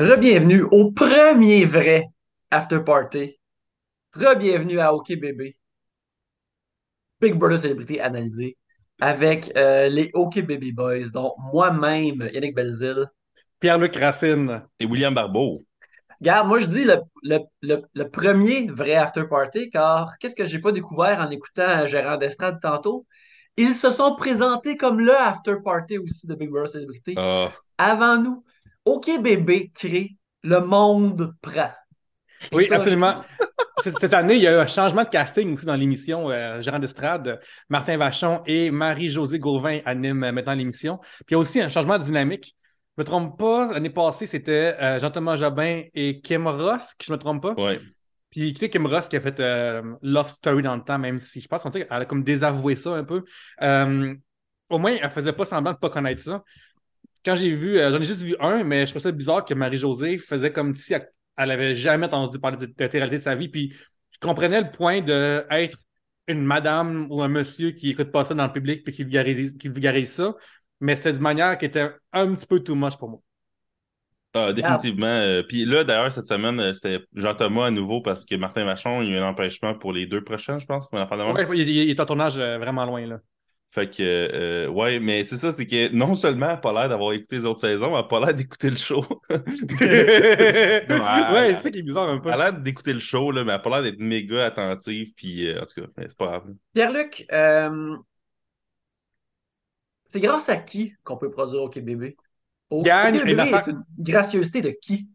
Rebienvenue au premier vrai After Party. Rebienvenue à OK Bébé. Big Brother Célébrité analysé avec euh, les OK Baby Boys, dont moi-même, Yannick Belzil. Pierre-Luc Racine. Et William Barbeau. Regarde, moi je dis le, le, le, le premier vrai After Party, car qu'est-ce que j'ai pas découvert en écoutant Gérard d'Estrade tantôt? Ils se sont présentés comme le After Party aussi de Big Brother Célébrité. Ah, Avant nous, OK Bébé crée, le monde prend. Et Oui, ça, absolument. Cette année, il y a eu un changement de casting aussi dans l'émission. Euh, Gérard d'Estrade, Martin Vachon et Marie-Josée Gauvin animent euh, maintenant l'émission. Puis il y a aussi un changement de dynamique. Je ne me trompe pas, l'année passée, c'était euh, Jean-Thomas Jobin et Kim Ross, qui je ne me trompe pas. ouais. Puis tu sais, Kim Ross qui a fait euh, Love Story dans le temps, même si je pense qu'elle a comme désavoué ça un peu. Euh, au moins, elle faisait pas semblant de pas connaître ça. Quand j'ai vu, euh, j'en ai juste vu un, mais je trouvais ça bizarre que Marie-Josée faisait comme si elle, elle avait jamais entendu parler de, de la télé-réalité de sa vie. Puis je comprenais le point d'être une madame ou un monsieur qui écoute pas ça dans le public puis qui vulgarise, qui vulgarise ça. Mais c'était d'une manière qui était un petit peu too much pour moi. Ah, définitivement. Euh, Puis là, d'ailleurs, cette semaine, euh, c'était Jean-Thomas à nouveau parce que Martin Vachon, il y a eu un empêchement pour les deux prochains, je pense. Ouais, ouais, il, il est en tournage euh, vraiment loin. Là. Fait que, euh, ouais, mais c'est ça, c'est que non seulement elle n'a pas l'air d'avoir écouté les autres saisons, elle n'a pas l'air d'écouter le show. ouais, elle- c'est ça qui est bizarre un peu. Elle a l'air d'écouter le show, là, mais elle n'a pas l'air d'être méga attentive. Puis, euh, en tout cas, c'est pas grave. Pierre-Luc, euh, c'est grâce à qui qu'on peut produire OK Bébé? Au- Gagne OK Bébé une affaire- est une gracieuseté de qui?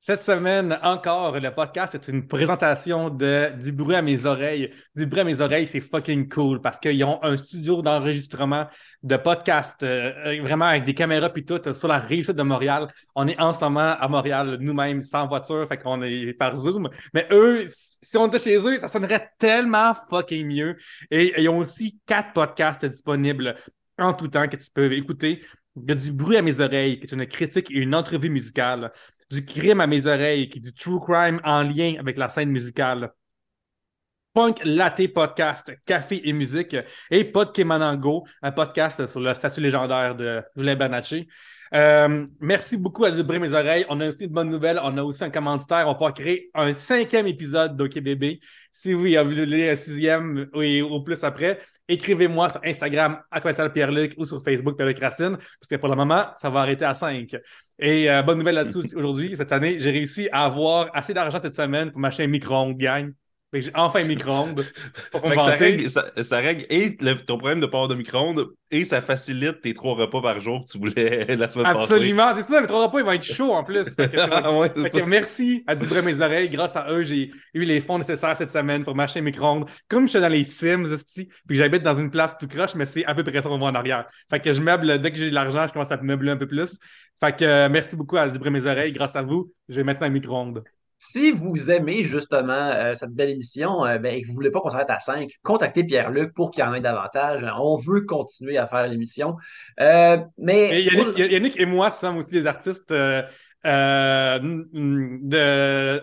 Cette semaine encore, le podcast est une présentation de Du bruit à mes oreilles. Du bruit à mes oreilles, c'est fucking cool parce qu'ils ont un studio d'enregistrement de podcast euh, euh, vraiment avec des caméras puis tout euh, sur la rive de Montréal. On est en ce moment à Montréal nous-mêmes sans voiture, fait qu'on est par Zoom. Mais eux, si on était chez eux, ça sonnerait tellement fucking mieux. Et ils ont aussi quatre podcasts disponibles en tout temps que tu peux écouter. Il y a du bruit à mes oreilles, qui est une critique et une entrevue musicale du crime à mes oreilles, qui est du true crime en lien avec la scène musicale. Punk Latte Podcast, Café et musique, et Podkemanango, un podcast sur le statut légendaire de Julien Bernatchez. Euh, merci beaucoup à Vibrer mes oreilles. On a aussi une bonne nouvelle. On a aussi un commanditaire. On va créer un cinquième épisode d'OK Bébé. Si vous voulez un sixième au plus après, écrivez-moi sur Instagram à commercial Pierre-Luc ou sur Facebook Pierre-Luc Racine, parce que pour le moment, ça va arrêter à 5. Et euh, bonne nouvelle là-dessus aujourd'hui, cette année, j'ai réussi à avoir assez d'argent cette semaine pour m'acheter un micro-ondes, gang. J'ai enfin un micro-ondes ça règle, ça, ça règle et le- ton problème de pas avoir de micro-ondes et ça facilite tes trois repas par jour que tu voulais la semaine passée. Absolument, c'est ça, mes trois repas, ils vont être chauds en plus. Fait que ouais, Fait que merci à Dubré mes oreilles. Grâce à eux, j'ai eu les fonds nécessaires cette semaine pour m'acheter un micro-ondes. Comme je suis dans les Sims, puis j'habite dans une place tout croche, mais c'est à peu près ça qu'on voit en arrière. Fait que je meuble, dès que j'ai de l'argent, je commence à meubler un peu plus. Fait que euh, merci beaucoup à Dubré mes oreilles. Grâce à vous, j'ai maintenant un micro-ondes. Si vous aimez justement euh, cette belle émission euh, ben, et que vous voulez pas qu'on s'arrête à 5, contactez Pierre-Luc pour qu'il y en ait davantage. On veut continuer à faire l'émission. Euh, mais Et Yannick, Yannick et moi sommes aussi des artistes de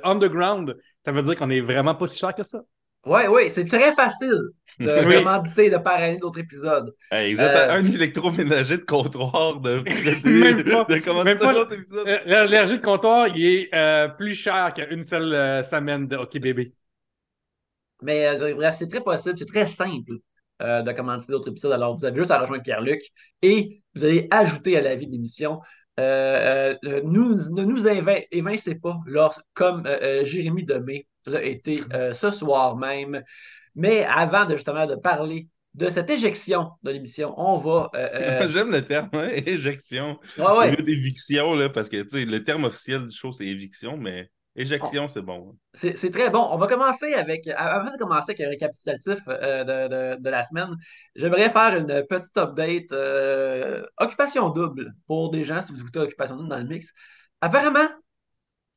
underground. Ça veut dire qu'on est vraiment pas si cher que ça. oui, oui, c'est très facile de Oui. commanditer, de parrainer d'autres épisodes. Hey, vous êtes Euh, à un électroménager de comptoir de, Même pas. de, de comment Même ça, pas. l'autre épisode? Euh, L'énergie de comptoir, il est euh, plus cher qu'une seule euh, semaine de hockey bébé. Mais euh, bref, c'est très possible, c'est très simple euh, de commanditer d'autres épisodes. Alors, vous avez juste à rejoindre Pierre-Luc et vous allez ajouter à la vie de l'émission. Euh, euh, nous, ne nous évi- évincez pas, lors, comme euh, euh, Jérémy Demé l'a été euh, ce soir même. Mais avant de justement de parler de cette éjection de l'émission, on va. euh, euh, J'aime le terme, hein, éjection. ouais, Au ouais. lieu d'éviction, là, parce que le terme officiel du show, c'est éviction, mais éjection, c'est bon. hein. C'est c'est très bon. On va commencer avec, avant de commencer avec un récapitulatif euh, de, de- de la semaine, j'aimerais faire une petite update euh, occupation double pour des gens, si vous écoutez occupation double dans le mix. Apparemment,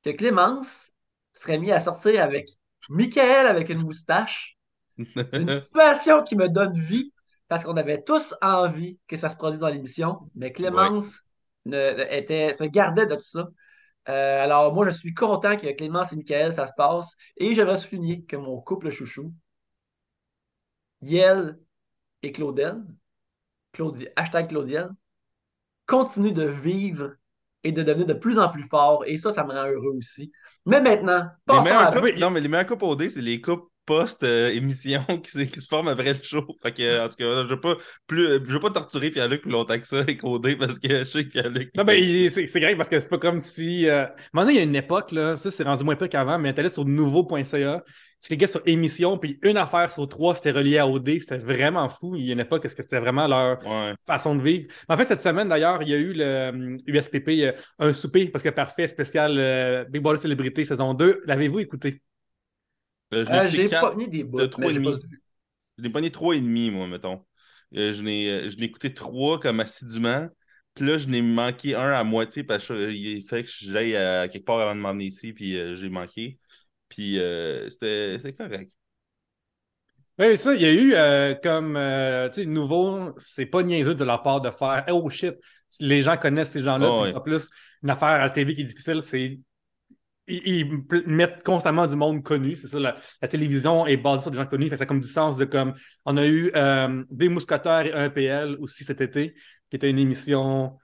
que Clémence serait mis à sortir avec Michael avec une moustache. Une situation qui me donne vie parce qu'on avait tous envie que ça se produise dans l'émission, mais Clémence ne- était, se gardait de tout ça. Euh, alors, moi, je suis content que Clémence et Michael, ça se passe. Et j'aimerais souligner que mon couple chouchou, Yel et Claudel, Claudie, hashtag Claudiel, continue de vivre et de devenir de plus en plus fort. Et ça, ça me rend heureux aussi. Mais maintenant, Les passons meilleurs à... couples, non, mais les meilleurs couples OD, c'est les couples post-émission qui, se- qui se forment après le show. Fait que, en tout cas, je veux pas, plus, je veux pas torturer Pierre-Luc plus longtemps que ça avec OD parce que je sais que Pierre-Luc. Non, ben, c'est grave parce que c'est pas comme si. Euh... Donné, il y a une époque, là, ça c'est rendu moins pire qu'avant, mais t'allais sur nouveau.ca, tu cliquais sur émission, puis une affaire sur trois, c'était relié à OD, c'était vraiment fou. Il y a une époque, est-ce que c'était vraiment leur Ouais. façon de vivre? Mais en fait, cette semaine, d'ailleurs, il y a eu le euh, USPP, euh, un souper, parce que parfait, spécial euh, Big Brother Célébrité saison 2. L'avez-vous écouté? Euh, je l'ai Euh, écouté J'ai quatre- pas mis des bouts, de mais trois j'ai et pas demi. pogné trois et demi, moi, mettons. Euh, je l'ai euh, je l'ai écouté trois comme assidûment. Puis là, je n'ai manqué un à moitié parce qu'il fait que j'aille à quelque part avant de m'emmener ici, puis euh, j'ai manqué. Puis euh, c'était c'était correct. Oui, ça, il y a eu euh, comme, euh, tu sais, nouveau, c'est pas niaiseux de leur part de faire « Oh shit, les gens connaissent ces gens-là. Oh, puis ouais. En plus, une affaire à la TV qui est difficile, c'est... Ils, mettent constamment du monde connu. C'est ça, la, la télévision est basée sur des gens connus. Fait que ça a comme du sens de comme... On a eu euh, Des Mousquetaires et un PL aussi cet été, qui était une émission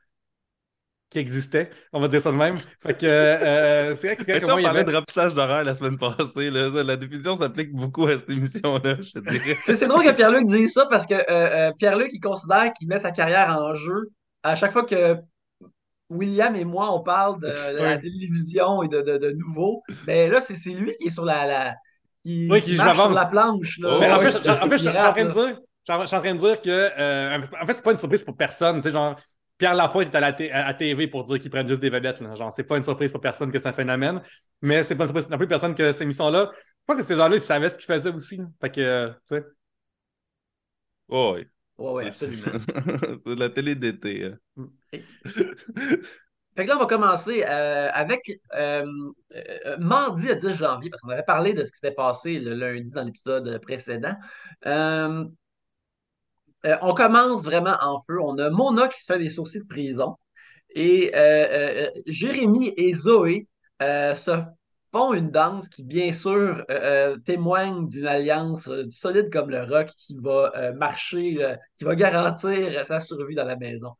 qui existait, on va dire ça de même. Fait que euh, c'est vrai que c'est vrai que moi, on il y parlait avait- de remplissage d'horaire la semaine passée. là. Ça, La définition s'applique beaucoup à cette émission-là, je te dirais. C'est c'est drôle que Pierre-Luc dise ça parce que euh, euh, Pierre-Luc, il considère qu'il met sa carrière en jeu à chaque fois que William et moi, on parle de, de la télévision et de, de, de nouveau. Mais là, c'est c'est lui qui est sur la. la qui, Oui, qui qui- je marche sur la planche. Là. Oh, Mais en fait, je- suis en train de dire, je suis en- je suis en train de dire que, euh, en fait, c'est pas une surprise pour personne. Tu sais, genre, Pierre Lapointe est à la t- à, TV pour dire qu'ils prennent juste des vedettes. là. Genre, c'est pas une surprise pour personne que c'est un phénomène, mais c'est pas une surprise non plus pour personne que cette émission-là. Je pense que ces gens-là, ils savaient ce qu'ils faisaient aussi. Fait que, euh, tu sais. Oh, oui. Ouais, ouais, C'est- absolument. c'est de la télé d'été. hein. Fait que là, on va commencer euh, avec euh, euh, mardi le 10 janvier, parce qu'on avait parlé de ce qui s'était passé le lundi dans l'épisode précédent. On commence vraiment en feu. On a Mona qui se fait des sourcils de prison. Et Jérémy et Zoé se font une danse qui, bien sûr, euh, euh, témoigne d'une alliance euh, solide comme le rock qui va euh, marcher, qui va garantir sa survie dans la maison.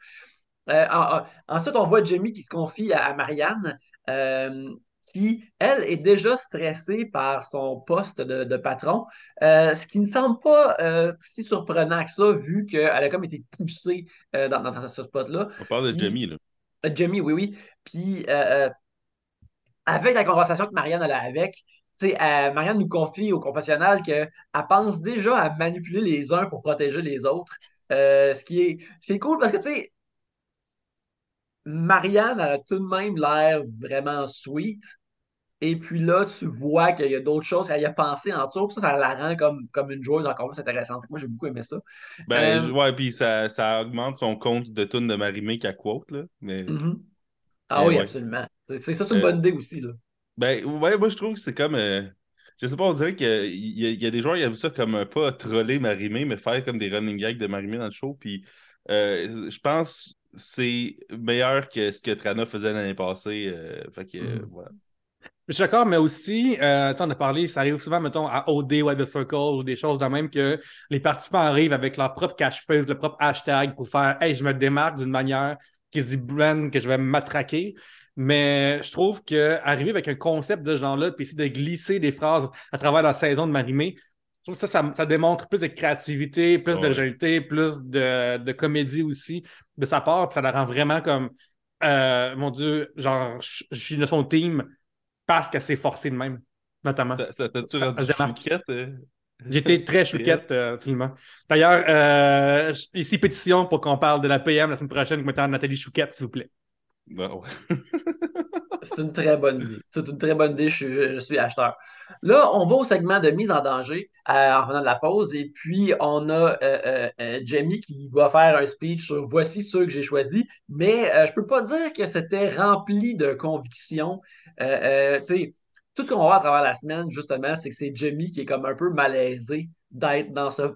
En- en- ensuite, on voit Jamie qui se confie à, à Marianne, qui, elle, est déjà stressée par son poste de, de patron, ce qui ne semble pas si surprenant que ça, vu qu'elle a comme été poussée dans, dans ce spot-là. On parle de Puis- Jamie, là. Jamie, oui, oui. Puis, euh, avec la conversation que Marianne a là avec, tu sais, euh, Marianne nous confie au confessionnal qu'elle pense déjà à manipuler les uns pour protéger les autres. Euh, ce qui est, c'est cool parce que, tu sais, Marianne a tout de même l'air vraiment sweet. Et puis là, tu vois qu'il y a d'autres choses qu'elle y a pensé en dessous. Ça, ça la rend comme, comme une joueuse encore plus intéressante. Moi, j'ai beaucoup aimé ça. Ben, Euh, ouais, puis ça, ça augmente son compte de tunes de Marimé qu'à quote, là. Mais, Mhm. Ah oui, ouais. absolument. C'est ça, c'est une Euh, bonne idée aussi. Là. ben, ouais, moi, je trouve que c'est comme. euh, je sais pas, on dirait qu'il y, y a- des joueurs qui aiment ça comme un pas troller Marimé, mais faire comme des running gags de Marimé dans le show. Puis, euh, je pense que c'est meilleur que ce que Trana faisait l'année passée. euh, fait que, euh, Mhm. voilà. Je suis d'accord, mais aussi, euh, tu sais, on a parlé, ça arrive souvent, mettons, à OD ou à The Circle ou des choses de même que les participants arrivent avec leur propre catchphrase, le propre hashtag pour faire Hey, je me démarque d'une manière qui se dit brand que je vais matraquer. Mais je trouve qu'arriver avec un concept de ce genre-là, puis essayer de glisser des phrases à travers la saison de Marimé, je trouve que ça, ça, ça démontre plus de créativité, plus Ouais. d'originalité, plus de, de comédie aussi de sa part, puis ça la rend vraiment comme euh, mon Dieu, genre, je je suis de son team parce qu'elle s'est forcée de même, notamment. Ça, ça rendu J'étais très chouquette, euh, absolument. D'ailleurs, euh, ici, pétition pour qu'on parle de la PM la semaine prochaine, mettant Nathalie Chouquette, s'il vous plaît. Bon. C'est une très bonne idée. C'est une très bonne idée. Je, suis- je suis acheteur. Là, on va au segment de mise en danger euh, en revenant de la pause. Et puis, on a euh, euh, euh, Jamie qui va faire un speech sur voici ceux que j'ai choisis. Mais euh, je peux pas dire que c'était rempli de conviction. Euh, euh, tu sais, tout ce qu'on va voir à travers la semaine, justement, c'est que c'est Jamie qui est comme un peu malaisé d'être dans ce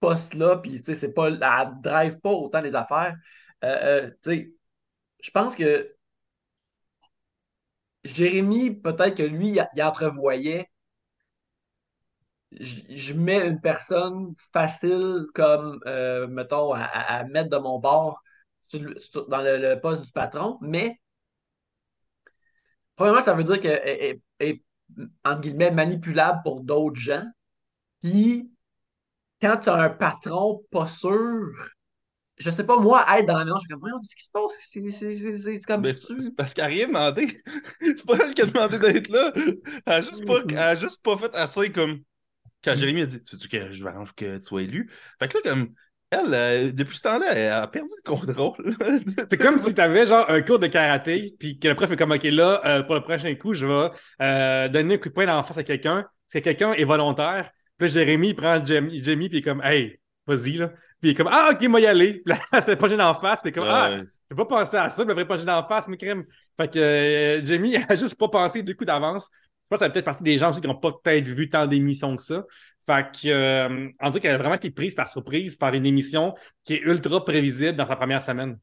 poste-là. Puis, tu sais, c'est pas, drive pas autant les affaires. Euh, euh, tu sais, je pense que Jérémy, peut-être que lui, il entrevoyait. Je, je mets une personne facile comme, euh, mettons, à mettre de mon bord. dans le, poste du patron, mais premièrement, ça veut dire qu'elle est, entre guillemets, manipulable pour d'autres gens. Puis, quand tu as un patron pas sûr, je sais pas, moi, être dans la maison, je suis comme, qu'est-ce qui se passe? C'est comme ben, tu... Parce qu'elle n'a rien demandé. c'est pas elle qui a demandé d'être là. Elle a juste pas, elle a juste pas fait assez comme. Quand Jérémy a dit, tu veux que je m'arrange que tu sois élu? Fait que là, comme, elle, euh, depuis ce temps-là, elle a perdu le contrôle. c'est comme si tu avais genre un cours de karaté, puis que le prof est comme, OK, là, euh, pour le prochain coup, je vais euh, donner un coup de poing dans la face à quelqu'un. Si quelqu'un est volontaire, puis Jérémy, il prend Jamie, Jamie puis il est comme, hey, vas-y, là. Puis il est comme, ah, OK, moi y aller. Puis là, c'est pas en face, puis comme, ah, j'ai pas pensé à ça, mais après, pas en face, mais crème. Fait que Jamie, a juste pas pensé deux coups d'avance. Je pense que ça peut-être partie des gens aussi qui n'ont pas peut-être vu tant d'émissions que ça. Fait que, euh, on dirait qu'elle a vraiment été prise par surprise par une émission qui est ultra prévisible dans sa première semaine.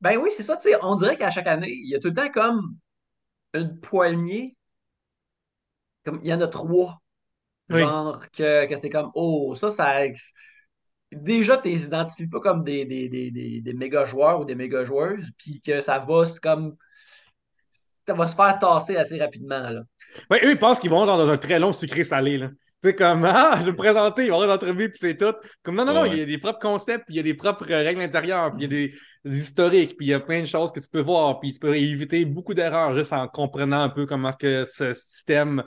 Ben oui, c'est ça. tu sais, On dirait qu'à chaque année, il y a tout le temps comme une poignée. Comme il y en a trois. Genre que, que c'est comme Oh, ça, ça. Déjà, tu les identifies pas comme des, des, des, des, méga joueurs ou des méga joueuses, puis que ça va comme. Ça va se faire tasser assez rapidement. Là. Oui, eux, ils pensent qu'ils vont dans un très long sucré salé. Là. C'est comme, ah, je vais me présenter, il va y avoir une entrevue, puis c'est tout. Comme, non, non, non, il y a des propres concepts, puis il y a des propres règles intérieures, puis il y a des, historiques, puis il y a plein de choses que tu peux voir, puis tu peux éviter beaucoup d'erreurs juste en comprenant un peu comment que ce système,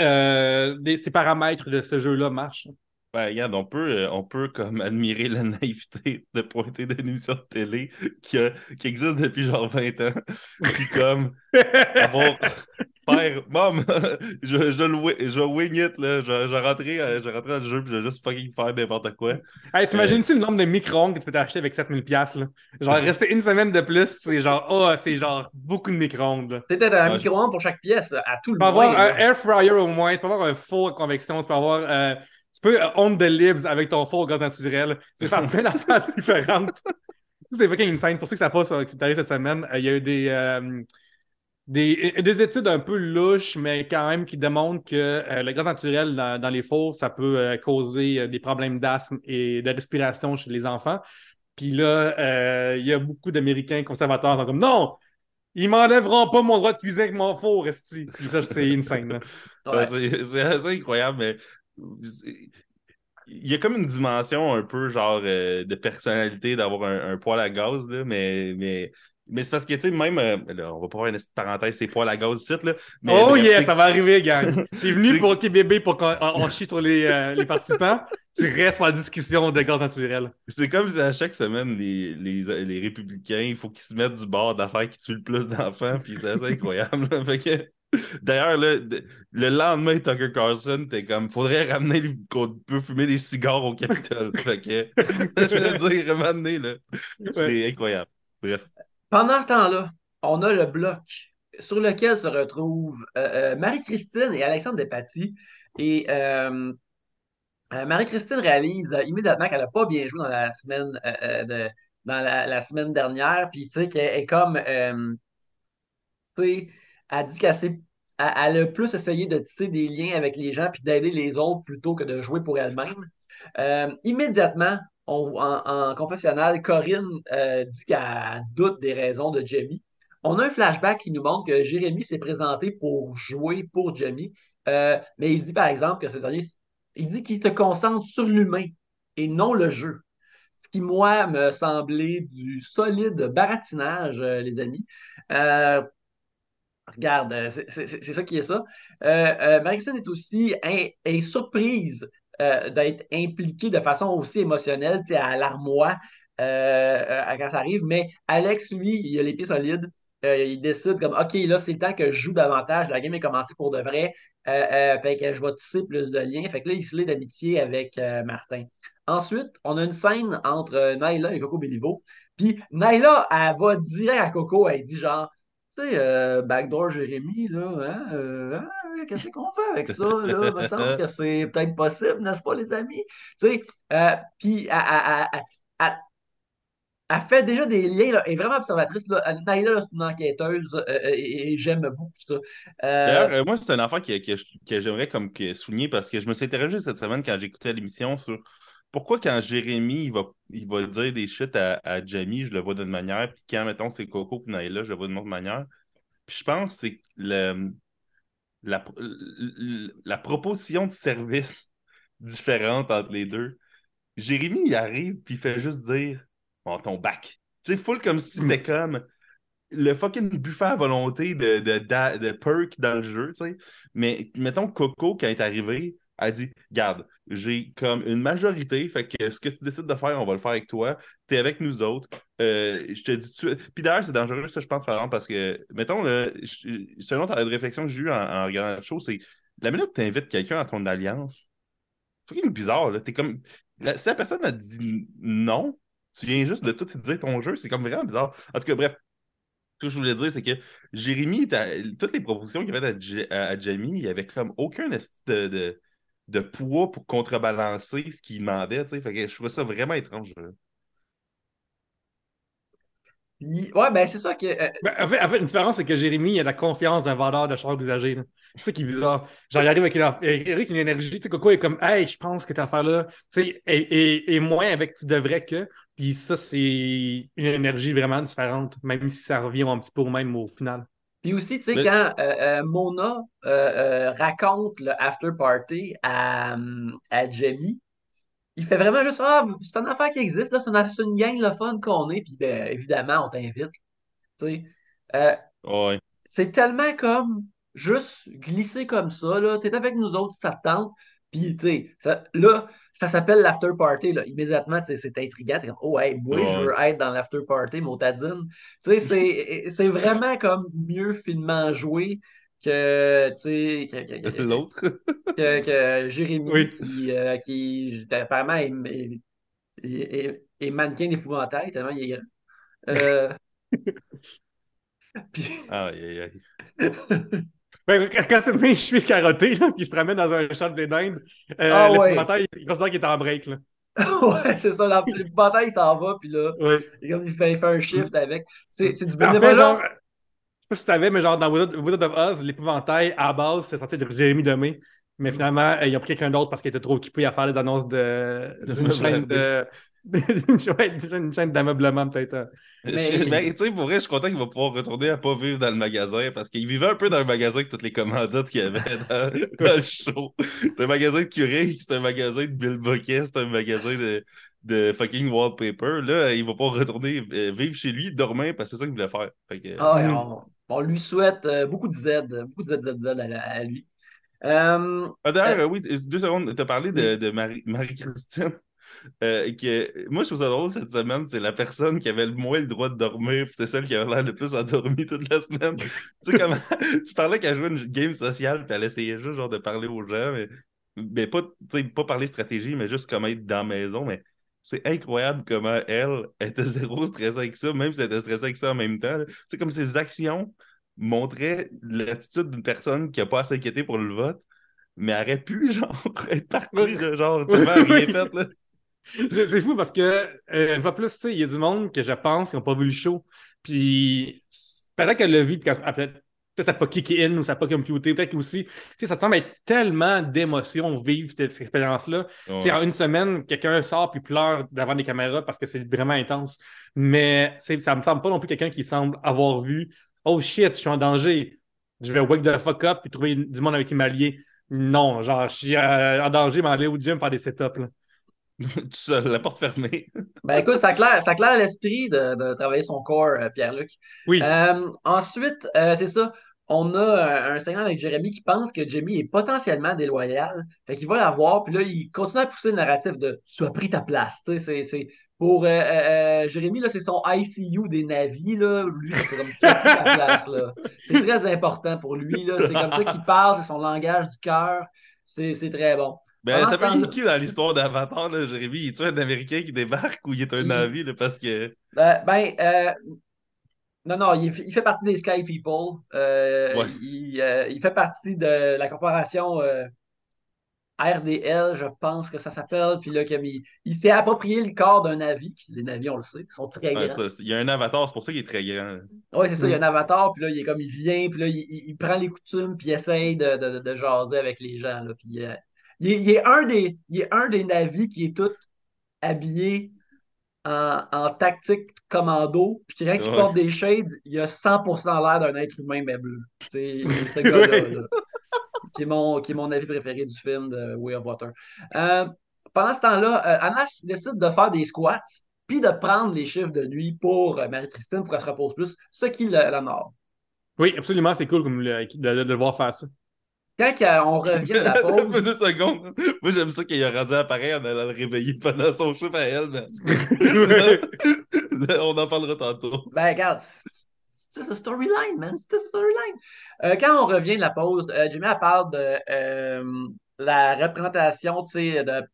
euh, ces paramètres de ce jeu-là marchent. Ben, regarde, on peut, euh, on peut comme admirer la naïveté de pointer d'une émission de télé qui, qui existe depuis genre 20 ans. Puis comme avoir, Père, mom, je, je, je, wing it, là. Je, je rentrer, euh, je rentrer dans le jeu puis je vais juste fucking faire n'importe quoi. Hey, t'imagines-tu le nombre de micro-ondes que tu peux t'acheter avec 7000$, là? Genre, rester une semaine de plus, c'est genre, oh, c'est genre beaucoup de micro-ondes, Peut-être un micro-ondes pour chaque pièce, à tout le monde. Tu peux avoir un air fryer au moins, tu peux avoir un four convection, tu peux avoir. Euh, tu peux euh, onde de libs avec ton four au gaz naturel. Tu peux faire plein d'affaires différentes. c'est fucking insane. Pour ceux que ça passe, c'est arrivé cette semaine, il y a eu des. Des, des, études un peu louches, mais quand même qui démontrent que euh, le gaz naturel dans, les fours, ça peut euh, causer euh, des problèmes d'asthme et de respiration chez les enfants. Puis là, il y a beaucoup d'Américains conservateurs qui sont comme non, ils m'enlèveront pas mon droit de cuisiner avec mon four, Esti. Puis ça, c'est insane. C'est assez incroyable, mais il y a comme une dimension un peu genre de personnalité d'avoir un, poêle à gaz, là, mais, mais mais c'est parce que, tu sais, même, euh, là, on va pas avoir une parenthèse, c'est poils à gaz site, là. oh yeah, ça va arriver, gang. T'es venu pour bébé pour qu'on chie sur les, euh, les, participants, tu restes la discussion de gaz naturel. C'est comme si à chaque semaine, les, les, les républicains, il faut qu'ils se mettent du bord d'affaires qui tuent le plus d'enfants, puis c'est assez incroyable. fait que... D'ailleurs, le lendemain, Tucker Carlson, t'es comme, faudrait ramener qu'on peut fumer des cigares au Capitole. fait que, je veux dire, ramener, là. C'est incroyable. Bref. Pendant ce temps-là, on a le bloc sur lequel se retrouvent euh, euh, Marie-Christine et Alexandre Despatie. Et euh, Marie-Christine réalise immédiatement qu'elle n'a pas bien joué dans la semaine, de, dans la, semaine dernière. Puis, tu sais, qu'elle est comme. tu sais, elle dit qu'elle a plus essayé de tisser des liens avec les gens puis d'aider les autres plutôt que de jouer pour elle-même. immédiatement, en, confessionnal, Corinne euh, dit qu'elle doute des raisons de Jamie. On a un flashback qui nous montre que Jérémy s'est présenté pour jouer pour Jamie, euh, mais il dit par exemple que ce dernier, il dit qu'il se concentre sur l'humain et non le jeu. Ce qui, moi, me semblait du solide baratinage, euh, les amis. Regarde, c'est ça qui est ça. Marie-Christine est aussi est surprise euh, d'être impliqué de façon aussi émotionnelle à l'armoire euh, euh, quand ça arrive. Mais Alex, lui, il a les pieds solides. il décide comme OK, là, c'est le temps que je joue davantage. La game est commencée pour de vrai. fait que je vais tisser plus de liens. Fait que là, il se lie d'amitié avec Martin. Ensuite, on a une scène entre Naila et Coco Béliveau. Puis Naila, elle va direct à Coco, elle dit genre tu sais, Backdoor Jérémy, là, hein, hein qu'est-ce qu'on fait avec ça? Là? Il me semble que c'est peut-être possible, n'est-ce pas, les amis? Tu sais, euh, puis elle, fait déjà des liens, elle est vraiment observatrice. Là. Naila, c'est une enquêteuse euh, euh, et, j'aime beaucoup ça. D'ailleurs, moi, c'est un enfant que, j'aimerais comme souligner parce que je me suis interrogé cette semaine quand j'écoutais l'émission sur pourquoi quand Jérémy il va, il va dire des shit à, à Jamie, je le vois d'une manière, puis quand, mettons, c'est Coco et Naïla, je le vois d'une autre manière. Puis je pense que c'est le, la, la proposition de service différente entre les deux. Jérémy, il arrive, puis il fait juste dire Bon, ton bac. Tu sais, full comme si c'était comme le fucking buffet à volonté de, de, de, perk dans le jeu, tu sais. Mais mettons Coco, quand elle est arrivé, elle dit Garde, j'ai comme une majorité, fait que ce que tu décides de faire, on va le faire avec toi. Tu es avec nous autres. Euh, je te dis tu... Puis d'ailleurs, c'est dangereux, ça, je pense, par parce que, mettons, là, selon ta réflexion que j'ai eue en, regardant la chose, c'est la minute que tu invites quelqu'un à ton alliance, c'est fucking bizarre, là. T'es comme. si la personne a dit non, tu viens juste de tout dire ton jeu, c'est comme vraiment bizarre. En tout cas, bref, ce que je voulais dire, c'est que Jérémy, toutes les propositions qu'il avait à, à, Jamie, il n'y avait comme aucun de, de, de, poids pour contrebalancer ce qu'il demandait. Fait que je trouvais ça vraiment étrange. Ouais, ben c'est ça que. Euh, ben, en, fait, une différence, c'est que Jérémy a la confiance d'un vendeur de chars usagés. C'est ça qui est bizarre. Genre, il arrive avec une, avec une énergie, tu sais, Coco est comme, hey, je pense que ta affaire-là, tu sais, et, et, moins avec tu devrais que. Puis ça, c'est une énergie vraiment différente, même si ça revient un petit peu au même au final. Puis aussi, tu sais, quand euh, euh, Mona raconte le after party à, à Jamie, il fait vraiment juste Ah, c'est une affaire qui existe, là, c'est une, gang le fun qu'on est, puis ben, évidemment, on t'invite. Tu sais. Euh, c'est tellement comme juste glisser comme ça, là. T'es avec nous autres, ça te tente. Puis, tu sais, là, ça s'appelle l'after party, là. Immédiatement, c'est intriguant. C'est comme, oh, hey, moi, je veux être dans l'after party, motadine. Tu sais, c'est vraiment comme mieux finement joué que, tu sais, l'autre, que, que, Jérémy, qui, euh, qui apparemment est, est, est, mannequin d'épouvantail, tellement il est grand. Euh... Puis... Aïe, aïe, aïe. Ben, quand c'est une chemise carottée, là, qui se promène dans un champ de blé d'Inde, euh, ah, l'épouvantail, il considère qu'il est en break. Là. ouais, c'est ça. L'épouvantail, il s'en va, puis là, il, fait, il, fait, un shift avec. C'est du bénévolat sais pas si tu savais, mais genre dans Wizard of Oz, l'épouvantail à base, c'est sorti de Jérémy Demé. Mais finalement, il a pris quelqu'un d'autre parce qu'il était trop occupé à faire les annonces de, d'une chaîne de. une chaîne d'ameublement, peut-être. Hein. Mais, tu sais, pour vrai, je suis content qu'il va pouvoir retourner à pas vivre dans le magasin parce qu'il vivait un peu dans le magasin avec toutes les commandites qu'il y avait dans, le show. C'est un magasin de Curie, c'est un magasin de Bill Bucket, c'est un magasin de, de fucking wallpaper. Là, il va pas retourner euh, vivre chez lui, dormir, parce que c'est ça qu'il voulait faire. ah, on, lui souhaite euh, beaucoup de Z, beaucoup de ZZZ à, à lui. Euh, ah, D'ailleurs, oui, deux secondes, tu as parlé de, de Marie-Christine. Que, moi, je trouve ça drôle cette semaine, c'est la personne qui avait le moins le droit de dormir, c'était celle qui avait l'air le plus endormie toute la semaine. tu sais comment tu parlais qu'elle jouait une game sociale, puis elle essayait juste genre de parler aux gens, mais, mais pas, pas parler stratégie, mais juste comment être dans la maison. Mais c'est incroyable comment elle était zéro stressée avec ça, même si elle était stressée avec ça en même temps. C'est comme ses actions montraient l'attitude d'une personne qui n'a pas à s'inquiéter pour le vote, mais aurait pu, genre, être partie, genre, tellement rien fait, là. C'est fou parce que, euh, fois plus, tu sais, il y a du monde que je pense qui n'ont pas vu le show. Puis, peut-être qu'elle l'a vu, peut-être Peut-être ça n'a pas kické in ou ça n'a pas computé. Peut-être aussi, ça semble être tellement d'émotions vivre cette, expérience-là. En une semaine, quelqu'un sort puis pleure devant des caméras parce que c'est vraiment intense. Mais ça me semble pas non plus quelqu'un qui semble avoir vu Oh shit, je suis en danger. Je vais wake the fuck up puis trouver du monde avec qui m'allier. Non, genre, je suis euh, en danger, mais aller au gym faire des setups. Tout seul, la porte fermée. ben écoute, ça claire, ça claire l'esprit de, travailler son corps, euh, Pierre-Luc. Oui. Euh, ensuite, c'est ça on a un segment avec Jérémy qui pense que Jamie est potentiellement déloyal. Fait qu'il va la voir, puis là, il continue à pousser le narratif de Tu as pris ta place. C'est, pour euh, euh, euh, Jérémy, là, c'est son ICU des navis. Là. Lui, c'est comme Tu as pris ta place. Là. C'est très important pour lui. Là. C'est comme ça qu'il parle, c'est son langage du cœur. C'est, très bon. Ben, t'as pas qui dans l'histoire d'Avatar, là, Jérémy? Il est un Américain qui débarque ou il est un navire parce que. ben, ben non, non, il, fait partie des Sky People. Euh, euh, il, fait partie de la corporation euh, RDL, je pense que ça s'appelle. Puis là, il, s'est approprié le corps d'un navire. Les navires, on le sait, sont très grands. il y a un avatar, c'est pour ça qu'il est très grand. Oui, c'est ça, il y a un avatar. Puis là, il est comme il vient, puis là, il, prend les coutumes, puis il essaye de, jaser avec les gens. Là, puis, il, est, un des, il est un des navires qui est tout habillé en, en tactique commando, puis quelqu'un qui Ouais. porte des shades, il a 100% l'air d'un être humain, mais bleu. C'est ce gars-là, qui, est mon, qui est mon avis préféré du film de Way of Water. Euh, pendant ce temps-là, euh, Anas décide de faire des squats, puis de prendre les chiffres de nuit pour euh, Marie-Christine pour qu'elle se repose plus, ce qui l'honore. Oui, absolument, c'est cool comme le- de, de- de le voir faire ça. Quand on revient de la pause, deux secondes. Moi, j'aime ça qu'il a rendu appareil en allant le réveiller pendant son chiffre à elle. mais On en parlera tantôt. Ben, regarde, c'est c'est storyline, man. C'est c'est storyline. Euh, quand on revient de la pause, euh, Jimmy elle parle de euh, la représentation de, de,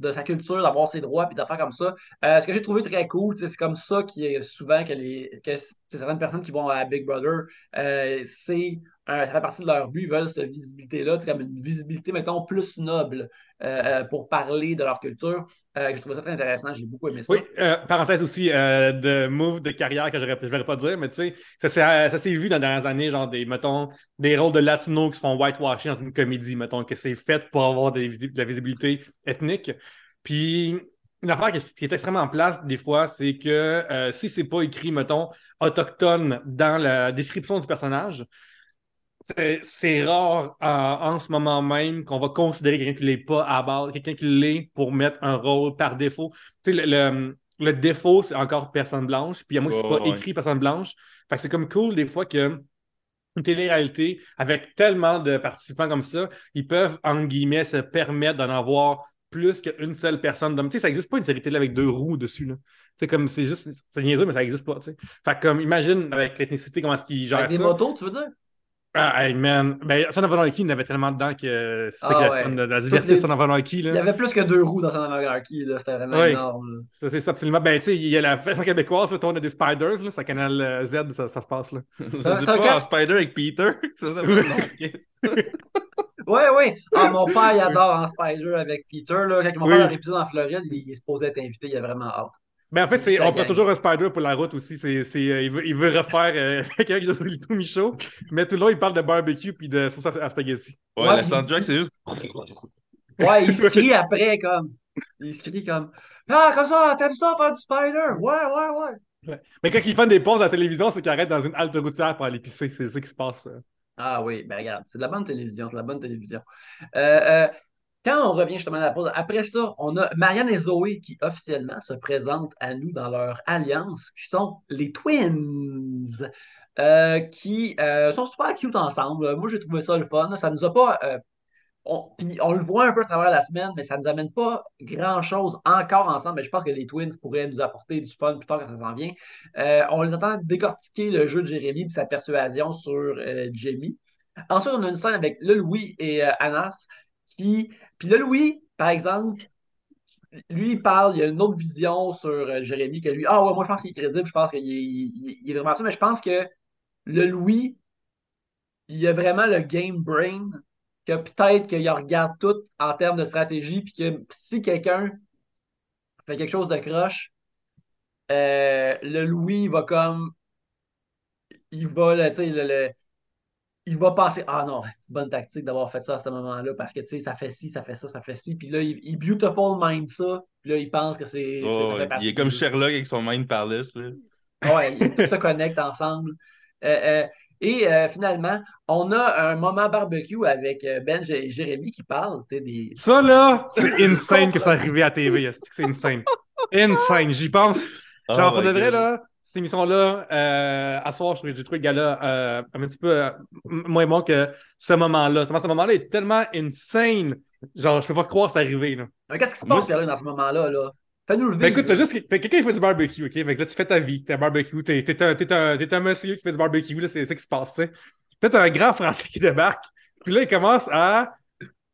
de sa culture, d'avoir ses droits, puis d'affaires comme ça. Euh, ce que j'ai trouvé très cool, c'est comme ça qui est souvent que, les, que certaines personnes qui vont à Big Brother, c'est ça fait partie de leur but, ils veulent cette visibilité-là, comme une visibilité, mettons, plus noble euh, euh, pour parler de leur culture. Euh, j'ai trouvé ça très intéressant, j'ai beaucoup aimé ça. Oui, euh, parenthèse aussi euh, de move de carrière que je ne vais pas dire, mais tu sais, ça s'est vu dans les dernières années, genre des, mettons, des rôles de latino qui se font whitewashing dans une comédie, mettons, que c'est fait pour avoir de la visibilité ethnique. Puis, une affaire qui, est extrêmement en place des fois, c'est que euh, si c'est pas écrit, mettons, autochtone dans la description du personnage, c'est- rare euh, en ce moment même qu'on va considérer quelqu'un qui ne l'est pas à base, quelqu'un qui l'est pour mettre un rôle par défaut. Tu sais, le, le- le défaut, c'est encore personne blanche. Puis à moi, c'est Ouais, pas ouais. écrit personne blanche. Fait que c'est comme cool des fois que une télé-réalité, avec tellement de participants comme ça, ils peuvent, en guillemets, se permettre d'en avoir plus qu'une seule personne. Tu sais, ça n'existe pas une série télé avec deux roues dessus. Là. C'est comme, c'est juste, c'est niaiseux, mais ça n'existe pas. tu sais. Fait que comme, imagine avec l'ethnicité, comment est-ce qu'ils gèrent Avec des ça. motos, tu veux dire? Ah, hey, man. Ben, Son of Anarchy, il y en avait tellement dedans que c'est ça Ah, qui est ouais. fun de la diversité les- de Son of Anarchy, Il y là. avait plus que deux roues dans son anarchie, là. C'était vraiment Oui. énorme. là. Ça, c'est ça, absolument. Ben, tu sais, il y a la version québécoise, là, on a des Spiders, là, c'est Canal euh, Z, ça, ça se passe, là. Ça, Ça- c'est ça pas en Spider avec Peter. Ça, ça. Ouais, ouais. Ah, mon père, il adore en Spider avec Peter. Là. Quand vont Oui. faire leur épisode en Floride, il, il est supposé être invité. Il a vraiment hâte. Ben, en fait, c'est, on prend toujours un Spider pour la route aussi. C'est, c'est, euh, il, veut, il veut refaire euh, quelqu'un qui joue sur le tout Michaud, mais tout le long, il parle de barbecue puis de sauce à, spaghetti. Ouais, Ouais, la soundtrack, c'est juste. Ouais, il se crie après, comme. Il se crie comme. Ah, comme ça, t'aimes ça faire du Spider? Ouais, ouais, ouais. Mais quand ils font des pauses à la télévision, c'est qu'ils arrêtent dans une halte routière pour aller pisser. C'est ça qui se passe. euh. Ah oui, ben regarde, c'est de la bonne télévision, c'est de la bonne télévision. Euh, euh, quand on revient justement à la pause, après ça, on a Marianne et Zoé qui officiellement se présentent à nous dans leur alliance, qui sont les Twins, euh, qui euh, sont super cute ensemble. Moi, j'ai trouvé ça le fun. Ça nous a pas. euh, on, le voit un peu à travers la semaine, mais ça nous amène pas grand-chose encore ensemble. Mais je pense que les Twins pourraient nous apporter du fun plus tard quand ça s'en vient. On les entend décortiquer le jeu de Jérémy et sa persuasion sur Jamie. Ensuite, on a une scène avec le Louis et Anas. Qui... Puis le Louis, par exemple, lui, il parle, il a une autre vision sur euh, Jérémy que lui. Ah ouais, moi je pense qu'il est crédible, je pense qu'il est, vraiment ça, mais je pense que le Louis, il a vraiment le game brain que peut-être qu'il regarde tout en termes de stratégie, puis que si quelqu'un fait quelque chose de croche, euh, le Louis il va comme. Il va, là, le, le- il va penser Ah non, c'est une bonne tactique d'avoir fait ça à ce moment-là parce que tu sais, ça fait ci, ça fait ça, ça fait ci. Puis là, il, il beautiful mind ça. Puis là, il pense que c'est. Oh, Il est comme Sherlock avec son Mind Palace. Là. Ouais, tout se connecte ensemble. Euh, euh, et euh, finalement, on a un moment barbecue avec Ben et Jérémy qui parlent tu sais, des. Ça, là, c'est insane que c'est arrivé à TV. C'est insane? Insane, j'y pense. Genre, Oh pour de vrai, God. là, cette émission-là, euh, à soir, j'ai trouvé le gars-là euh, un petit peu euh, moins bon que ce moment-là. Ce moment-là est tellement insane. Genre, je peux pas croire que c'est arrivé, là. Mais Qu'est-ce qui se passe Pierre, dans ce moment-là? Là? Fais-nous le vivre. Ben écoute, t'as là. juste t'as quelqu'un qui fait du barbecue, ok? Fait que là, tu fais ta vie, t'es un barbecue, t'es, t'es un, t'es, un, t'es un monsieur qui fait du barbecue, là, c'est ça qui se passe, tu sais. Puis là, t'as un grand Français qui débarque, puis là, il commence à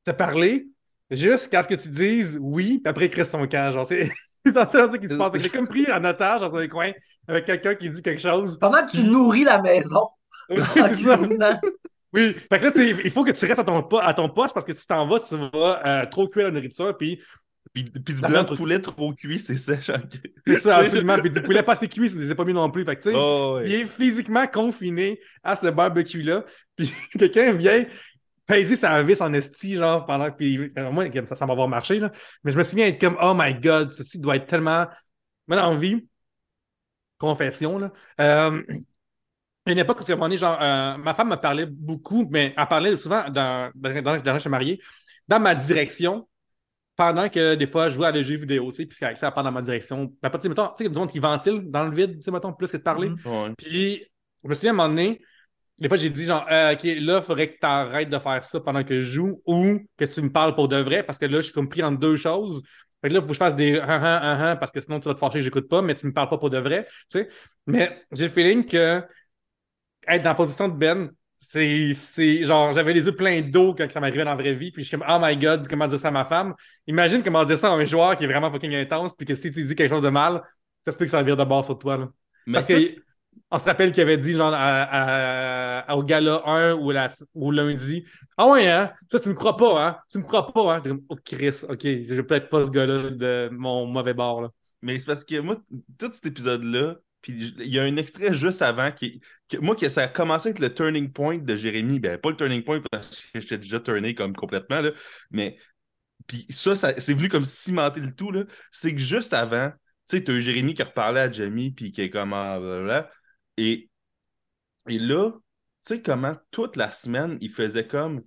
te parler jusqu'à ce que tu dises oui, puis après, il crée son camp. Genre, c'est ça qui se passe. J'ai comme pris en otage dans un coin avec quelqu'un qui dit quelque chose. Pendant que tu nourris la maison. Oui, en c'est ça. cuisinant. Oui. Fait que là, il faut que tu restes à ton, po- à ton poste parce que si tu t'en vas, tu vas euh, trop cuire la nourriture, puis Puis, puis du La blanc de poulet trop cuit, c'est sèche. c'est ça, absolument. Puis du poulet pas assez cuit, ça ne les a pas mis non plus. Fait que, sais, Oh, ouais. Il est physiquement confiné à ce barbecue-là. Puis quelqu'un vient pesé sa vis en esti, genre, pendant que. Puis, euh, moi, ça, ça m'a avoir marché, là. Mais je me souviens être comme, oh my god, ceci doit être tellement. Moi, dans la vie, confession, là. Euh, une époque où, à un moment donné, genre, euh, ma femme me parlait beaucoup, mais elle parlait souvent, dans, dans, dans, dans je suis marié, dans ma direction, pendant que des fois, je jouais à des jeux vidéo, tu sais, puis ça part dans ma direction. Après, tu sais, mettons, tu sais, ventile dans le vide, tu sais, mettons, plus que de parler. Ouais. Puis, je me souviens, à un moment donné, des fois, j'ai dit, genre, euh, OK, là, il faudrait que tu arrêtes de faire ça pendant que je joue ou que tu me parles pour de vrai, parce que là, je suis comme pris entre deux choses. Fait que là, il faut que je fasse des ah ah ah parce que sinon, tu vas te fâcher que j'écoute pas, mais tu me parles pas pour de vrai, tu sais. Mais j'ai le feeling que être dans la position de Ben, c'est, genre, j'avais les yeux pleins d'eau quand ça m'arrivait dans la vraie vie, puis je suis comme, oh my god, comment dire ça à ma femme? Imagine comment dire ça à un joueur qui est vraiment fucking intense, puis que si tu dis quelque chose de mal, ça se peut que ça vire de bord sur toi, là. Mais Parce c'est- que on se rappelle qu'il avait dit genre à, à- à- au gala 1 ou, la, ou lundi Ah ouais, hein? Ça, tu me crois pas, hein? Tu me crois pas, hein? Oh Chris, ok, je vais peut-être pas ce gars-là de mon mauvais bord. Là. Mais c'est parce que moi, tout cet épisode-là, puis il y a un extrait juste avant qui. moi, ça a commencé à être le turning point de Jérémy. Ben, pas le turning point parce que j'étais déjà turné comme complètement, là, mais. Puis ça, ça c'est venu comme cimenter le tout, là. C'est que juste avant, tu sais, t'as eu Jérémy qui reparlait à Jamie, puis qui est comme. ah. Et, et là, sais, comment toute la semaine, il faisait comme.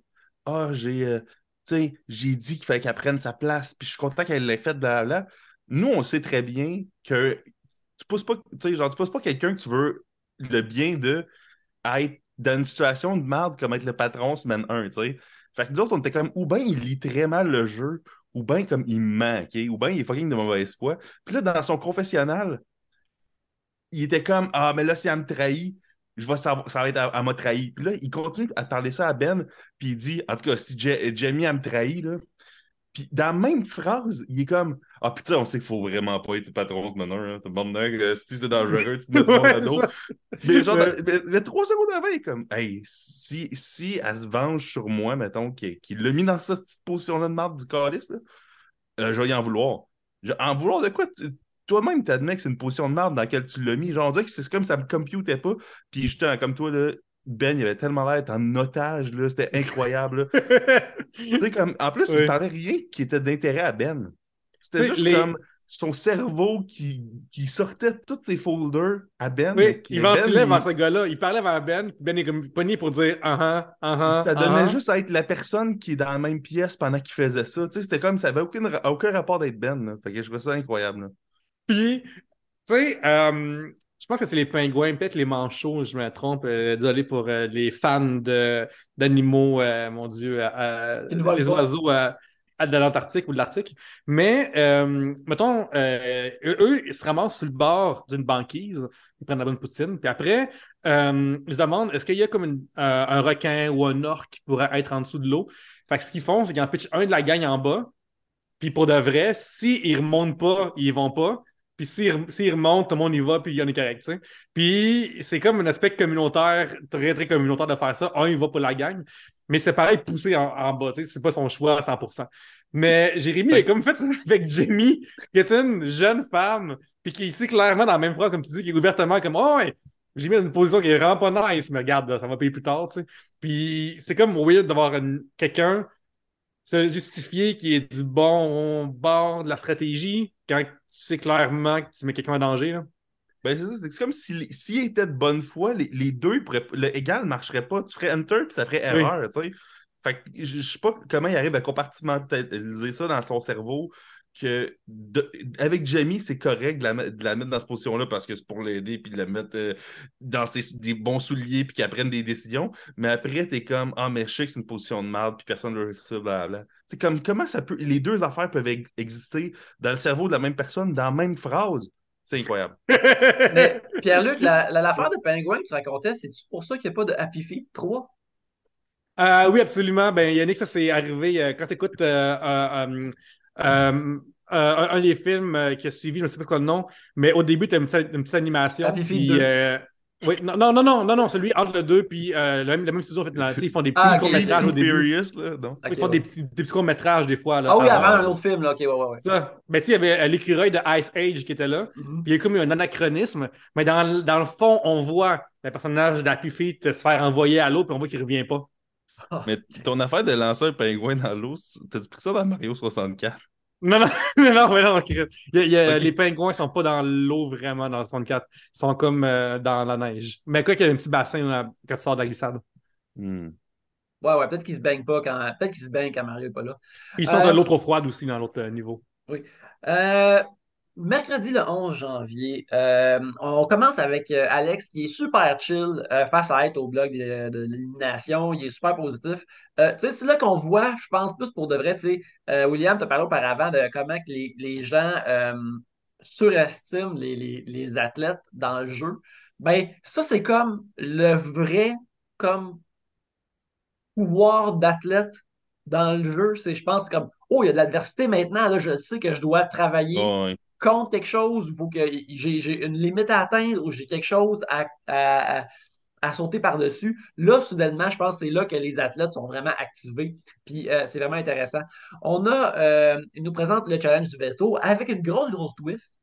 Ah, j'ai. tu sais, j'ai dit qu'il fallait qu'elle prenne sa place, puis je suis content qu'elle l'ait fait, blablabla. Nous, on sait très bien que tu pousses pas, tu sais, genre, tu pousses pas quelqu'un que tu veux le bien de être dans une situation de merde comme être le patron semaine 1, tu sais. Fait que nous autres, on était comme, ou bien il lit très mal le jeu, ou bien comme il ment? Ou bien il est fucking de mauvaise foi. Puis là, dans son confessionnal, il était comme, ah, mais là, si elle me trahit, je vais savoir, ça va être, elle, elle m'a trahi. Puis là, il continue à parler ça à Ben, puis il dit, en tout cas, si Ja- Jamie, elle me trahit, là, puis dans la même phrase, il est comme Ah, putain, on sait qu'il faut vraiment pas être patron ce meneur. Hein. Bon euh, si c'est dangereux, tu te mets Ouais, ado. ça. Mais genre, Ouais. mais, mais trois secondes avant, il est comme Hey, si, si elle se venge sur moi, mettons, qu'il qu'il l'a mis dans cette position-là de marde du calice, là, euh, je vais y en vouloir. Je- en vouloir de quoi tu- Toi-même, t'admets que c'est une position de marde dans laquelle tu l'as mis. Genre, on dirait que c'est comme ça me computait pas. Puis, justement, comme toi, là, Ben, il avait tellement l'air en otage, là, c'était incroyable. là. Tu comme, en plus, il parlait rien qui était d'intérêt à Ben. C'était Tu juste les- comme son cerveau qui, qui sortait tous ses folders à Ben. Oui, il Ben, ventilait il- vers ce gars-là. Il parlait vers Ben, puis Ben est comme pogné pour dire ah ah, ah ah. ça ah, donnait ah. juste à être la personne qui est dans la même pièce pendant qu'il faisait ça. Tu sais, c'était comme ça avait aucun, ra- aucun rapport d'être Ben. là. Fait que je trouvais ça incroyable. là. Puis, tu sais, euh, je pense que c'est les pingouins, peut-être les manchots, je me trompe. euh, désolé pour euh, les fans d'animaux, mon Dieu, les oiseaux de l'Antarctique ou de l'Arctique. Mais, euh, mettons, euh, eux, ils se ramassent sur le bord d'une banquise, ils prennent la bonne poutine, puis après, euh, ils se demandent est-ce qu'il y a comme une- un requin ou un orque qui pourrait être en dessous de l'eau? Fait que ce qu'ils font, c'est qu'ils en pitchent un de la gang en bas, puis pour de vrai, s'ils ne remontent pas, ils vont pas. Puis s'ils rem- s'ils remontent, tout le monde y va, puis il y en est correct, tu sais. Puis c'est comme un aspect communautaire, très, très communautaire de faire ça. Un, il va pour la gang. Mais c'est pareil, poussé en, en bas, tu sais. C'est pas son choix à 100%. Mais Jérémy a comme fait ça avec Jamie, qui est une jeune femme, puis qui sait clairement dans la même phrase, comme tu dis, qui est ouvertement comme Oh, ouais, j'ai mis dans une position qui est vraiment pas nice, mais regarde, là, ça va payer plus tard, tu sais. Puis c'est comme weird d'avoir quelqu'un se justifier qui est du bon bord de la stratégie quand sais clairement que tu mets quelqu'un en danger. Là. Ben, c'est ça, c'est comme si- s'il était de bonne foi, les, les deux, pourraient- le égal ne marcherait pas. Tu ferais enter puis ça ferait Oui. erreur, tu sais. Fait que je je sais pas comment il arrive à compartimentaliser ça dans son cerveau. Que de- avec Jamie, c'est correct de la, met- de la mettre dans cette position-là parce que c'est pour l'aider puis de la mettre euh, dans ses, des bons souliers puis qu'elle prenne des décisions. Mais après, t'es comme Ah, mais je sais que c'est une position de merde puis personne ne veut ça, blablabla. C'est comme comment ça peut. Les deux affaires peuvent ex- exister dans le cerveau de la même personne, dans la même phrase? C'est incroyable. Mais Pierre-Luc, la- la- l'affaire de Pingouin que tu racontais, c'est-tu pour ça qu'il n'y a pas de Happy Feet 3? Euh, oui, absolument. Ben, Yannick, ça c'est arrivé euh, quand tu écoutes euh, euh, euh, un, un des films euh, qui a suivi, je ne sais pas quoi le nom, mais au début, tu as une, petite- une petite animation. Happy Feet puis, 2. euh, oui, non, non, non, non, non, non, celui entre le 2 puis euh, le, même, le même studio, en fait, là, sais, ils font des petits Ah, ok. courts-métrages au début. Furious, là, ils font ouais. des petits, des petits courts-métrages des fois. Là, Ah oui, Euh, avant un autre film, là. Ok, ouais, ouais, ouais. Ça. Ben, tu sais, il y avait euh, l'écureuil de Ice Age qui était là. Mhm. Puis il y a comme eu un anachronisme. Mais dans, le- dans le fond, on voit le personnage d'Happy Feet se faire envoyer à l'eau, puis on voit qu'il revient pas. Ah. Mais ton affaire de lancer un pingouin dans l'eau, t'as-tu pris ça dans Mario 64? Non, non, non, mais non, ok. Il y a- il y a- Ok. Les pingouins sont pas dans l'eau vraiment dans le 64. Ils sont comme euh, dans la neige. Mais quoi qu'il y a un petit bassin là, quand tu sors de la glissade. Hmm. Ouais, ouais, peut-être qu'il se baigne pas quand. Peut-être qu'il se baigne quand Mario est pas là. Ils sont Euh, de l'eau trop froide aussi dans l'autre euh, niveau. Euh, mercredi le 11 janvier, euh, on commence avec euh, Alex qui est super chill euh, face à être au blog de, l'élimination. Il est super positif. C'est là qu'on voit, je pense, plus pour de vrai. William t'a parlé auparavant de comment les, gens surestiment les, athlètes dans le jeu. Ben, ça, c'est comme le vrai comme pouvoir d'athlète dans le jeu. Je pense, comme Oh, il y a de l'adversité maintenant, je sais que je dois travailler. Contre quelque chose, il faut que j'ai une limite à atteindre ou j'ai quelque chose à, à- à- sauter par-dessus. Là, soudainement, je pense que c'est là que les athlètes sont vraiment activés. Puis euh, c'est vraiment intéressant. On a, euh, il nous présente le challenge du veto avec une grosse, grosse twist.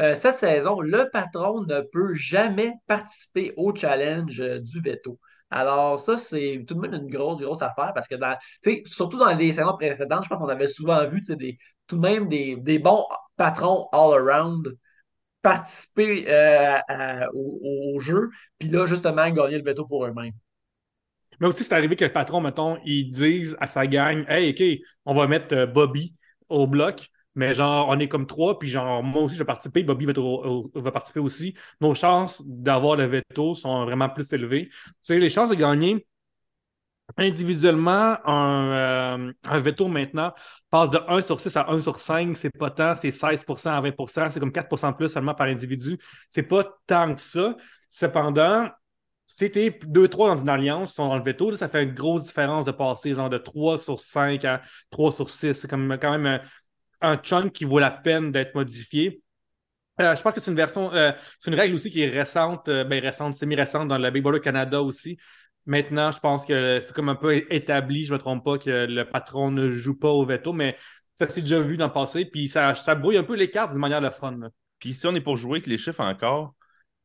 Euh, cette saison, le patron ne peut jamais participer au challenge du veto. Alors, ça, c'est tout de même une grosse, grosse affaire parce que, dans, surtout dans les saisons précédentes, je pense qu'on avait souvent vu des, tout de même des, des bons patrons all-around participer euh, au, jeu, puis là, justement, gagner le veto pour eux-mêmes. Mais aussi, c'est arrivé que le patron, mettons, ils disent à sa gang Hey, OK, on va mettre euh, Bobby au bloc, mais genre, on est comme trois, puis genre, moi aussi, je vais participer, Bobby va, va participer aussi. Nos chances d'avoir le veto sont vraiment plus élevées. Tu sais, les chances de gagner individuellement un, euh, un veto maintenant passe de 1 sur 6 à 1 sur 5, c'est pas tant, c'est 16 à 20 c'est comme 4 de plus seulement par individu. C'est pas tant que ça. Cependant, si t'es 2-3 dans une alliance, sont dans le veto, ça fait une grosse différence de passer genre de 3 sur 5 à 3 sur 6. C'est quand même un, un chunk qui vaut la peine d'être modifié. Euh, je pense que c'est une version, euh, c'est une règle aussi qui est récente, euh, ben récente, semi-récente dans le Big Brother Canada aussi. Maintenant, je pense que c'est comme un peu établi, je ne me trompe pas, que le patron ne joue pas au veto, mais ça s'est déjà vu dans le passé, puis ça, ça brouille un peu les cartes d'une manière le fun. là. Puis si on est pour jouer avec les chiffres encore,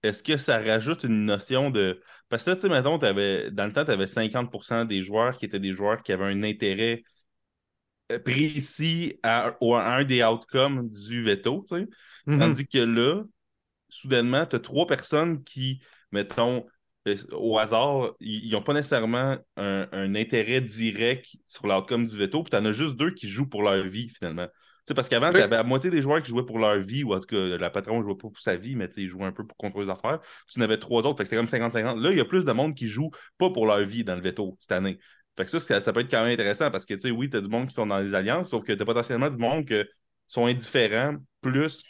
est-ce que ça rajoute une notion de. Parce que là, tu sais, mettons, dans le temps, tu avais 50% des joueurs qui étaient des joueurs qui avaient un intérêt euh, précis à, un des outcomes du veto, tu sais. Mhm. Tandis que là, soudainement, tu as trois personnes qui, mettons, au hasard, ils n'ont pas nécessairement un, un intérêt direct sur l'outcome du veto, puis tu en as juste deux qui jouent pour leur vie, finalement. Tu sais, parce qu'avant, Oui. tu avais la moitié des joueurs qui jouaient pour leur vie, ou en tout cas, la patronne ne jouait pas pour sa vie, mais tu sais, il jouait un peu pour contre les affaires. Puis tu en avais trois autres, fait que c'était comme 50-50. Là, il y a plus de monde qui joue pas pour leur vie dans le veto cette année. Fait que ça, ça, ça peut être quand même intéressant parce que, tu sais, oui, tu as du monde qui sont dans les alliances, sauf que tu as potentiellement du monde qui sont indifférents plus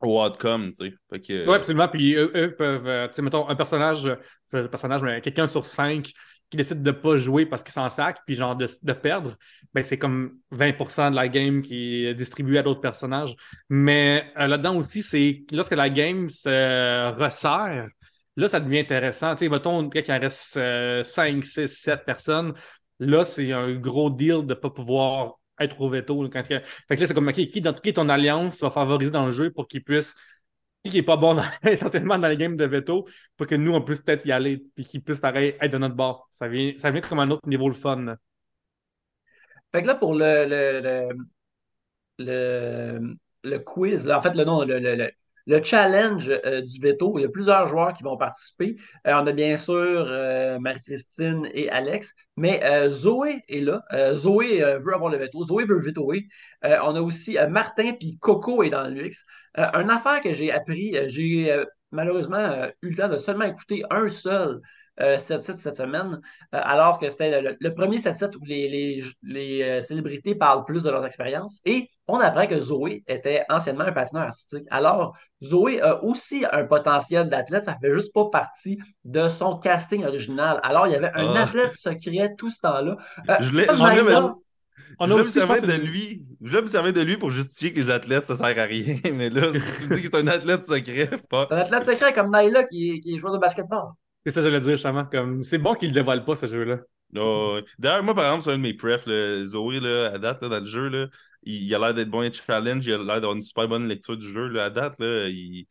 au outcome, tu sais. Que, Oui, absolument. Puis eux, eux peuvent, euh, tu sais, mettons, un personnage, euh, personnage, mais quelqu'un sur cinq qui décide de pas jouer parce qu'il s'en sac, puis genre de, de perdre, ben c'est comme 20% de la game qui est distribuée à d'autres personnages. Mais euh, là-dedans aussi, c'est lorsque la game se resserre, là, ça devient intéressant. Tu sais, mettons, quand il en reste 5, 6, 7 personnes, là, c'est un gros deal de ne pas pouvoir être au veto. quand- Fait que là, c'est comme, qui est ton alliance tu vas favoriser dans le jeu pour qu'il puisse qui n'est pas bon essentiellement dans les games de veto pour que nous, on puisse peut-être y aller puis qu'il puisse, pareil, être de notre bord. Ça vient, ça vient comme un autre niveau le fun. Fait que là, pour le, le, le, le, quiz, en fait, le nom, le, le, le- le challenge euh, du veto, il y a plusieurs joueurs qui vont participer. Euh, on a bien sûr euh, Marie-Christine et Alex, mais Zoé est là. Zoé veut avoir le veto. Zoé veut vetoer. On a aussi Martin, puis Coco est dans l'UX. Une affaire que j'ai appris, j'ai malheureusement eu le temps de seulement écouter un seul euh, 7-7 cette semaine, euh, alors que c'était le, le premier 7-7 où les, les, les euh, célébrités parlent plus de leurs expériences. Et on apprend que Zoé était anciennement un patineur artistique. Alors, Zoé a aussi un potentiel d'athlète, ça fait juste pas partie de son casting original. Alors, il y avait un Ah. athlète secret tout ce temps-là. Euh, Je me- On je a voulais me servir de lui. Je voulais me servir de lui pour justifier que les athlètes, ça sert à rien. Mais là, si tu me dis que c'est un athlète secret, pas. un athlète secret comme Naila qui qui est joueur de basketball. C'est ça que j'allais dire, justement. Comme, c'est bon qu'il ne le dévoile pas, ce jeu-là. Oh. D'ailleurs, moi, par exemple, c'est un de mes prefs, là, Zoé, là, à date, là, dans le jeu, là, il, il a l'air d'être bon à challenge, il a l'air d'avoir une super bonne lecture du jeu, là, à date, là, il, tu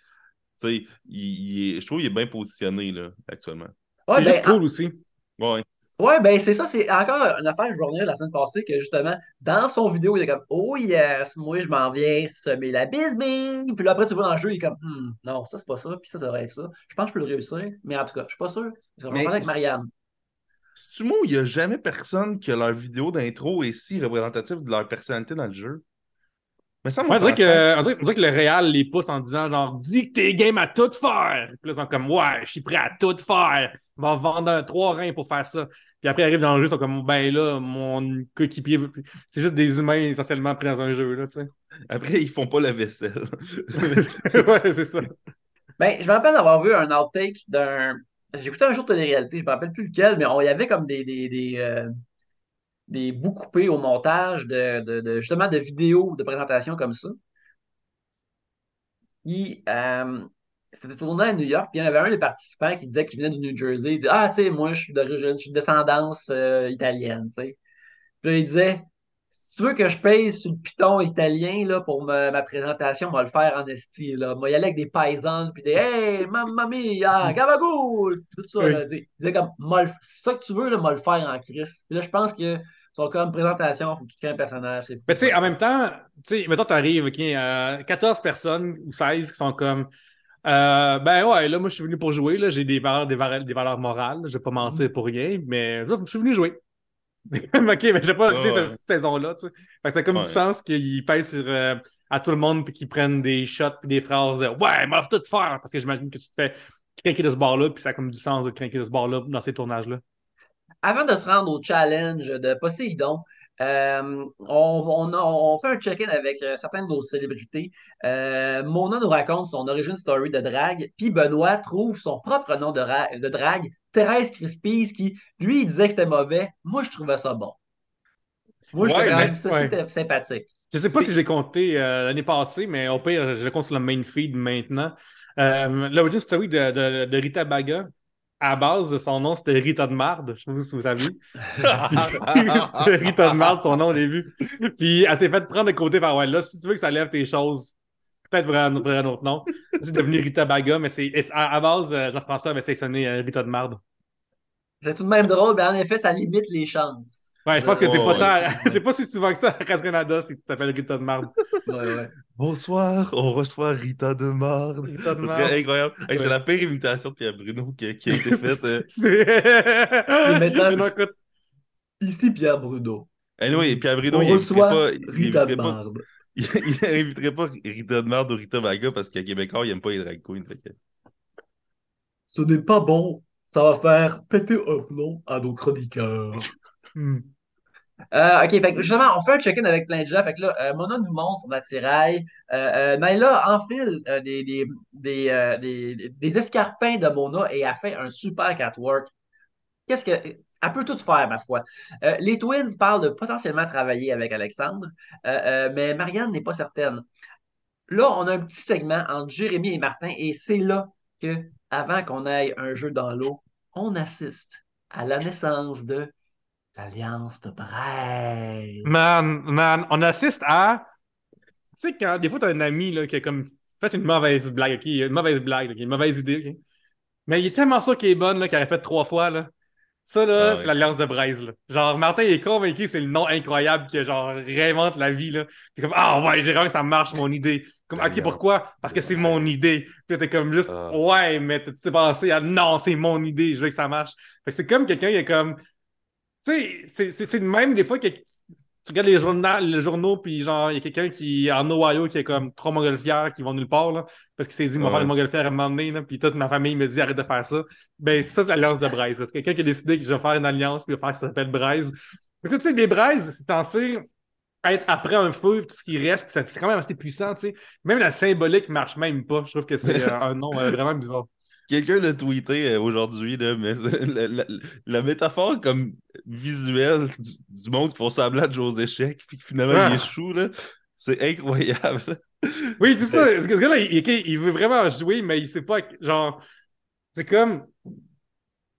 sais, il, il est- je trouve qu'il est bien positionné, là, actuellement. Ouais, il est ben, juste cool aussi. Ouais. Ouais, ben c'est ça, c'est encore une affaire, je revenir la semaine passée, que justement, dans son vidéo, il est comme Oh yes, moi je m'en viens semer la bisbille. Puis là, après, tu vois dans le jeu, il est comme Hmm, non, ça c'est pas ça, puis ça, ça devrait être ça. Je pense que je peux le réussir, mais en tout cas, je suis pas sûr. Je vais avec Marianne. C'est-tu moi où il n'y a jamais personne que leur vidéo d'intro est si représentative de leur personnalité dans le jeu? Mais ça, Ouais, on, dirait que, on, dirait, on dirait que le Real les pousse en disant genre dis que t'es game à tout faire. Puis là, ils sont comme Ouais, je suis prêt à tout faire. On va vendre un, trois reins pour faire ça. Puis après, ils arrivent dans le jeu, ils sont comme Ben là, mon coéquipier. veut- C'est juste des humains essentiellement pris dans un jeu, là, tu sais. Après, ils font pas la vaisselle. ouais, c'est ça. Ben, je me rappelle d'avoir vu un outtake d'un. J'ai écouté un jour de télé-réalité, je me rappelle plus lequel, mais on y avait comme des, des, des, euh, des bouts coupés au montage de, justement de vidéos de présentation comme ça. Puis, euh, c'était tourné à New York, puis il y en avait un des participants qui disait qu'il venait du New Jersey. Il dit Ah, tu sais, moi, je suis d'origine, je suis de descendance euh, italienne, tu sais. Puis il disait Si tu veux que je pèse sur le piton italien là, pour me- ma présentation, on va le faire en esti. Là. Moi, y aller avec des paysans, puis des Hey, mamma mia, gabagoul, tout ça. Là, Oui. disait comme M'a C'est ça que tu veux, là, moi le faire en crise. Puis là, je pense que son comme présentation, il faut que tu crées un personnage. Mais tu sais, en même temps, tu sais, mettons, t'arrives, OK, euh, 14 personnes ou 16 qui sont comme euh, Ben ouais, là, moi, je suis venu pour jouer, là, j'ai des valeurs, des valeurs, des valeurs morales, je vais pas mentir pour rien, mais je suis venu jouer. OK, mais j'ai pas écouté Ouais. cette saison-là, tu sais. Fait que ça a comme Ouais. du sens qu'ils pèsent sur, euh, à tout le monde puis qu'ils prennent des shots puis des phrases euh, Ouais, moi, tout faire parce que j'imagine que tu te fais craquer de ce bord-là puis ça a comme du sens de craquer de ce bord-là dans ces tournages-là. Avant de se rendre au challenge de Poséidon, euh, on, on, a- on fait un check-in avec euh, certaines de nos célébrités. Euh, Mona nous raconte son origin story de drague, puis Benoît trouve son propre nom de, ra- de drague, Thérèse Crispis, qui, lui, il disait que c'était mauvais. Moi, je trouvais ça bon. Moi, je Ouais, trouvais mais- ça ouais. sympathique. Je sais pas si j'ai compté l'année passée, mais au pire, je le compte sur le main feed maintenant. L'origin story de, de, de Rita Baga, à base, son nom c'était Rita de Marde. Je sais pas si vous savez. C'était Rita de Marde, son nom au début. Puis elle s'est fait prendre de côté par ouais, là, si tu veux que ça lève tes choses, peut-être pour un, pour un autre nom. C'est devenu Rita Baga, mais c'est à, à base, euh, Jean-François avait sélectionné euh, Rita de Marde. C'est tout de même drôle, mais en effet, ça limite les chances. Ouais, je pense que t'es Ouais, pas, tant- t'es pas si souvent que ça à Catherine si tu t'appelles Rita de Marde. Ouais, ouais. Bonsoir, on reçoit Rita de Marde. Rita de Ce Marde. serait incroyable. Hey, C'est la pire imitation de Pierre Bruno qui, qui a été faite. euh. C'est. Ici Pierre Bruno. Anyway, Pierre Bruno, On il reçoit pas, il Rita de Marde. il, il inviterait pas Rita de Marde ou Rita Baga parce qu'à Québécois, il aime pas les drag queens. Ce n'est pas bon. Ça va faire péter un plomb à nos chroniqueurs. Euh, OK, fait justement, on fait un check-in avec plein de gens. Fait que là, euh, Mona nous montre son attirail. Euh, euh, Naila enfile des, des, des, des- escarpins de Mona et a fait un super catwalk. Qu'est-ce que. Elle peut tout faire, ma foi. Les Twins parlent de potentiellement travailler avec Alexandre, mais Marianne n'est pas certaine. Là, on a un petit segment entre Jérémy et Martin, et c'est là que, avant qu'on aille un jeu dans l'eau, on assiste à la naissance de l'Alliance de Braise. Man, man, on assiste à. Tu sais, quand des fois, t'as un ami là, qui a comme fait une mauvaise blague, ok? Une mauvaise blague? Une mauvaise idée, ok? Mais il est tellement sûr qu'il est bonne, là, qu'il répète trois fois, là. Ça, là, Ah c'est l'Alliance de Braise, là. Genre, Martin il est convaincu, c'est le nom incroyable qui, genre, réinvente la vie, là. T'es comme, ah ouais, j'ai que ça marche, mon idée. Comme, ok, pourquoi? Parce que c'est mon idée. Puis t'es comme juste, Ah. ouais, mais tu t'es pensé à, non, c'est mon idée, je veux que ça marche. Fait que c'est comme quelqu'un, il est comme, tu sais, c'est- le même des fois que tu regardes les journaux, les journaux puis genre, il y a quelqu'un qui, en Ohio, qui est comme trois montgolfières qui vont nulle part, là, parce qu'il s'est dit, va Ouais. faire des montgolfières à un moment donné, là, puis toute ma famille me dit, arrête de faire ça. Ben, ça, c'est l'alliance de Braise. C'est quelqu'un qui a décidé que je vais faire une alliance, puis il va faire que ça s'appelle Braise. Parce que, tu sais, les Braises, c'est censé être après un feu, tout ce qui reste, puis c'est quand même assez puissant, tu sais. Même la symbolique marche même pas. Je trouve que c'est euh, un nom euh, vraiment bizarre. Quelqu'un l'a tweeté euh, aujourd'hui, mais la, la- la métaphore comme visuelle du, du monde qui font semblant de jouer aux échecs, puis finalement Ah. il échoue, là, c'est incroyable. Oui, c'est ça. Ce gars-là, il, il- il veut vraiment jouer, mais il sait pas. Genre, c'est comme.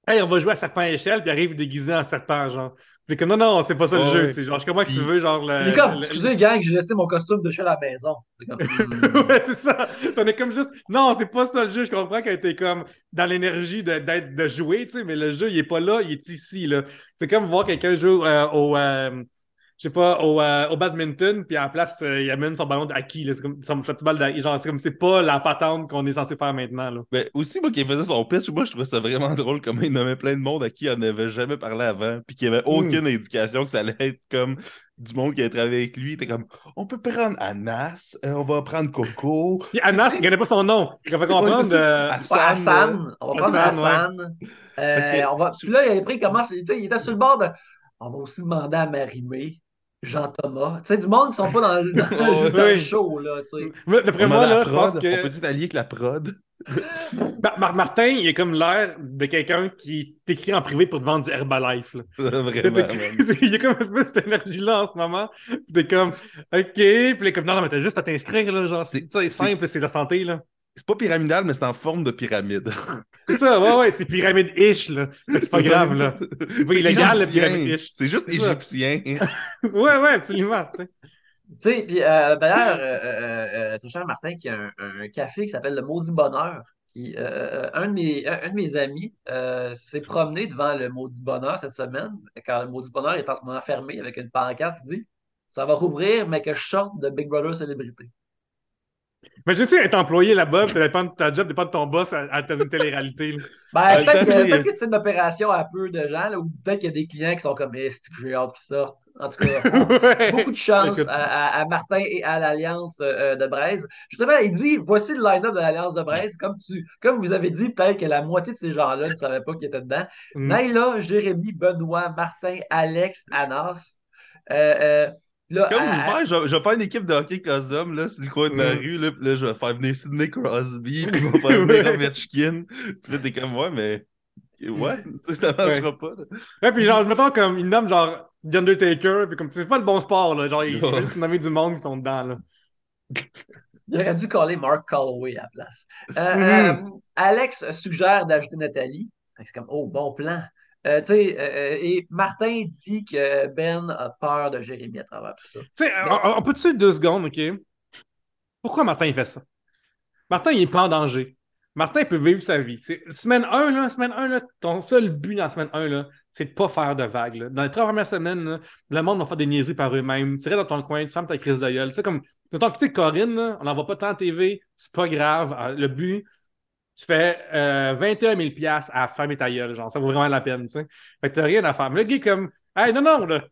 Hey, on va jouer à serpent à échelle, puis il arrive déguisé en serpent, genre. Fait que non, non, c'est pas ça le jeu. C'est genre, je comprends que tu veux, genre. Le, est comme, le- excusez, gang, j'ai laissé mon costume de chez la maison. C'est comme, hmm. ouais, c'est ça. On est comme juste. Non, c'est pas ça le jeu. Je comprends qu'elle était comme dans l'énergie de, d'être- de jouer, tu sais, mais le jeu, il est pas là, il est ici, là. C'est comme voir quelqu'un jouer euh, au. euh, je sais pas, au, euh, au badminton, puis à la place, euh, il amène son ballon d'acquis, là. C'est comme son, balle d'acquis. Genre, c'est comme c'est pas la patente qu'on est censé faire maintenant, là. Ben, aussi, moi, qui faisait son pitch, moi, je trouvais ça vraiment drôle comment il nommait plein de monde à qui on n'avait jamais parlé avant, puis qu'il n'y avait aucune indication que ça allait être comme du monde qui allait travailler avec lui. Il était comme, on peut prendre Anas, euh, on va prendre Coco. Puis Anas, il connaît pas son nom. Il va comprendre. Hassan, on va prendre Hassan, ouais. Euh, on va... Puis là, il, après, il commence, tu sais, il était sur le bord de. On va aussi demander à Marimé, Jean-Thomas. Tu sais, du monde qui sont pas dans, le- dans, le- Ouais. dans le show, là, tu sais. mais D'après moi, là, je pense que. On peut-tu t'allier avec la prod? Mar- Mar- Martin, il est comme l'air de quelqu'un qui t'écrit en privé pour te vendre du Herbalife. Là. Vraiment, il y a comme un peu cette énergie-là en ce moment. Puis T'es comme, OK. Puis est comme, non, non, mais t'as juste à t'inscrire. Là, genre, c'est- simple, c'est la santé. là. C'est pas pyramidal, mais c'est en forme de pyramide. C'est ça, ouais, ouais, c'est pyramide-ish. là. C'est pas grave. là. C'est illégal, le égyptien. pyramide-ish. C'est juste égyptien. Ouais, ouais, absolument. tu sais. Tu sais, puis euh, d'ailleurs, euh, euh, euh, ce cher Martin qui a un, un café qui s'appelle le Maudit Bonheur. Qui, euh, euh, un, de mes, un, un de mes amis euh, s'est promené devant le Maudit Bonheur cette semaine, car le Maudit Bonheur est en ce moment fermé avec une pancarte qui dit Ça va rouvrir, mais que je sorte de Big Brother Célébrité. Mais je sais, être employé là-bas, ça dépend de ta job, dépend de ton boss à, à une télé-réalité. Ben, Ah, peut-être que, tu sais, peut-être que c'est une opération à peu de gens, là, ou peut-être qu'il y a des clients qui sont comme Eh, c'est que j'ai hâte qu'ils sortent? En tout cas, Ouais. beaucoup de chance à, à- à Martin et à l'Alliance euh, de Braise. Justement, il dit voici le line-up de l'Alliance de Braise. Comme, tu, comme vous avez dit, peut-être que la moitié de ces gens-là ne savaient pas qu'ils étaient dedans. Mm. Naïla, Jérémy, Benoît, Martin, Alex, Anas. Euh, euh, là, Comme, à- ouais, je, vais- je vais faire une équipe de hockey custom là, sur le coin de la Ouais. rue. Là, puis là, je vais faire venir Sidney Crosby, puis je vais faire venir. Ovechkin. Puis là, t'es comme, ouais, mais. Ouais, tu sais, ça marchera pas. là. Ouais, puis genre, mettons comme, il nomme genre The Undertaker, puis comme, c'est pas le bon sport, là. Genre, il Ouais. fait juste nommer du monde qui sont dedans, là. il aurait dû coller Mark Calloway à la place. Euh, Mhm. euh, Alex suggère d'ajouter Nathalie. C'est comme, oh, bon plan. Euh, tu sais, euh, et Martin dit que Ben a peur de Jérémy à travers tout ça. Tu sais, on, on peut-tu deux secondes, OK? Pourquoi Martin il fait ça? Martin, il est pas en danger. Martin il peut vivre sa vie. Semaine 1, là, semaine 1, là, ton seul but dans la semaine 1, là, c'est de pas faire de vagues. là. Dans les trois premières semaines, là, le monde va faire des niaiseries par eux-mêmes. Tu restes dans ton coin, tu fermes ta crise de gueule. Tu sais, comme, mettons, tu sais, Corinne, là, on n'en voit pas tant à TV, c'est pas grave. Euh, Le but, tu fais euh, 21 000 piastres à fermer ta gueule. Genre, ça vaut vraiment la peine, tu sais. Fait que t'as rien à faire. Mais le gars, est comme, hey, non, non, là.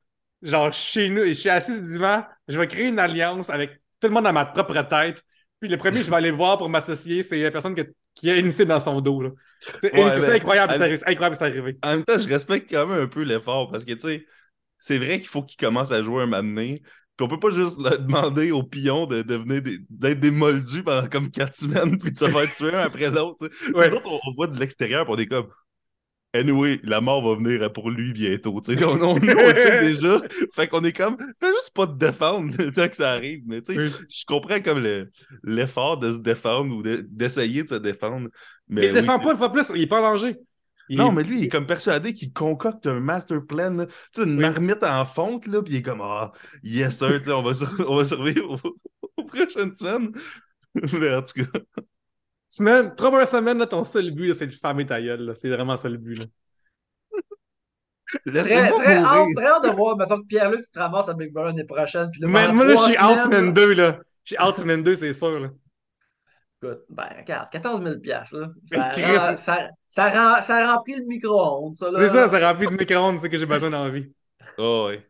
Genre, chez nous, je suis assis le divan, je vais créer une alliance avec tout le monde dans ma propre tête. Puis le premier, je vais aller voir pour m'associer, c'est la personne que- qui a initié dans son dos. là. C'est Ouais, ben, incroyable, c'est c'est incroyable, c'est arrivé. En même temps, je respecte quand même un peu l'effort parce que, tu sais, c'est vrai qu'il faut qu'il commence à jouer un moment donné. Puis on peut pas juste le demander aux pions de devenir d'être des moldus pendant comme quatre semaines puis de se faire tuer un après l'autre. Ouais. Autres, on, on voit de l'extérieur on est comme. Anyway, la mort va venir pour lui bientôt. On, on, on sait déjà. Fait qu'on est comme. Fais juste pas te défendre le temps que ça arrive. Mais tu sais, Oui. je comprends comme le- l'effort de se défendre ou de- d'essayer de, se défendre. Mais, il se oui, défend pas une fois plus, il est pas en danger. Il non, est- mais lui, il est comme persuadé qu'il concocte un master plan. là. Tu sais, une Oui. marmite en fonte, là, puis il est comme Ah, yes, sir, tu sais, on va, sur- on va survivre aux, aux prochaines semaines. mais en tout cas, Semaine, trois premières semaines, là, ton seul but, c'est de fermer ta gueule. là. C'est vraiment ça le but. Là. Très, très, hâte, mourir. très hâte de voir, mettons que Pierre-Luc tu te ramasses à Big Brother l'année prochaine. Puis là, Mais pendant moi, là, je suis out semaine là, 2, là. Je suis out semaine 2, c'est sûr. Là. Écoute, ben, regarde, 14 000 piastres, là. Ça, Chris- rend- ça, ça, rend- ça remplit le micro-ondes, ça, là. C'est ça, ça remplit de micro-ondes, c'est ce que j'ai besoin dans la vie. Ah ouais.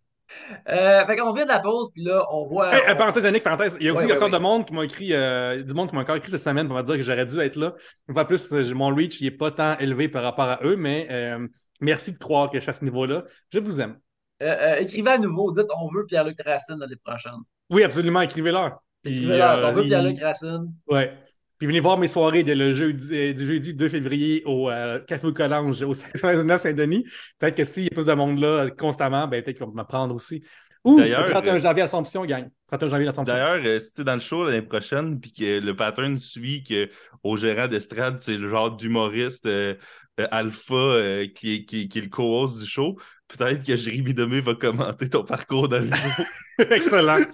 Euh, fait qu'on vient de la pause, puis là, on voit... Hey, on- parenthèse, Yannick, parenthèse. Il y a aussi Ouais, encore ouais. de monde qui m'a écrit, euh, du monde qui m'a encore écrit cette semaine pour me dire que j'aurais dû être là. Une fois de plus, euh, mon reach il est pas tant élevé par rapport à eux, mais euh, merci de croire que je suis à ce niveau-là. Je vous aime. Euh, euh, écrivez à nouveau, dites on veut Pierre-Luc Racine l'année prochaine. Oui, absolument, écrivez-leur. Écrivez-leur, euh, on veut il- Pierre-Luc Racine. Ouais. Puis venez voir mes soirées de le jeudi, euh, du jeudi 2 février au euh, Café Collange au 519 Saint-Denis. Peut-être que s'il y a plus de monde là constamment, ben, peut-être qu'ils vont me prendre aussi. Ou le D'ailleurs, 31 euh, janvier à l'Assomption, gang. 31 janvier à l'Assomption. D'ailleurs, euh, si t'es dans le show l'année prochaine, puis que le pattern suit que au gérant d'estrade, c'est le genre d'humoriste euh, alpha euh, qui, qui, qui est le co-host du show, peut-être que Jérémy Demé va commenter ton parcours dans le. Excellent.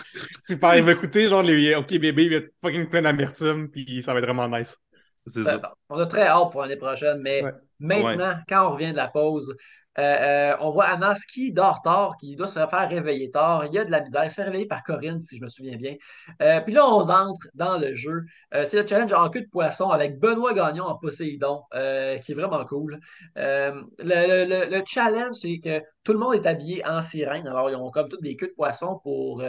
Super. Il va écouter genre les OK bébé, il va être fucking plein d'amertume, puis ça va être vraiment nice. C'est ça. On a très hâte pour l'année prochaine, mais Ouais. maintenant, quand on revient de la pause, euh, euh, on voit Anas qui dort tard, qui doit se faire réveiller tard. Il y a de la misère. Il se fait réveiller par Corinne, si je me souviens bien. Euh, puis là, on entre dans le jeu. C'est le challenge en queue de poisson avec Benoît Gagnon en Poséidon, qui est vraiment cool. Le, le- le challenge, c'est que tout le monde est habillé en sirène. Alors, ils ont comme toutes des queues de poisson pour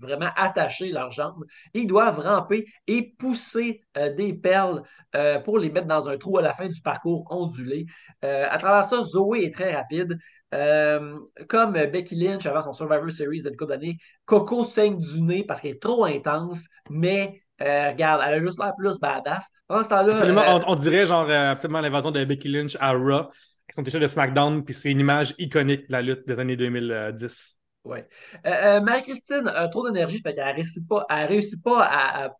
vraiment attacher leurs jambes. Ils doivent ramper et pousser des perles euh, pour les mettre dans un trou à la fin du parcours ondulé. Euh, à travers ça, Zoé est très rapide. Euh, comme Becky Lynch avant son Survivor Series de couple d'années, Coco saigne du nez parce qu'elle est trop intense, mais euh, regarde, elle a juste l'air plus badass. Pendant ce temps-là, Absolument, euh, on, on dirait genre euh, absolument l'invasion de Becky Lynch à Raw, avec son t-shirt de SmackDown, puis c'est une image iconique de la lutte des années 2010. ouais. Euh, euh, Marie-Christine a trop d'énergie, fait qu'elle ne réussit pas, elle réussit pas à, à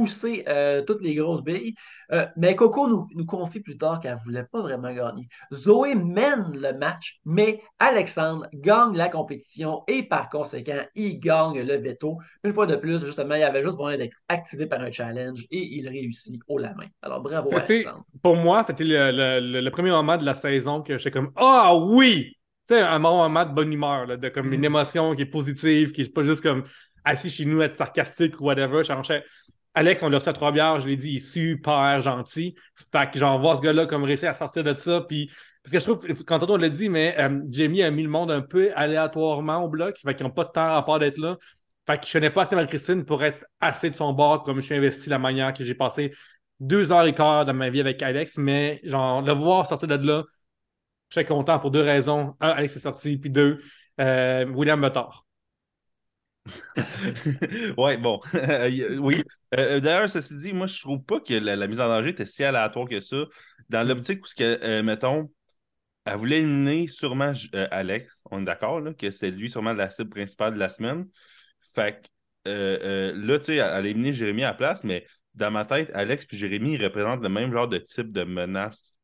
pousser euh, toutes les grosses billes. Euh, mais Coco nous, nous confie plus tard qu'elle ne voulait pas vraiment gagner. Zoé mène le match, mais Alexandre gagne la compétition et par conséquent, il gagne le veto. Une fois de plus, justement, il avait juste besoin d'être activé par un challenge et il réussit haut la main. Alors bravo Alexandre. Pour moi, c'était le, le- premier moment de la saison que j'étais comme Ah oui! Tu sais, un bon moment de bonne humeur, là, de comme une Mm. émotion qui est positive, qui est pas juste comme assis chez nous, être sarcastique ou whatever. Je Alex, on l'a reçu à trois bières, je l'ai dit, il est super gentil. Fait que genre, voir ce gars-là comme réussir à sortir de ça, puis. Parce que je trouve, quand on l'a dit, mais euh, Jamie a mis le monde un peu aléatoirement au bloc, fait qu'ils n'ont pas de temps à part d'être là. Fait que je connais pas assez Marie-Christine pour être assez de son bord comme je suis investi la manière que j'ai passé deux heures et quart dans ma vie avec Alex, mais genre, le voir sortir de là, je suis content pour deux raisons. Un, Alex est sorti, puis deux, euh, William me tort. ouais, bon. Euh, oui. Euh, D'ailleurs, ceci dit, moi, je trouve pas que la, mise en danger était si aléatoire que ça. Dans l'optique où, que, euh, mettons, elle voulait éliminer sûrement euh, Alex, on est d'accord, que c'est lui sûrement la cible principale de la semaine. Fait que euh, euh, là, tu sais, elle a éliminé Jérémy à la place, mais dans ma tête, Alex et Jérémy, ils représentent le même genre de type de menace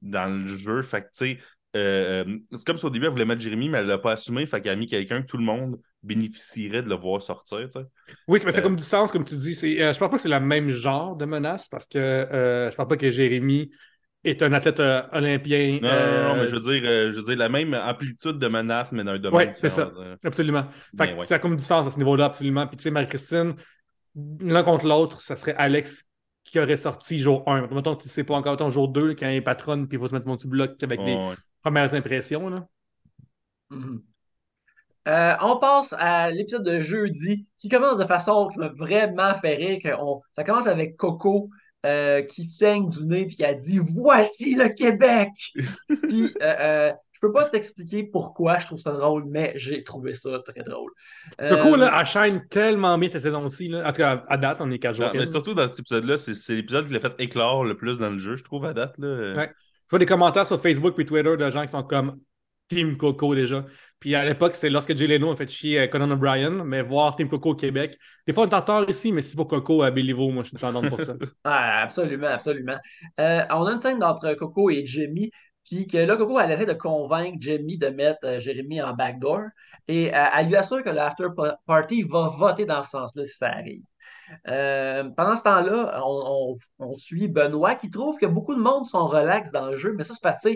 dans le jeu. Fait que, tu sais, euh, euh, c'est comme si au début, elle voulait mettre Jérémy, mais elle l'a pas assumé. Fait qu'elle a mis quelqu'un que tout le monde bénéficierait de le voir sortir. Oui, c'est mais c'est Euh, comme du sens, comme tu dis. C'est, euh, je ne pense pas que c'est le même genre de menace parce que euh, je ne pense pas que Jérémy est un athlète euh, olympien. Non, non, non, non, euh, mais je veux dire, euh, je veux dire la même amplitude de menace, mais dans un domaine Ouais, c'est différent. ça. euh. Absolument. Fait Mais que ouais. ça a comme du sens à ce niveau-là, absolument. Puis tu sais, Marie-Christine, l'un contre l'autre, ça serait Alex qui aurait sorti jour 1. Mettons, tu sais pas encore, mettons, jour 2, quand il est patronne, puis il faut se mettre mon petit bloc avec des Ouais, premières impressions. Là. Mhm. Euh, on passe à l'épisode de jeudi qui commence de façon qui m'a vraiment fait rire. que on- ça commence avec Coco euh, qui saigne du nez puis qui a dit Voici le Québec! puis euh, euh, je peux pas t'expliquer pourquoi je trouve ça drôle, mais j'ai trouvé ça très drôle. Euh, Coco, là, elle shine tellement bien cette saison-ci. là. En tout cas, à date, on est 4 jours. Non, mais surtout dans cet épisode-là, c'est c'est l'épisode qui l'a fait éclore le plus dans le jeu, je trouve, à date. Là. Ouais. Je vois des commentaires sur Facebook et Twitter de gens qui sont comme Team Coco déjà. Puis à l'époque, c'est lorsque Jay Leno a fait chier euh, Conan O'Brien, mais voir Team Coco au Québec. Des fois, on retard ici, mais c'est pour Coco à Béliveau, moi, je suis tendance pour ça. Ah, absolument, absolument. Euh, on a une scène entre Coco et Jimmy, puis que là, Coco, elle essaie de convaincre Jimmy de mettre euh, Jérémy en backdoor, et euh, elle lui assure que l'after pa- party va voter dans ce sens-là si ça arrive. Euh, pendant ce temps-là, on, on- on suit Benoît qui trouve que beaucoup de monde sont relax dans le jeu, mais ça, c'est parce que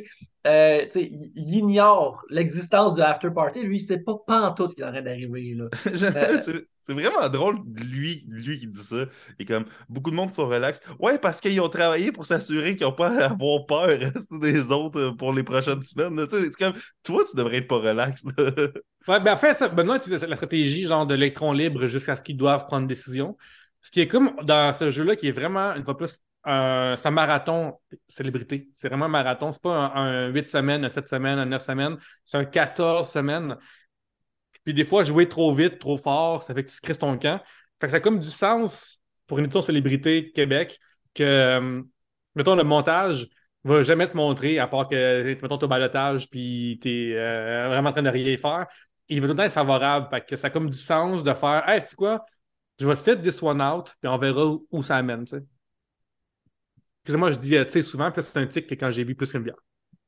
euh, il, il ignore l'existence de l'after party. Lui, il sait pas pantoute ce qui est en train d'arriver. là. Euh, c'est vraiment drôle, lui, lui qui dit ça. Et comme, beaucoup de monde sont relax. Ouais, parce qu'ils ont travaillé pour s'assurer qu'ils n'ont pas à avoir peur reste des autres euh, pour les prochaines semaines. là. Tu sais, C'est comme, toi, tu devrais être pas relax. Ouais, ben en fait, ça, Benoît la stratégie genre de l'électron libre jusqu'à ce qu'ils doivent prendre une décision. Ce qui est comme dans ce jeu-là, qui est vraiment, une fois plus, euh, c'est un marathon célébrité. C'est vraiment un marathon. C'est pas un, un 8 semaines, un 7 semaines, un 9 semaines. C'est un 14 semaines. Puis des fois, jouer trop vite, trop fort, ça fait que tu crisses ton camp. Fait que ça a comme du sens pour une édition célébrité Québec que, euh, mettons, le montage va jamais te montrer, à part que, mettons, au balotage puis t'es euh, vraiment en train de rien faire. Il va tout le temps être favorable. Fait que ça a comme du sens de faire Hey, c'est quoi? Je vais set this one out, puis on verra où, où ça amène, tu sais. Excusez-moi, je dis, euh, tu sais, souvent, peut-être c'est un tic que quand j'ai bu plus qu'une bière.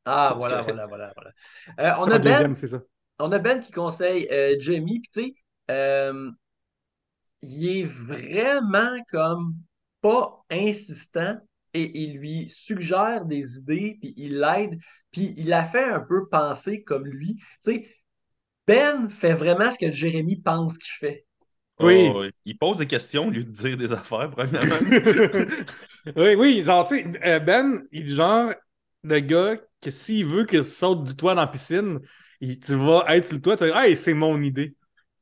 Ah, voilà, voilà, voilà, voilà. Euh, on, a ben, deuxième, c'est ça. on a Ben qui conseille euh, Jamie, puis tu sais, euh, il est vraiment comme pas insistant et il lui suggère des idées, puis il l'aide, puis il la fait un peu penser comme lui. Tu sais, Ben fait vraiment ce que Jérémy pense qu'il fait. Oui. Oh, il pose des questions au lieu de dire des affaires, premièrement. oui, oui, genre, tu sais, euh, Ben, il est du genre de gars que s'il veut qu'il saute du toit dans la piscine, il- tu vas être sur le toit, tu vas dire, hey, c'est mon idée. Tu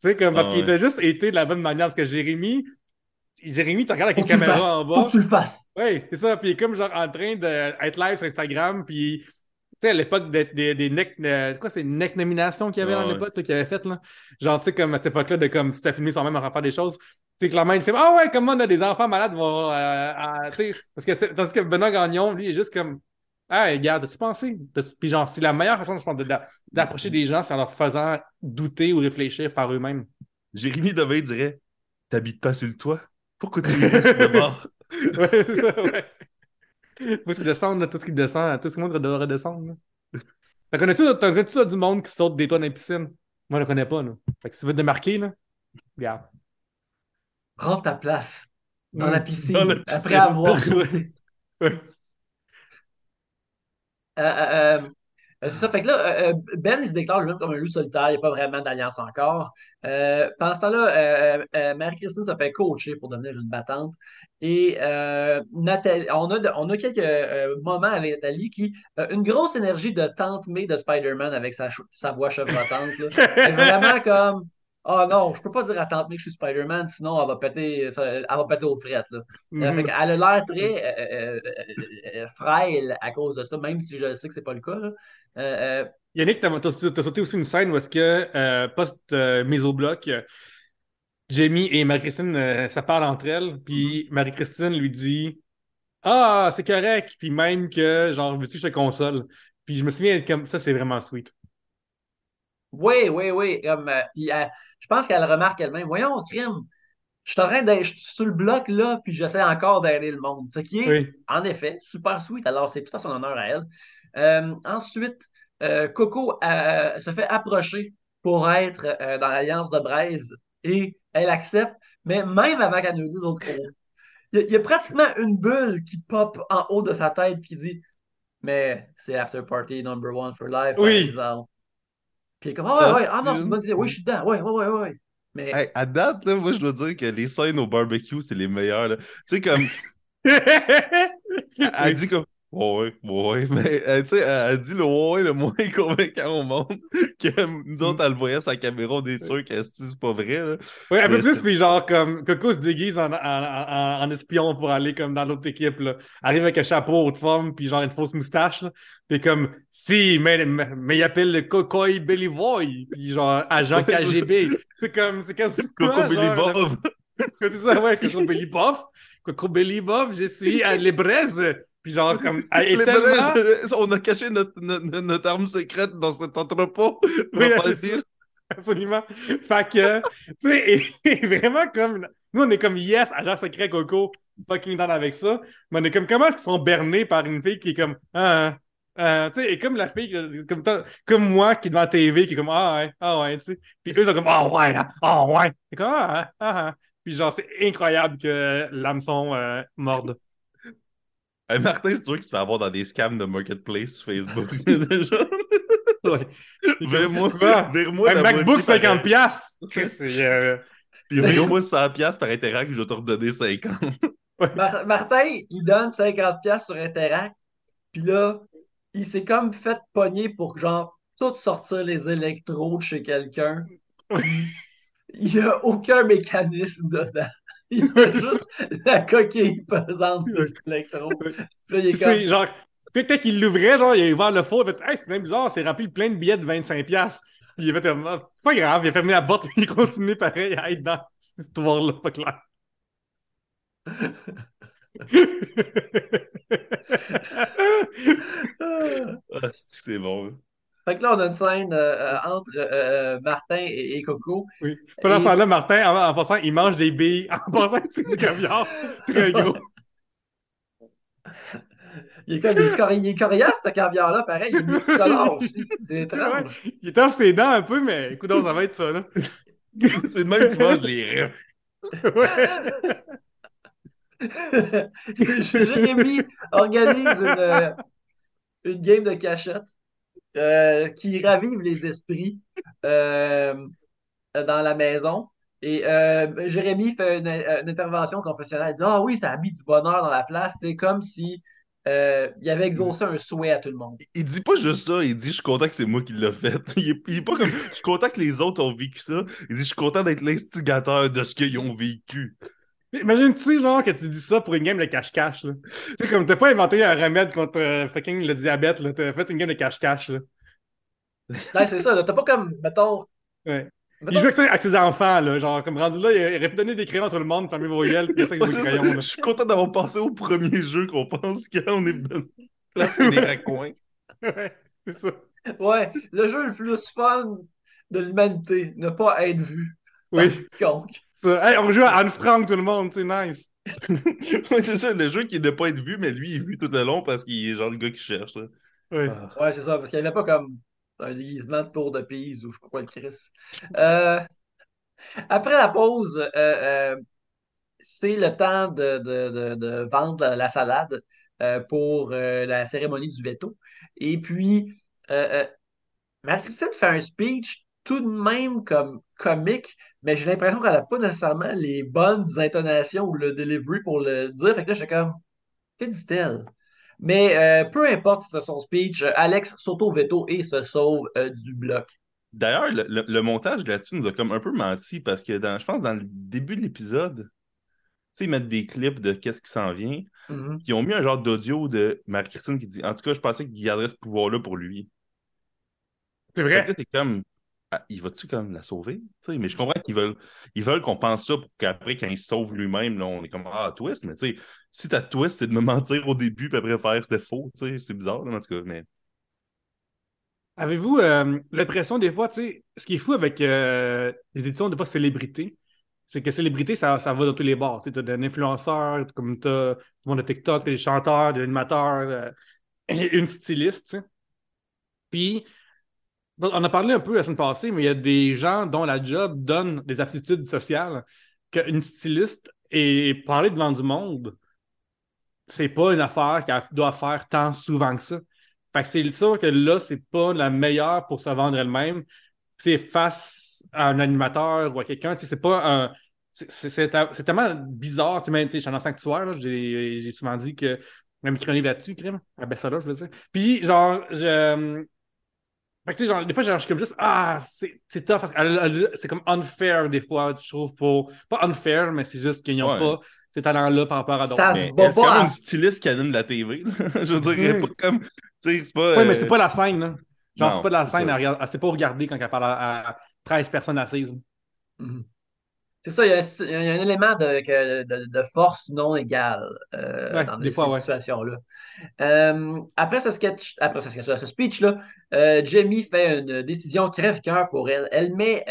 sais, comme, parce Ah qu'il ouais. a juste été de la bonne manière. Parce que Jérémy, Jérémy, tu regardes avec Faut une caméra en Faut bas. que tu le fasses. Oui, c'est ça. Puis il est comme genre en train d'être live sur Instagram. Puis, sais, à l'époque des, des, des neck, euh, quoi, c'est neck nominations qu'il y avait ouais. l'époque, qu'il avait fait, là. Genre, tu sais, comme à cette époque-là, de comme si t'as filmé soi-même en faire des choses. Tu sais, clairement, il fait Ah ouais, comment on a des enfants malades vont. euh, à- tu sais, parce que, c'est- tandis que Benoît Gagnon, lui, est juste comme Ah, regarde, as-tu pensé? Puis, genre, c'est la meilleure façon, je pense, de- de- d'approcher des gens, c'est en leur faisant douter ou réfléchir par eux-mêmes. Jérémy Devey dirait T'habites pas sur le toit? Pourquoi tu restes de bord ouais, c'est ça, ouais. Faut se descendre, là, tout ce qui descend, tout ce monde doit redescendre. là. T'en connais-tu, là, du monde qui saute des toits dans les piscines? Moi, je le connais pas, là. Fait que si tu veux te démarquer, là, regarde. Prends ta place dans la piscine, Dans la piscine. après avoir sauté. Euh, euh, euh, c'est ça. Fait que là, euh, euh, Ben, il se déclare lui-même comme un loup solitaire. Il n'y a pas vraiment d'alliance encore. Euh, pendant ce temps-là, euh, euh, Marie-Christine se fait coacher pour devenir une battante. Et euh, Nathalie, on a, de- on a quelques euh, moments avec Nathalie qui a une grosse énergie de tante May de Spider-Man avec sa, sa voix chevrotante. C'est vraiment comme. Oh non, je peux pas dire à tante May que je suis Spider-Man, sinon elle va péter, elle va péter aux frettes. Là. Euh, fait Mhm. qu'elle a l'air très euh, euh, euh, frêle à cause de ça, même si je sais que c'est pas le cas. là. Yannick, t'as, t'as- t'as sauté aussi une scène où est-ce que, post-mise au bloc, Jamie et Marie-Christine, ça parle entre elles, puis Marie-Christine lui dit Ah, c'est correct, puis même que, genre, veux-tu que je te console? Puis je me souviens, comme ça, c'est vraiment sweet. Oui, oui, oui. Comme, euh, puis, euh, je pense qu'elle remarque elle-même. Voyons, crime. Je suis en train d'être sur le bloc là, puis j'essaie encore d'aider le monde. Ce qui est, Oui. en effet, super sweet. Alors, c'est tout à son honneur à elle. Euh, ensuite, Coco se fait approcher pour être dans l'Alliance de Braise et elle accepte, mais même avant qu'elle nous dise autre chose. Il y, a- il y a pratiquement une bulle qui pop en haut de sa tête qui dit Mais c'est After Party number one for life, par Oui. exemple. Puis comme Ah ouais, ouais, ah non, c'est une bonne idée. Oui, je suis dedans. Ouais, ouais, ouais, ouais. Mais Hey, à date, là, moi, je dois dire que les scènes au barbecue, c'est les meilleures. là. Tu sais, comme. Elle dit comme. Ouais, ouais, ouais. Mais euh, tu sais, elle elle dit le ouais, ouais le moins convaincant au monde. Que nous autres, elle le voyait sa caméra, on est sûr que c'est pas vrai. Là. Ouais, un peu plus, c'est- puis genre, comme Coco se déguise en, en, en, en espion pour aller comme dans l'autre équipe, là. Arrive avec un chapeau haute forme, puis genre une fausse moustache, là. Puis comme, si, mais, mais, mais il appelle le Cocoy Billy Boy, puis genre, agent KGB. C'est comme, c'est quasiment. Coco Billy genre, Bob. C'est ça, ouais, Coco Billy Boff. Coco Billy Boff, je suis à les braises. Puis genre, comme, elle est Les tellement... On a caché notre, notre, notre arme secrète dans cet entrepôt. On Oui, va pas le dire. Absolument. Fait que, tu sais, et- et vraiment comme. Nous, on est comme yes, agent secret Coco, fucking down avec ça. Mais on est comme, comment est-ce qu'ils sont bernés par une fille qui est comme, ah, ah, tu sais, et comme la fille, comme, comme moi qui est devant la TV, qui est comme, ah ouais, ah ouais, tu sais. Puis eux, ils sont comme, ah ouais, là, ah ouais. Et comme, ah, ah, ah. Puis genre, c'est incroyable que l'hameçon euh, morde. Hey, Martin, c'est sûr qu'il se fait avoir dans des scams de marketplace sur Facebook. déjà. Ouais. Quoi? vers-moi Un MacBook moitié par- 50$! piastres. C'est. euh, Puis vers-moi 100$ piastres par Interact, je vais te redonner 50$. Mar- Martin, il donne 50$ sur Interact, puis là, il s'est comme fait pogner pour genre tout sortir les électrodes chez quelqu'un. Il n'y a aucun mécanisme dedans. Il c'est juste la coquille pesante des électrodes. Puis là, il est comme. genre, peut-être qu'il l'ouvrait, genre, il a ouvert le four, il a fait, hey, c'est même bizarre, c'est rempli de plein de billets de 25$. Puis il a fait, Ah, pas grave, il a fermé la porte, puis il continue pareil à être dans cette histoire-là, pas clair. Ah, c'est bon. hein. Fait que là, on a une scène euh, euh, entre euh, Martin et, et Coco. oui. Pendant Et- ce temps-là, Martin, en, en passant, il mange des billes, en passant, c'est du caviar très gros. Il est comme il est, cori- il est coriace, ce caviar-là, pareil. Il est multicolore aussi. C'est étrange. Ouais, il étend ses dents un peu, mais écoute, ça va être ça, là. C'est le même qui mange les rêves. Ouais. Jérémy organise une, une game de cachette euh, qui ravive les esprits euh, dans la maison. Et euh, Jérémy fait une, intervention confessionnelle. Il dit Ah oui, ça a mis du bonheur dans la place. C'est comme si il avait exaucé un souhait à tout le monde. Il dit pas juste ça, il dit je suis content que c'est moi qui l'ai fait. Il est pas comme je suis content que les autres ont vécu ça. Il dit je suis content d'être l'instigateur de ce qu'ils ont vécu. Imagine-tu, genre, que tu dis ça pour une game de cache-cache, là. Tu sais, comme t'as pas inventé un remède contre euh, fucking le diabète, là. T'as fait une game de cache-cache, là. Ouais, c'est ça. là. T'as pas comme, mettons. Ouais. Il mettons- joue avec, ça avec ses enfants, là. Genre, comme rendu là, il aurait pu donner des crayons à tout le monde, fermer vos gueules, puis il y a ça avec vos crayons, là. Je suis content d'avoir passé au premier jeu qu'on pense qu'on est place des raccoins. Ouais, c'est ça. Ouais, le jeu le plus fun de l'humanité, ne pas être vu. Oui. Quiconque. Ça. Hey, on joue à Anne Frank, tout le monde, c'est nice. ouais, c'est ça, le jeu qui ne pas être vu, mais lui, il est vu tout le long parce qu'il est genre le gars qui cherche. là. Oui. Ah. Ouais, c'est ça, parce qu'il n'y avait pas comme un déguisement de tour de Pise ou je sais pas quoi le Chris. Euh, après la pause, euh, euh, c'est le temps de, de- de- de vendre la, la salade euh, pour euh, la cérémonie du veto. Et puis, euh, euh, Marie-Christine fait un speech tout de même comme comique, mais j'ai l'impression qu'elle n'a pas nécessairement les bonnes intonations ou le delivery pour le dire. Fait que là, je suis comme, que dit-elle? Mais euh, peu importe si c'est son speech, Alex s'auto-veto et se sauve euh, du bloc. D'ailleurs, le, le- le montage là-dessus nous a comme un peu menti parce que dans, je pense dans le début de l'épisode, tu sais, ils mettent des clips de qu'est-ce qui s'en vient. Mhm. Ils ont mis un genre d'audio de Marie-Christine qui dit En tout cas, je pensais qu'il garderait ce pouvoir-là pour lui. C'est Fait que vrai. là, t'es comme Ah, il va-tu comme la sauver? Mais je comprends qu'ils veulent ils veulent qu'on pense ça pour qu'après, quand il se sauve lui-même, on est comme Ah, twist, mais tu sais, si ta twist, c'est de me mentir au début puis après faire c'était faux, c'est bizarre, là, en tout cas, mais. Avez-vous euh, l'impression des fois, tu sais, ce qui est fou avec euh, les éditions de pas célébrité, c'est que célébrité, ça, ça va dans tous les bords. Tu as des influenceurs, comme tu as tout le monde de TikTok, des chanteurs, des animateurs, euh, une styliste. Puis, on a parlé un peu la semaine passée, mais il y a des gens dont la job donne des aptitudes sociales qu'une styliste et parler devant du monde, c'est pas une affaire qu'elle doit faire tant souvent que ça. Fait que c'est sûr que là, c'est pas la meilleure pour se vendre elle-même. C'est face à un animateur ou à quelqu'un, c'est pas un. c'est- tellement bizarre. Tu sais, je suis le sanctuaire, j'ai souvent dit que. Même écrit un là-dessus, crime. Ah ben ça là, je veux dire. Puis, genre, je. Fait que, tu sais, genre, des fois, genre, je suis comme juste, ah, c'est c'est tough. parce qu'elle- elle- C'est comme unfair, des fois, je trouve, pour. Pas unfair, mais c'est juste qu'ils n'ont Ouais. pas ces talents-là par rapport à d'autres. C'est quand pas. même à- une styliste qui anime la TV. je veux dire, Mhm. pas comme. Tu sais, c'est pas. Oui, mais euh, c'est pas la scène, là. Genre, non, c'est pas de la c'est scène, ça. elle, regarde- elle sait pas regarder quand elle parle à, à 13 personnes assises. Mhm. C'est ça, il y, a, il y a un élément de, que- de- de force non égale euh, Ouais, dans des ces ouais. situations-là. Euh, après ce sketch, après ce, sketch, ce speech-là, euh, Jamie fait une décision crève-cœur pour elle. Elle met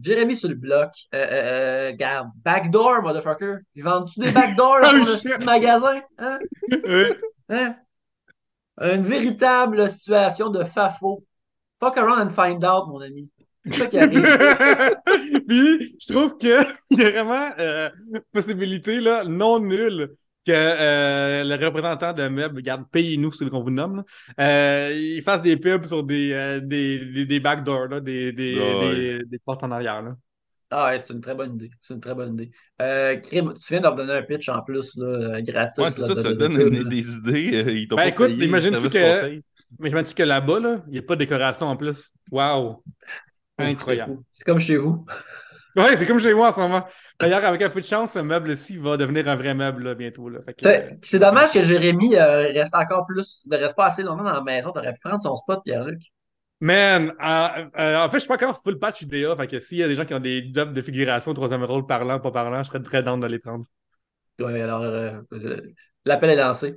Jeremy sur le bloc. Garde, backdoor, motherfucker. Ils vendent-tu des backdoors dans Oh, petit magasin? Hein? Hein? Une véritable situation de fafo. Fuck around and find out, mon ami. C'est ça qui arrive. Puis, je trouve qu'il y a vraiment euh, possibilité là, non nulle que euh, le représentant de meubles, regarde, payez-nous celui qu'on vous nomme, là, euh, il fasse des pubs sur des, euh, des, des, des backdoors, là, des, des, Ouais. des, des portes en arrière. Là. Ah ouais, c'est une très bonne idée. C'est une très bonne idée. Euh, Crime, tu viens de leur donner un pitch en plus, là, gratis. Ouais, c'est là, ça, de- ça de- donne de des, là. des idées. euh, ils t'ont Ben, pas écoute, imagine-tu que- conseil. Mais je me dis que là-bas, là, il n'y a pas de décoration en plus. Waouh! Incroyable. C'est comme chez vous. Ouais, c'est comme chez moi en ce moment. D'ailleurs, avec un peu de chance, ce meuble-ci va devenir un vrai meuble là, bientôt. Là. Fait que, C'est euh, c'est dommage que Jérémy euh, reste encore plus, ne reste pas assez longtemps dans la maison. T'aurais pu prendre son spot, Pierre-Luc. Man, euh, euh, en fait, je suis pas encore full patch UDA. Fait que s'il y a des gens qui ont des jobs de figuration, troisième rôle, parlant, pas parlant, je serais très down de les prendre. Ouais, alors, l'appel est lancé.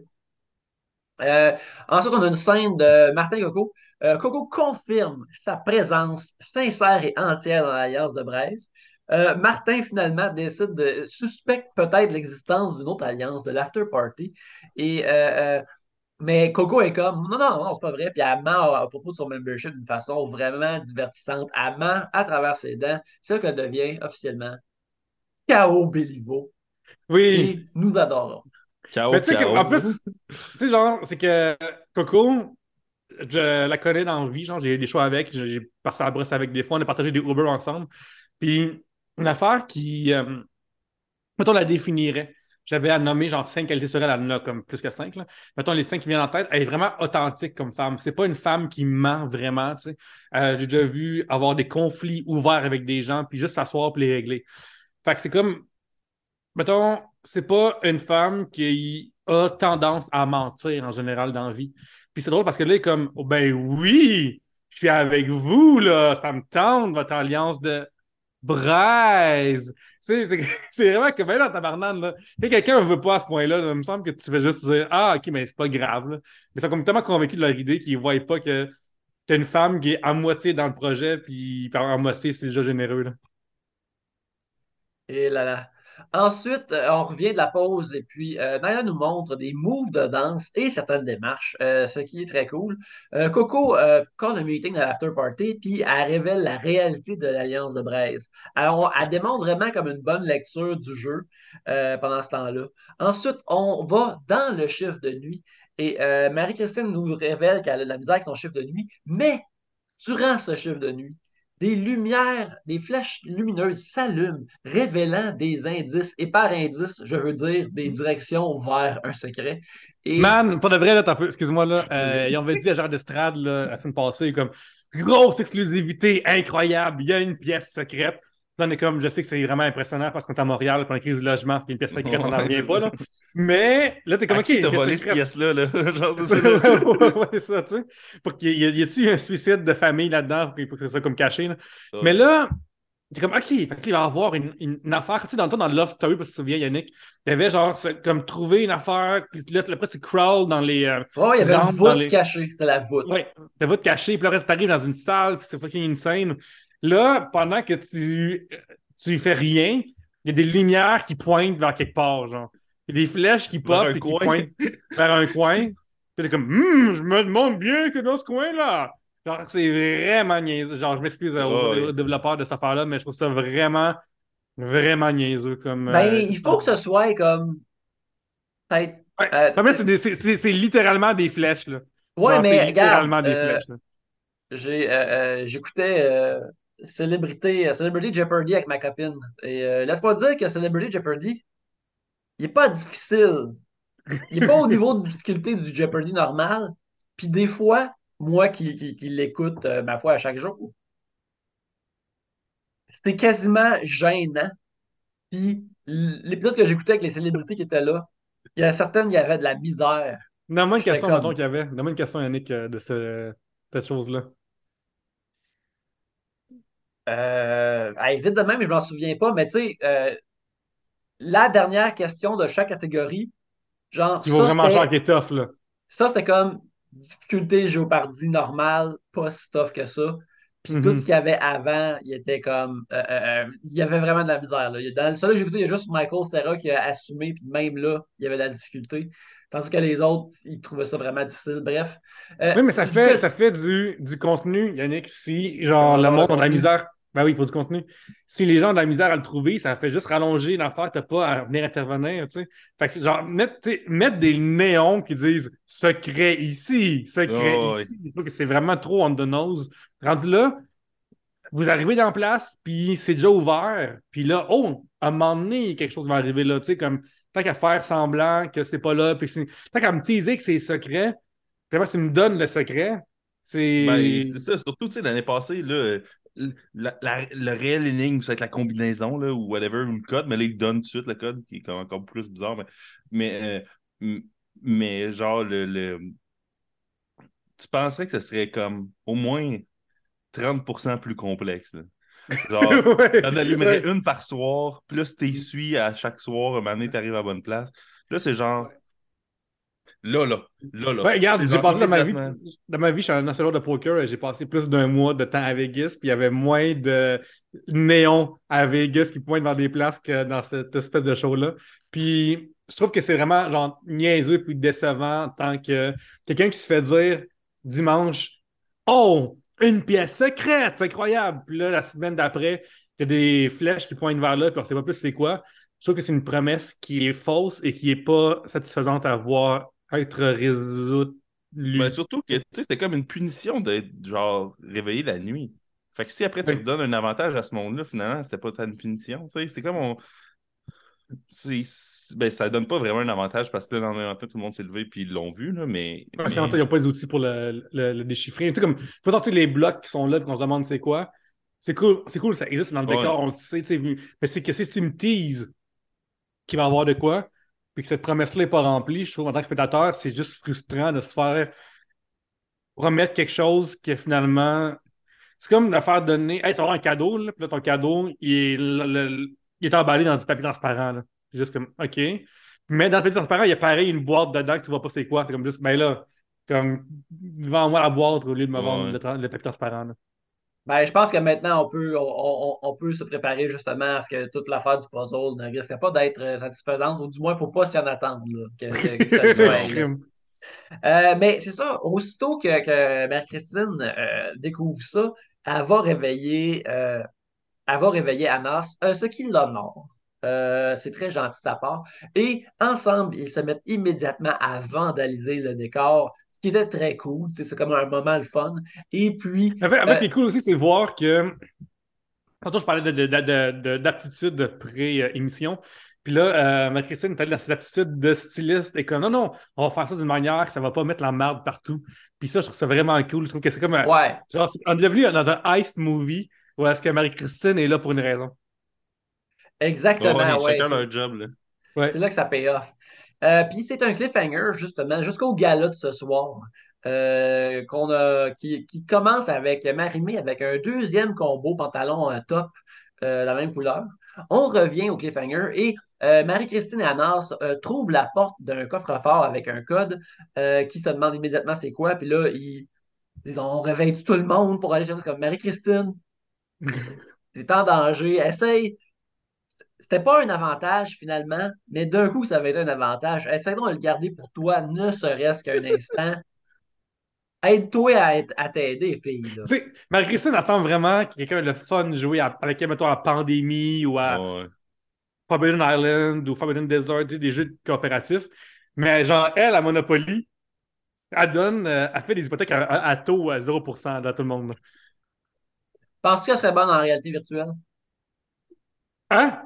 Ensuite, on a une scène de Martin Coco. Euh, Coco confirme sa présence sincère et entière dans l'Alliance de Brest. Euh, Martin, finalement, décide de suspecte peut-être l'existence d'une autre alliance, de l'After Party. Et euh, euh, Mais Coco est comme, non, non, non, c'est pas vrai. Puis elle ment à, propos de son membership d'une façon vraiment divertissante. Elle ment à travers ses dents. C'est là qu'elle devient officiellement K.O. Béliveau. Oui. Et nous adorons. Ciao, Mais tu sais, en plus, tu sais, genre, c'est que Coco, je la connais dans la vie, genre, j'ai des choix avec, j'ai passé à brosse avec des fois, on a partagé des Uber ensemble. Puis, une affaire qui, euh, mettons, la définirait. J'avais à nommer genre cinq qualités sur elle, elle en a comme plus que cinq. Là. Mettons les cinq qui viennent en tête, elle est vraiment authentique comme femme. C'est pas une femme qui ment vraiment. tu sais. Euh, j'ai déjà vu avoir des conflits ouverts avec des gens, puis juste s'asseoir puis les régler. Fait que c'est comme, mettons, c'est pas une femme qui a tendance à mentir en général dans la vie. Puis c'est drôle parce que là, elle est comme, oh, ben oui, je suis avec vous, là, ça me tente, votre alliance de braise. C'est- vraiment que, ben là, tabarnane, là, quelqu'un ne veut pas à ce point-là, là, il me semble que tu fais juste dire, ah, ok, mais c'est pas grave. Mais ils sont comme tellement convaincus de leur idée qu'ils ne voient pas que t'as une femme qui est à moitié dans le projet, puis à moitié, c'est déjà généreux, là. Et là là. Ensuite, euh, on revient de la pause et puis euh, Naya nous montre des moves de danse et certaines démarches, euh, ce qui est très cool. Coco, quand un meeting à l'after party, puis elle révèle la réalité de l'Alliance de Braise. Alors, elle démontre vraiment comme une bonne lecture du jeu pendant ce temps-là. Ensuite, on va dans le chiffre de nuit et Marie-Christine nous révèle qu'elle a de la misère avec son chiffre de nuit, mais durant ce chiffre de nuit, des lumières, des flèches lumineuses s'allument, révélant des indices. Et par indice, je veux dire des directions vers un secret. Et Man, pour de vrai, là, t'as peu, excuse-moi, là, euh, ils ont dit à Gérard d'Estrade, là, la semaine passée, comme grosse exclusivité incroyable, il y a une pièce secrète. Là, on est comme, je sais que c'est vraiment impressionnant parce qu'on est à Montréal pour une crise du logement, puis une pièce secrète, on n'en revient pas, là. Mais là, t'es comme, À ok, qui t'as volé cette pièce-là, là? Genre, c'est C'est ça, là. ouais, ouais, ça, tu sais. Pour qu'il y ait, y ait-tu un suicide de famille là-dedans, pour que ce soit comme caché, là? Mais là, t'es comme, OK, fait qu'il va y avoir une, une- une affaire. Tu sais, dans le temps, dans Love Story, parce que tu te souviens, Yannick, il y avait genre, comme trouver une affaire, puis là, après, tu crawl dans les. euh, oh, il y avait une voûte dans les- cachée, c'est la voûte. Ouais, t'as va te cacher, puis là, tu arrives dans une salle, puis c'est fucking insane. Là, pendant que tu, tu fais rien, il y a des lumières qui pointent vers quelque part, genre. Il y a des flèches qui pop et qui pointent vers un coin. Puis t'es comme, Hum, je me demande bien que dans ce coin-là. Genre, c'est vraiment niaiseux. Genre, je m'excuse aux, aux développeurs de cette affaire-là, mais je trouve ça vraiment, vraiment niaiseux comme. Ben, euh, il faut que ce soit comme. peut-être. Ouais. euh, c'est littéralement des flèches, là. ouais, Genre, mais c'est regarde, littéralement des euh, flèches, euh, euh, j'écoutais euh, Célébrité, Celebrity Jeopardy avec ma copine. Et euh, laisse-moi te dire que Celebrity Jeopardy, il n'est pas difficile. Il n'est pas au niveau de difficulté du Jeopardy normal. Puis des fois, moi qui, qui, qui l'écoute, euh, ma foi, à chaque jour, c'est quasiment gênant. Puis l'épisode que j'écoutais avec les célébrités qui étaient là, il y a certaines, il y avait de la misère. Donne-moi une question, comme- mettons qu'il y avait. Donne-moi une question, Yannick, de ce- cette chose-là. Euh, vite de même, je m'en souviens pas, mais tu sais, euh, la dernière question de chaque catégorie, genre, Qui vaut ça, vraiment c'était- cher, qui est tough, là. ça, c'était comme difficulté géopardie normale, pas si tough que ça. Puis Mhm. tout ce qu'il y avait avant, il était comme. euh, euh, il y avait vraiment de la misère. Là. Dans celui que j'ai écouté, il y a juste Michael Serra qui a assumé, puis même là, il y avait de la difficulté. Tandis que les autres, ils trouvaient ça vraiment difficile. Bref. Euh, Oui, mais ça fait, ça fait du, du contenu, Yannick. Si, genre, le monde le a de la misère. Ben oui, il faut du contenu. Si les gens ont de la misère à le trouver, ça fait juste rallonger l'affaire, t'as pas à venir intervenir, tu sais. Fait que, genre, mettre, mettre des néons qui disent secret ici, secret Oh, ici. Trouve que c'est vraiment trop on the nose. Rendu là, vous arrivez dans la place, puis c'est déjà ouvert. Puis là, oh, à un moment donné, quelque chose va arriver là, tu sais, comme, tant qu'à faire semblant que c'est pas là, puis tant qu'à me teaser que c'est secret, vraiment, s'il me donne le secret, c'est. Ben, c'est ça, surtout, tu sais, l'année passée, là, la, la- le réel énigme, c'est avec la combinaison, là, ou whatever, ou le code, mais là, il donne tout de suite le code, qui est encore plus bizarre, mais, mais, euh, mais genre, le, le- tu penserais que ce serait comme au moins 30% plus complexe, là. Genre, Ouais, t'en allumerais ouais. une par soir, plus t'essuies à chaque soir, un moment donné, t'arrives à la bonne place. Là, c'est genre, là, là, là, là. Ouais, regarde, j'ai passé dans ma vie, dans ma vie, je suis un national de poker, et j'ai passé plus d'un mois de temps à Vegas, puis il y avait moins de néons à Vegas qui pointent vers des places que dans cette espèce de show-là. Puis je trouve que c'est vraiment genre niaiseux puis décevant tant que quelqu'un qui se fait dire dimanche Oh, une pièce secrète, c'est incroyable. Puis là, la semaine d'après, il y a des flèches qui pointent vers là, puis on ne sait pas plus c'est quoi. Je trouve que c'est une promesse qui est fausse et qui n'est pas satisfaisante à voir être résolue. Mais surtout que c'était comme une punition d'être genre réveillé la nuit. Fait que si après tu donnes un avantage à ce monde-là, finalement, c'était pas une punition. C'est comme on. Ben, ça donne pas vraiment un avantage parce que là, dans tout le monde s'est levé et ils l'ont vu, là, mais. Ouais, mais... il n'y a pas les outils pour le, le, déchiffrer. Tu sais, comme, les blocs qui sont là et qu'on se demande c'est quoi. C'est cool, c'est cool, ça existe dans le décor, on le sait, mais c'est que si tu me teases qu'il va y avoir de quoi, puis que cette promesse-là n'est pas remplie, je trouve en tant que spectateur, c'est juste frustrant de se faire remettre quelque chose qui finalement. C'est comme de faire donner. Hey, tu vas un cadeau, là, puis là, ton cadeau, il est, il est emballé dans du papier transparent. Là. Juste comme, OK. Mais dans le papier transparent, il y a pareil une boîte dedans que tu vois pas c'est quoi. C'est comme juste, ben là, comme, vends-moi la boîte au lieu de me vendre le, papier transparent. Là. Ben, je pense que maintenant, on peut, on, on, peut se préparer justement à ce que toute l'affaire du puzzle ne risque pas d'être euh, satisfaisante, ou du moins, il ne faut pas s'y en attendre que, ça soit. euh, mais c'est ça, aussitôt que, que Mère-Christine euh, découvre ça, elle va réveiller, euh, elle va réveiller Anas, ce qui l'honore. c'est très gentil de sa part. Et ensemble, ils se mettent immédiatement à vandaliser le décor, ce qui était très cool. C'est comme un moment le fun. Et puis. En fait, ce qui est cool aussi, c'est voir que. Tantôt, je parlais d'aptitude de, pré-émission. Puis là, euh, ma Christine est allée dans ses aptitudes de styliste et comme non, non, on va faire ça d'une manière que ça va pas mettre la merde partout. Puis ça, je trouve ça vraiment cool. Je trouve que c'est comme un. Ouais. Genre, on est devenu dans un heist movie où est-ce que Marie-Christine est là pour une raison. Exactement. ouais, chacun leur job. Là. C'est là que ça paye off. Euh, puis c'est un cliffhanger, justement, jusqu'au gala de ce soir, euh, qu'on a, qui, commence avec Marimé avec un deuxième combo pantalon top euh, la même couleur. On revient au cliffhanger et Marie-Christine et Anas trouvent la porte d'un coffre-fort avec un code qui se demande immédiatement c'est quoi. Puis là, ils, ils ont réveillé tout le monde pour aller chercher comme Marie-Christine. T'es en danger, essaye c'était pas un avantage finalement, mais d'un coup, ça avait été un avantage. Essaye donc de le garder pour toi, ne serait-ce qu'un instant. Aide-toi à, t'aider, fille. Tu sais, Marie-Christine, elle semble vraiment quelqu'un de fun de jouer avec, mettons, à Pandémie ou à Forbidden Island ou Forbidden Desert, des jeux coopératifs. Mais genre, elle, à Monopoly, elle donne, euh, elle fait des hypothèques à, taux à 0% dans tout le monde. Penses-tu qu'elle serait bonne en réalité virtuelle? Hein?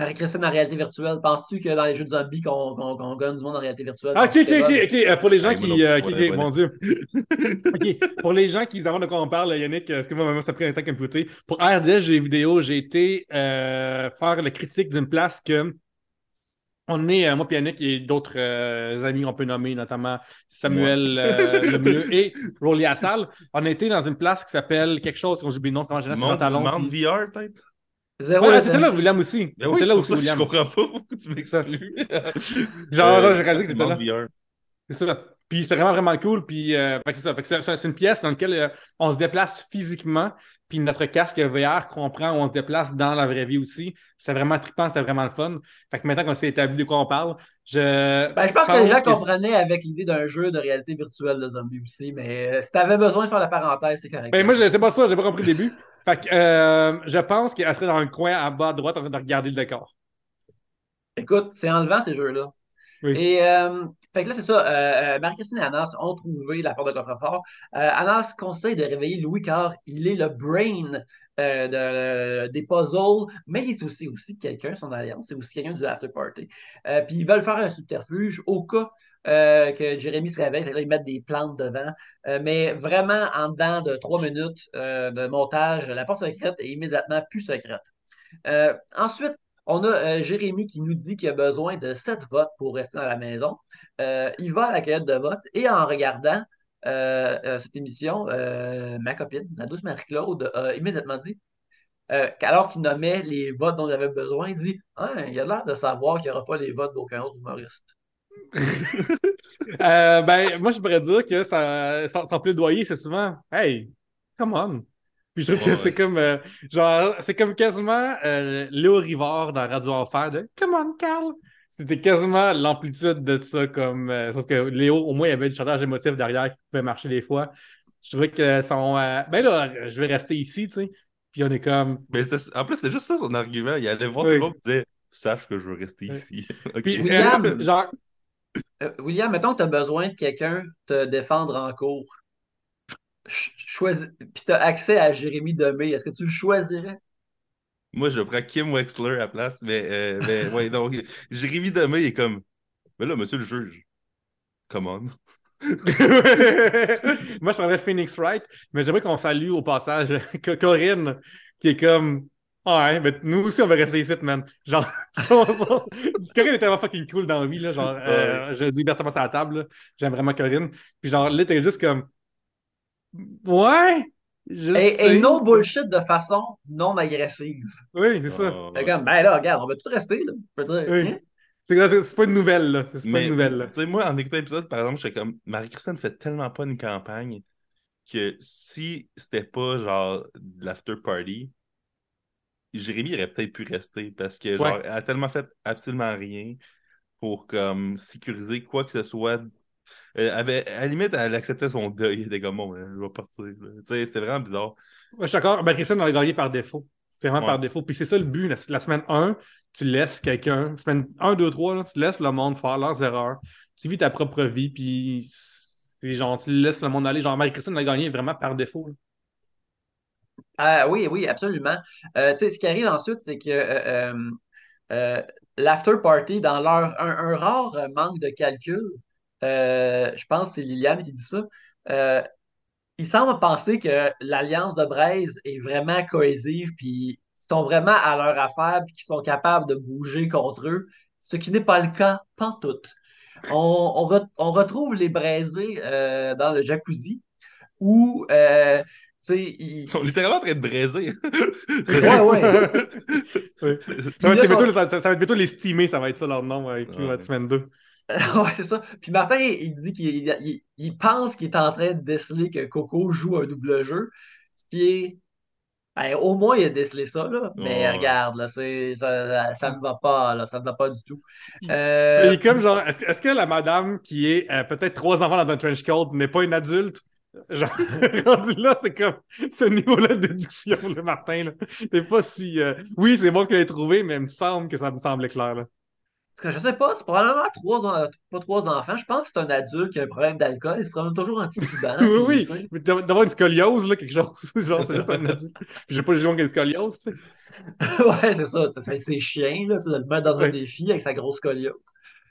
Marie-Christine en réalité virtuelle, penses-tu que dans les jeux de zombies qu'on qu gagne du monde en réalité virtuelle? Ah, ok, ok, ok, ok. Euh, pour les gens qui. Euh, qui, mon Dieu. ok. Pour les gens qui se demandent de quoi on parle, Yannick, est-ce que moi, ça a pris un temps qu'à me Pour RDS J'ai vidéo, j'ai été euh, faire la critique d'une place que. On est, moi, Yannick et d'autres amis qu'on peut nommer, notamment Samuel Lemieux et Rolly Assal. On a été dans une place qui s'appelle quelque chose, on j'oublie le nom, comment je Monde VR, peut-être? Zéro ouais, t'étais là, William aussi. Ben oui, là aussi, William. Je comprends pas pourquoi tu m'exclus. Genre, euh, j'ai réalisé que t'étais là. C'est ça. Puis c'est vraiment, vraiment cool. Puis euh, c'est ça. c'est une pièce dans laquelle euh, on se déplace physiquement. Puis notre casque VR comprend où on se déplace dans la vraie vie aussi. C'est vraiment trippant, c'était vraiment le fun. Fait que maintenant qu'on s'est établi de quoi on parle, je. Ben, je pense, que les gens comprenaient avec l'idée d'un jeu de réalité virtuelle de zombies aussi. Mais si t'avais besoin de faire la parenthèse, c'est correct. Ben, moi, c'est pas ça, j'ai pas compris le début. Fait que euh, je pense qu'elle serait dans un coin à bas à droite en train de regarder le décor. Écoute, c'est enlevant ces jeux-là. Et euh, fait que là, c'est ça. Euh, Marie-Christine et Anas ont trouvé la porte de coffre-fort. Anas conseille de réveiller Louis car il est le brain de, des puzzles, mais il est aussi, aussi quelqu'un, son alliance, c'est aussi quelqu'un du after party. puis ils veulent faire un subterfuge au cas euh, que Jérémy se réveille, ils mettent des plantes devant. Euh, mais vraiment, en dedans de trois minutes euh, de montage, la porte secrète est immédiatement plus secrète. ensuite, on a Jérémy qui nous dit qu'il a besoin de sept votes pour rester dans la maison. il va à la cueillette de vote et en regardant cette émission, ma copine, la douce Marie-Claude, a immédiatement dit alors qu'il nommait les votes dont il avait besoin, il dit ah, il a l'air de savoir qu'il n'y aura pas les votes d'aucun autre humoriste. Euh, ben, moi, je pourrais dire que ça, son, plaidoyer, c'est souvent Hey, come on. Puis je trouve que c'est comme euh, genre, c'est comme quasiment euh, Léo Rivard dans Radio Enfer de Come on, Carl. c'était quasiment l'amplitude de ça. Comme, euh, sauf que Léo, au moins, il y avait du chantage émotif derrière qui pouvait marcher des fois. Je trouvais que son. euh, ben là, je vais rester ici, tu sais. Puis on est comme. Mais en plus, c'était juste ça son argument. Il allait voir Oui. tout le monde et disait Sache que je veux rester Oui. ici. Puis, William! genre, Euh, William, mettons que tu as besoin de quelqu'un te défendre en cours. Ch- Choisis... Puis tu as accès à Jérémy Demé. Est-ce que tu le choisirais? Moi, je prends Kim Wexler à la place. Mais, euh, mais ouais, donc, Jérémy Demé est comme Mais là, monsieur le juge, come on. Moi, je prendrais Phoenix Wright, mais j'aimerais qu'on salue au passage Co- Corinne, qui est comme. Ah ouais, mais nous aussi, on va rester ici, man. Genre, son- son- Corinne est tellement fucking cool dans la vie, là. Genre, euh, je dis ouvertement sur la table, là. J'aime vraiment Corinne. Puis, genre, là, t'es juste comme. Ouais, je Et, sais. et no bullshit de façon non agressive. Oui, c'est ça. Ah, comme, ben là, regarde, on va tout rester. Là. Je Oui. hein? C'est pas une nouvelle, là. C'est pas Mais, une nouvelle, tu sais, moi, en écoutant l'épisode, par exemple, j'étais comme Marie-Christine fait tellement pas une campagne que si c'était pas genre de l'after party, Jérémy aurait peut-être pu rester parce que genre, Ouais. elle a tellement fait absolument rien pour comme sécuriser quoi que ce soit. Elle avait, à la limite, elle acceptait son deuil. Elle était comme bon, ben, je vais partir. c'était vraiment bizarre. Ouais, je suis d'accord. Ben, Christian, on a gagné par défaut. C'est vraiment Ouais. par défaut. Puis c'est ça le but. La, la semaine 1, tu laisses quelqu'un. Semaine 1, 2, 3, là, tu laisses le monde faire leurs erreurs. Tu vis ta propre vie. Puis c'est genre, tu laisses le monde aller. Genre, Marie-Christine a gagné vraiment par défaut. là. Ah, oui, oui, absolument. Euh, tu sais, ce qui arrive ensuite, c'est que euh, euh, euh, l'after party, dans leur un, un rare manque de calcul, euh, je pense que c'est Liliane qui dit ça. euh, il semble penser que l'Alliance de Braise est vraiment cohésive, puis qu'ils sont vraiment à leur affaire, puis qu'ils sont capables de bouger contre eux, ce qui n'est pas le cas, pantoute. On, on, re- on retrouve les braisés euh, dans le jacuzzi, où, euh, tu sais, ils- Ils sont littéralement en train de braiser. Ouais, ouais. Oui. Puis Ça va, là, être bientôt, son- ça, ça va être les steamés, ça va être ça leur nom avec Ouais. la semaine 2. Ouais, c'est ça. Puis Martin, il dit qu'il il, il pense qu'il est en train de déceler que Coco joue un double jeu, ce qui est. ben, au moins, il a décelé ça, là. Mais regarde, là, c'est, ça, ça ne va pas, là. Ça ne va pas du tout. Il Euh, est comme genre, est-ce que, est-ce que la madame qui est euh, peut-être trois enfants dans un trench coat n'est pas une adulte? Genre, rendu là, c'est comme ce niveau-là de déduction, le Martin. Là. C'est pas si. euh, Oui, c'est bon qu'il l'ait trouvé, mais il me semble que ça me semblait clair. Là. Que je sais pas, c'est probablement trois, en- pas trois enfants. Je pense que c'est un adulte qui a un problème d'alcool. Il se promène toujours oui, puis, oui. Mais d'av- D'avoir une scoliose, là, quelque chose. Genre, c'est juste un adulte. J'ai pas le jugeon qu'il y a une scoliose, tu sais. ouais, c'est ça. C'est, chiant, là, de le mettre dans un défi avec sa grosse scoliose.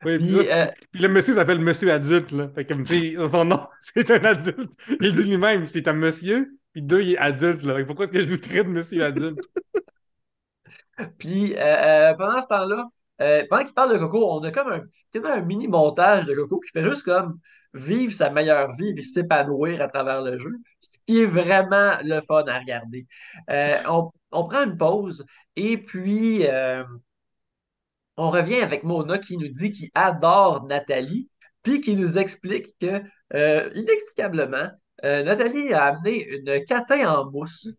Oui, puis, Puis, euh, puis- le monsieur s'appelle Monsieur Adulte, là. Fait que, son nom, c'est un adulte. Il dit lui-même, c'est un monsieur, puis deux, il est adulte, là. Fait que pourquoi est-ce que je vous traite de Monsieur Adulte? Puis euh, euh, pendant ce temps-là, euh, pendant qu'il parle de Coco, on a comme un petit un mini montage de Coco qui fait juste comme vivre sa meilleure vie et s'épanouir à travers le jeu, ce qui est vraiment le fun à regarder. Euh, on, on prend une pause et puis euh, on revient avec Mona qui nous dit qu'il adore Nathalie, puis qui nous explique que, euh, inexplicablement, Nathalie a amené une catin en mousse,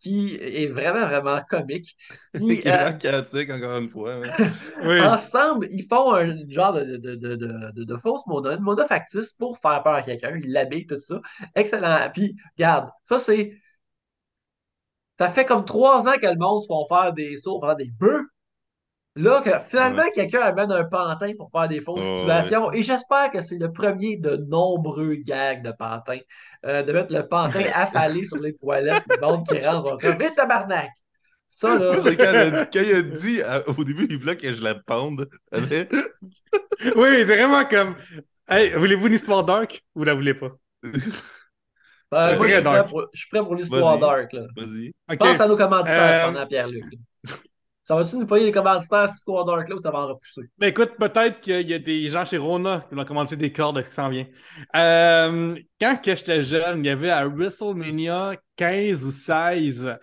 qui est vraiment, vraiment comique. Puis, Qui est euh, vraiment chaotique, encore une fois. Oui. ensemble, ils font un genre de, de, de, de, de, de fausse Mona, une Mona factice pour faire peur à quelqu'un. Ils l'habillent, tout ça. Excellent. Puis, regarde, ça, c'est. Ça fait comme trois ans que le monde se font faire des sauts, faire des bœufs. Là, que finalement, quelqu'un amène un pantin pour faire des fausses situations. Et j'espère que c'est le premier de nombreux gags de pantin. Euh, de mettre le pantin affalé sur les toilettes, le monde qui rentre Vite, tabarnak! Ça, là. Moi, quand, il a- quand il a dit à- au début, il voulait que je la pende. Mais- Oui, c'est vraiment comme. Hey, voulez-vous une histoire dark ou la voulez pas? Euh, moi, je suis, dark. pour, je suis prêt pour l'histoire Vas-y. dark. Là. Vas-y. Pense à nos commanditaires Euh, pendant Pierre-Luc. Ça va-tu nous payer les commanditaires cette histoire dark là ou ça va en repousser? Ben écoute, peut-être qu'il y a des gens chez Rona qui vont commencer des cordes qui s'en vient. Euh, quand j'étais jeune, il y avait à WrestleMania 15 ou 16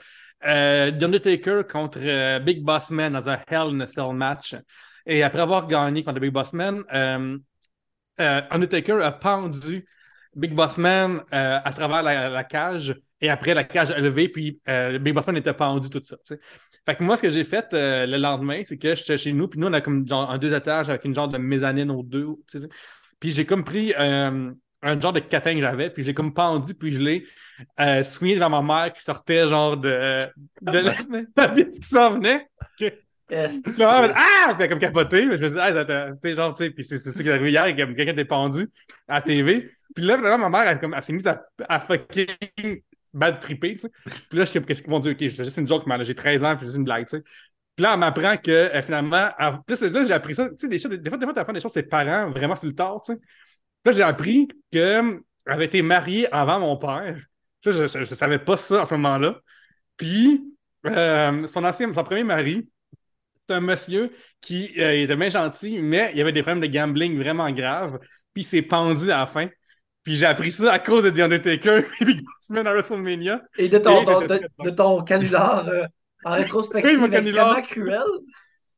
euh, Undertaker contre euh, Big Boss Man dans un Hell in a Cell match. Et après avoir gagné contre Big Boss Man, euh, Undertaker a pendu Big Boss Man à travers la, cage et après la cage a levé, puis Big Boss Man était pendu, tout ça. Fait que moi, ce que j'ai fait euh, le lendemain, c'est que j'étais chez nous, puis nous, on a comme genre un deux étages avec une genre de mezzanine aux deux. tu sais. Puis j'ai comme pris euh, un genre de catin que j'avais, puis j'ai comme pendu, puis je l'ai euh, souligné devant ma mère qui sortait genre de, de la, la vis qui s'en venait. Puis ah! Puis elle a comme capoté. Mais je me dis, ah, ça t'a- tu sais, genre, tu sais, puis c'est ça qui est arrivé hier, quelqu'un était pendu à la TV. Puis là, finalement, ma mère, elle s'est mise à, à fucking bad tripper, tu sais. Puis là, je suis qu'est-ce qu'ils vont dire? Ok, c'est juste une joke, mais j'ai 13 ans, puis c'est une blague. Puis là, on m'apprend que euh, finalement, là, j'ai appris ça. Tu sais, des, choses- des fois, des fois, tu apprends des choses, tes parents, vraiment, c'est le tort. Puis là, j'ai appris qu'elle avait été mariée avant mon père. Je, je, je savais pas ça à ce moment-là. Puis, euh, son ancien, son premier mari, c'est un monsieur qui euh, était bien gentil, mais il avait des problèmes de gambling vraiment graves. Puis il s'est pendu à la fin. Puis j'ai appris ça à cause de The Undertaker et Big Boss Man à WrestleMania. Et de ton, Et ton- de, de ton canular euh, en Oui, rétrospective mon canular. extrêmement cruel.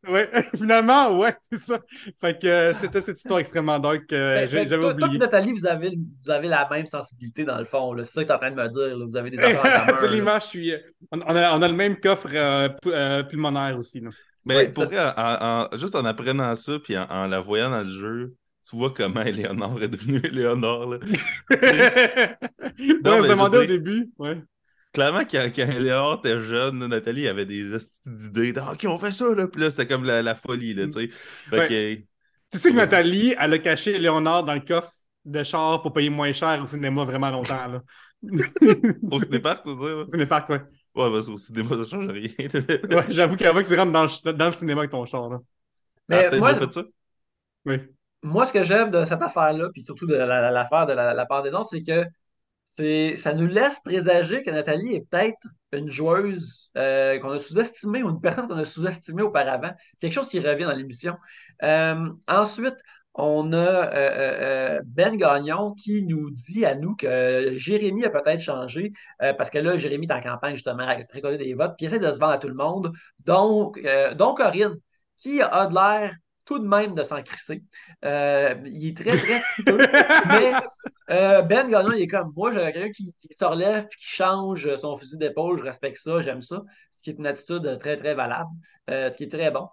Ouais, finalement, ouais, c'est ça. Fait que euh, c'était cette histoire extrêmement dark que fait que j'avais toi oublié. Nathalie, vous avez, vous avez la même sensibilité dans le fond. C'est ça que tu es en train de me dire. là. Vous avez des affaires. Absolument, je suis. euh, On, on a, on a le même coffre euh, pu- euh, pulmonaire aussi. Là. Mais Ouais, pour vrai, en- en- juste en apprenant ça, puis en, en la voyant dans le jeu, tu vois comment Eleonore est devenue Eleonore. Là. ouais, Non, on se je demandait au début. Ouais. Clairement, quand, quand Eleonore était jeune, Nathalie avait des esti d'idées. de, OK, on fait ça, là. Puis là, c'était comme la, la folie, là, tu sais. Que, Tu sais que Nathalie, elle a caché Léonard dans le coffre de char pour payer moins cher au cinéma vraiment longtemps. Là. au cinéma, tu veux dire? Au cinéma, quoi. Ouais, parce qu'au cinéma, ça change rien. Ouais, J'avoue qu'avant que tu rentres dans le, dans le cinéma avec ton char. Là. Mais Ah, moi, déjà fait ça? Oui. Moi, ce que j'aime de cette affaire-là, puis surtout de la- la- l'affaire de la, la pendaison, c'est que ça nous laisse présager que Nathalie est peut-être une joueuse euh, qu'on a sous-estimée ou une personne qu'on a sous-estimée auparavant. Quelque chose qui revient dans l'émission. Euh, ensuite, on a euh, Ben Gagnon qui nous dit à nous que Jérémy a peut-être changé parce que là, Jérémy est en campagne justement à récolter des votes puis essaie de se vendre à tout le monde. Donc Corinne, qui a de l'air tout de même de s'en crisser. Euh, il est très, très mais euh, Ben Gagnon, il est comme moi, j'ai quelqu'un qui, qui se relève qui change son fusil d'épaule. Je respecte ça, j'aime ça. Ce qui est une attitude très, très valable. Euh, ce qui est très bon.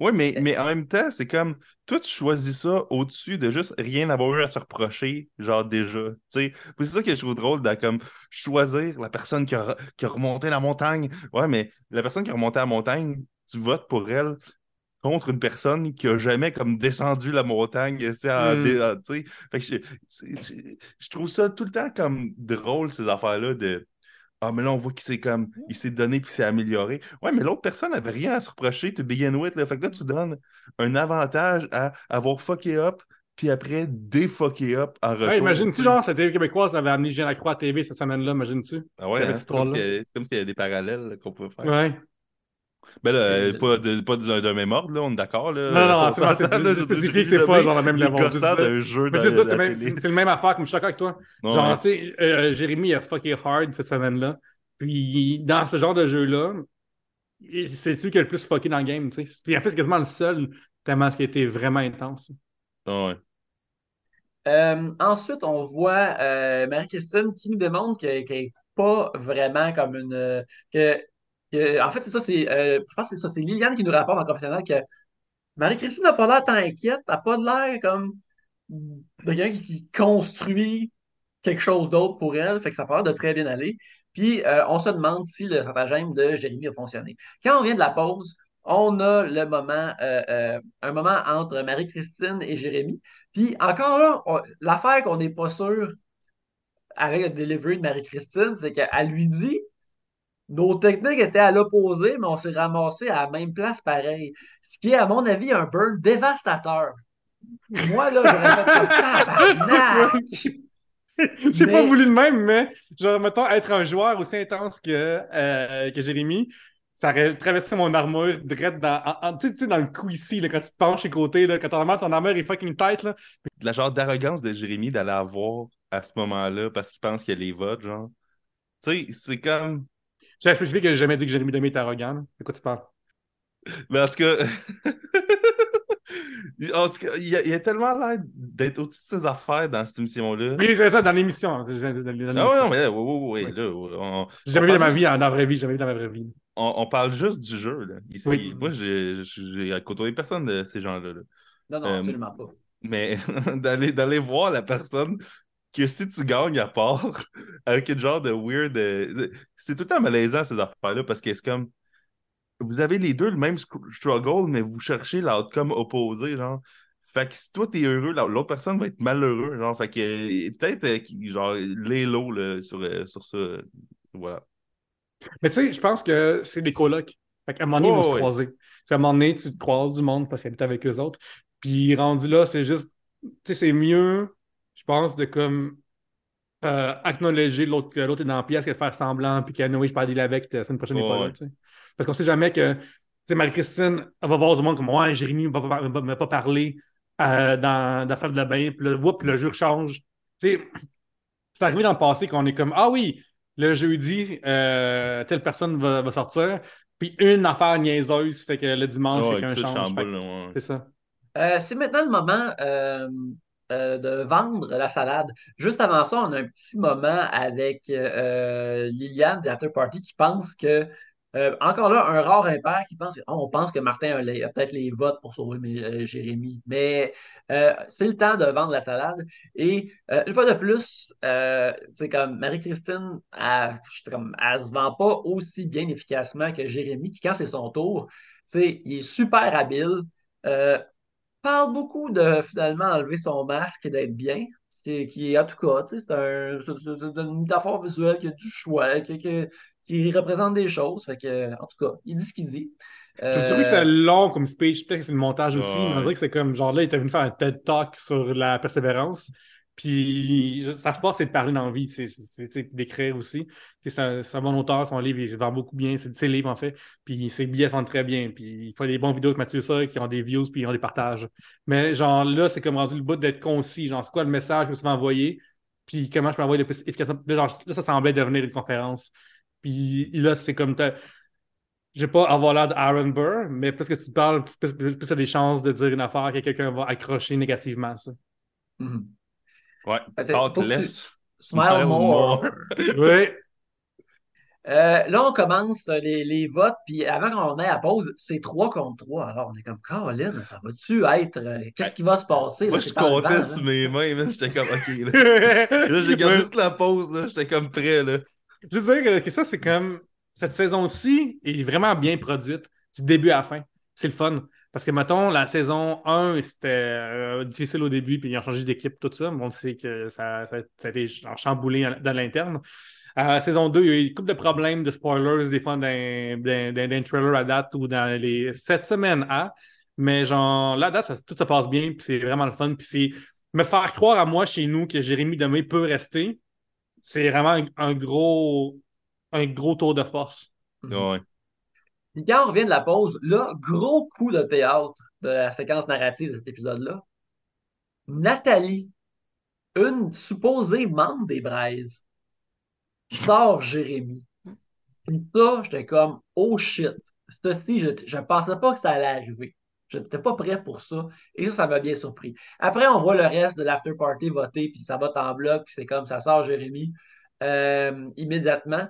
Oui, mais, mais en même temps, c'est comme, toi, tu choisis ça au-dessus de juste rien avoir eu à se reprocher, genre déjà. C'est ça que je trouve drôle, de comme choisir la personne qui a, qui a remonté la montagne. Ouais, mais la personne qui a remonté la montagne, tu votes pour elle contre une personne qui a jamais comme descendu la montagne, Mm. Fait que je, c'est- je- je trouve ça tout le temps comme drôle, ces affaires-là de ah, mais là, on voit qu'il s'est comme, il s'est donné puis s'est amélioré. Ouais, mais l'autre personne n'avait rien à se reprocher, to begin with. Là. Fait que là, tu donnes un avantage à avoir fucké up, puis après, défucké up en retour. Ouais, imagine-tu, genre, cette télé québécoise avait amené Julien Lacroix à TV cette semaine-là, imagine-tu? Ah ouais, hein, c'est comme s'il y s'il y a des parallèles qu'on pouvait faire. Ouais. Ben là, euh, Euh, pas de, pas d'un même ordre, là, on est d'accord. Là. Non, non, c'est là, juste je- spécifié que je- c'est pas genre le même level. d'un jeu c'est ça, le même affaire, comme je suis d'accord avec toi. Genre, tu sais, euh, Jérémy a fucké hard cette semaine-là. Puis dans ce genre de jeu-là, c'est celui qui a le plus fucké dans le game, tu sais? Puis en fait, c'est quasiment le seul, tellement ce qui a été vraiment intense. Ah ouais. Euh, ensuite, on voit euh, Marie-Christine qui nous demande que- qu'elle n'est pas vraiment comme une. euh, que, en fait, c'est ça, c'est. euh, je pense c'est ça, c'est Liliane qui nous rapporte en confessionnal que Marie-Christine n'a pas l'air tant inquiète, n'a pas l'air comme de quelqu'un qui, construit quelque chose d'autre pour elle, fait que ça a l'air de très bien aller. Puis euh, on se demande si le stratagème de Jérémy a fonctionné. Quand on vient de la pause, on a le moment, euh, un moment entre Marie-Christine et Jérémy. Puis encore là, l'affaire qu'on n'est pas sûr avec le delivery de Marie-Christine, c'est qu'elle lui dit nos techniques étaient à l'opposé, mais on s'est ramassé à la même place pareil. Ce qui est, à mon avis, un burn dévastateur. Moi, là, j'aurais fait comme tabarnak! J'ai Mais- pas voulu le même, mais genre, mettons, être un joueur aussi intense que, euh, que Jérémy, ça aurait traversé mon armure direct dans, en- en- tu sais, tu sais, dans le cou ici, là, quand tu te penches les côtés, là, quand ton armure, ton armure est fucking tight, là. La genre d'arrogance de Jérémy d'aller avoir à ce moment-là parce qu'il pense qu'il y a les votes, genre. Tu sais, c'est comme. J'ai spécifié que j'ai jamais dit que Jérémy Demé était arrogant. là. De quoi tu parles? Mais en tout cas. en tout cas, il y a, il y a tellement l'air d'être au-dessus de ses affaires dans cette émission-là. Oui, c'est ça, dans l'émission. Ah ouais, non, mais là, oui, oui, oui, là, on- J'ai jamais vu dans ma vie, en- dans la vraie vie, j'ai jamais vu dans ma vraie vie. on, on parle juste du jeu, là, ici. Oui. Moi, j'ai j'ai côtoyé personne de ces gens-là. là. Non, non, Euh, absolument pas. Mais d'aller d'aller voir la personne que si tu gagnes à part avec une genre de weird. euh, C'est tout le temps malaisant ces affaires-là parce que c'est comme. Vous avez les deux le même struggle, mais vous cherchez l'outcome opposé, genre. Fait que si toi t'es heureux, la- l'autre personne va être malheureux, genre. Fait que euh, peut-être, euh, genre, les lots là, sur, sur ça. Voilà. Mais tu sais, je pense que c'est des colocs. Fait qu'à un moment donné, ils vont Ouais, se croiser. C'est à un moment donné, tu te croises du monde parce qu'ils habitent avec eux autres. Puis rendu là, c'est juste. Tu sais, c'est mieux, je pense, de comme. Euh, acknowledger l'autre que l'autre est dans la pièce que de faire semblant puis que oui, je parle avec la semaine prochaine il est Ouais, pas là, ouais. tu sais. Parce qu'on sait jamais que tu sais Marie-Christine elle va voir du monde comme ouais Jérémy ne va, pas- va- va pas parler euh, dans, dans la salle de bain puis le, whoop, le jeu change tu sais c'est arrivé dans le passé qu'on est comme ah oui le jeudi euh, telle personne va, va sortir puis une affaire niaiseuse fait que le dimanche Ouais, quelqu'un change ouais. c'est ça Euh, c'est maintenant le moment euh, de vendre la salade. Juste avant ça, on a un petit moment avec euh, Liliane de After Party qui pense que, euh, encore là, un rare impair qui pense oh, on pense que Martin a, peut-être les votes pour sauver mais, euh, Jérémy. Mais c'est le temps de vendre la salade. Et une fois de plus, c'est comme Marie-Christine, elle, comme, elle se vend pas aussi bien efficacement que Jérémy, qui, quand c'est son tour, il est super habile. Parle beaucoup de finalement enlever son masque et d'être bien. C'est qui, en tout cas, tu sais, c'est un, une métaphore visuelle qui a du choix, qui, qui, qui représente des choses. Fait que, en tout cas, il dit ce qu'il dit. Je dirais que c'est Euh, long comme speech, peut-être que c'est le montage aussi, Ouais. mais on dirait que c'est comme genre là, il était venu faire un TED Talk sur la persévérance. Puis je- sa force, c'est de parler dans la vie, c'est d'écrire aussi. C'est un, bon auteur, son livre, il se vend beaucoup bien, c'est ses livres en fait. Puis ses billets sont très bien. Puis il fait des bons vidéos avec Mathieu ça qui ont des views puis ils ont des partages. Mais genre là, c'est comme rendu le bout d'être concis. Genre, c'est quoi le message que tu veux envoyer? Puis comment je peux l'envoyer le plus efficacement? Genre, là, ça semblait devenir une conférence. Puis là, c'est comme je vais pas avoir l'air d'Aaron Burr, mais plus que tu parles, plus, tu as des chances de dire une affaire que quelqu'un va accrocher négativement ça. mhm. Ouais. Talk tu- less. Smile more. Oui. Euh, là, on commence les, les votes, puis avant qu'on aille à la pause, c'est 3 contre 3. Alors, on est comme, Caroline, ça va-tu être. euh, Qu'est-ce qui va se passer? Moi, là? je comptais sur là. mes mains. J'étais comme, OK. Là, Là, j'ai gardé toute la pause, là. J'étais comme prêt, là. Je veux dire que, que ça, c'est comme. Cette saison-ci est vraiment bien produite, du début à la fin. C'est le fun. Parce que, mettons, la saison 1, c'était euh, difficile au début, puis ils ont changé d'équipe, tout ça. Bon, on sait que ça, ça, a été chamboulé dans l'interne. Euh, saison 2, il y a eu une couple de problèmes de spoilers, des fois, dans trailer à date ou dans les sept semaines à. Mais genre, là, date, tout se passe bien, puis c'est vraiment le fun. Puis c'est me faire croire à moi chez nous que Jérémy Demé peut rester, c'est vraiment un, gros, un gros tour de force. Ouais. Puis quand on revient de la pause, là, gros coup de théâtre de la séquence narrative de cet épisode-là. Nathalie, une supposée membre des Braises, sort Jérémy. Puis ça, j'étais comme, oh shit. Ceci, je ne pensais pas que ça allait arriver. Je n'étais pas prêt pour ça. Et ça, ça m'a bien surpris. Après, on voit le reste de l'after party voter, puis ça vote en bloc, puis c'est comme ça sort Jérémy euh, immédiatement.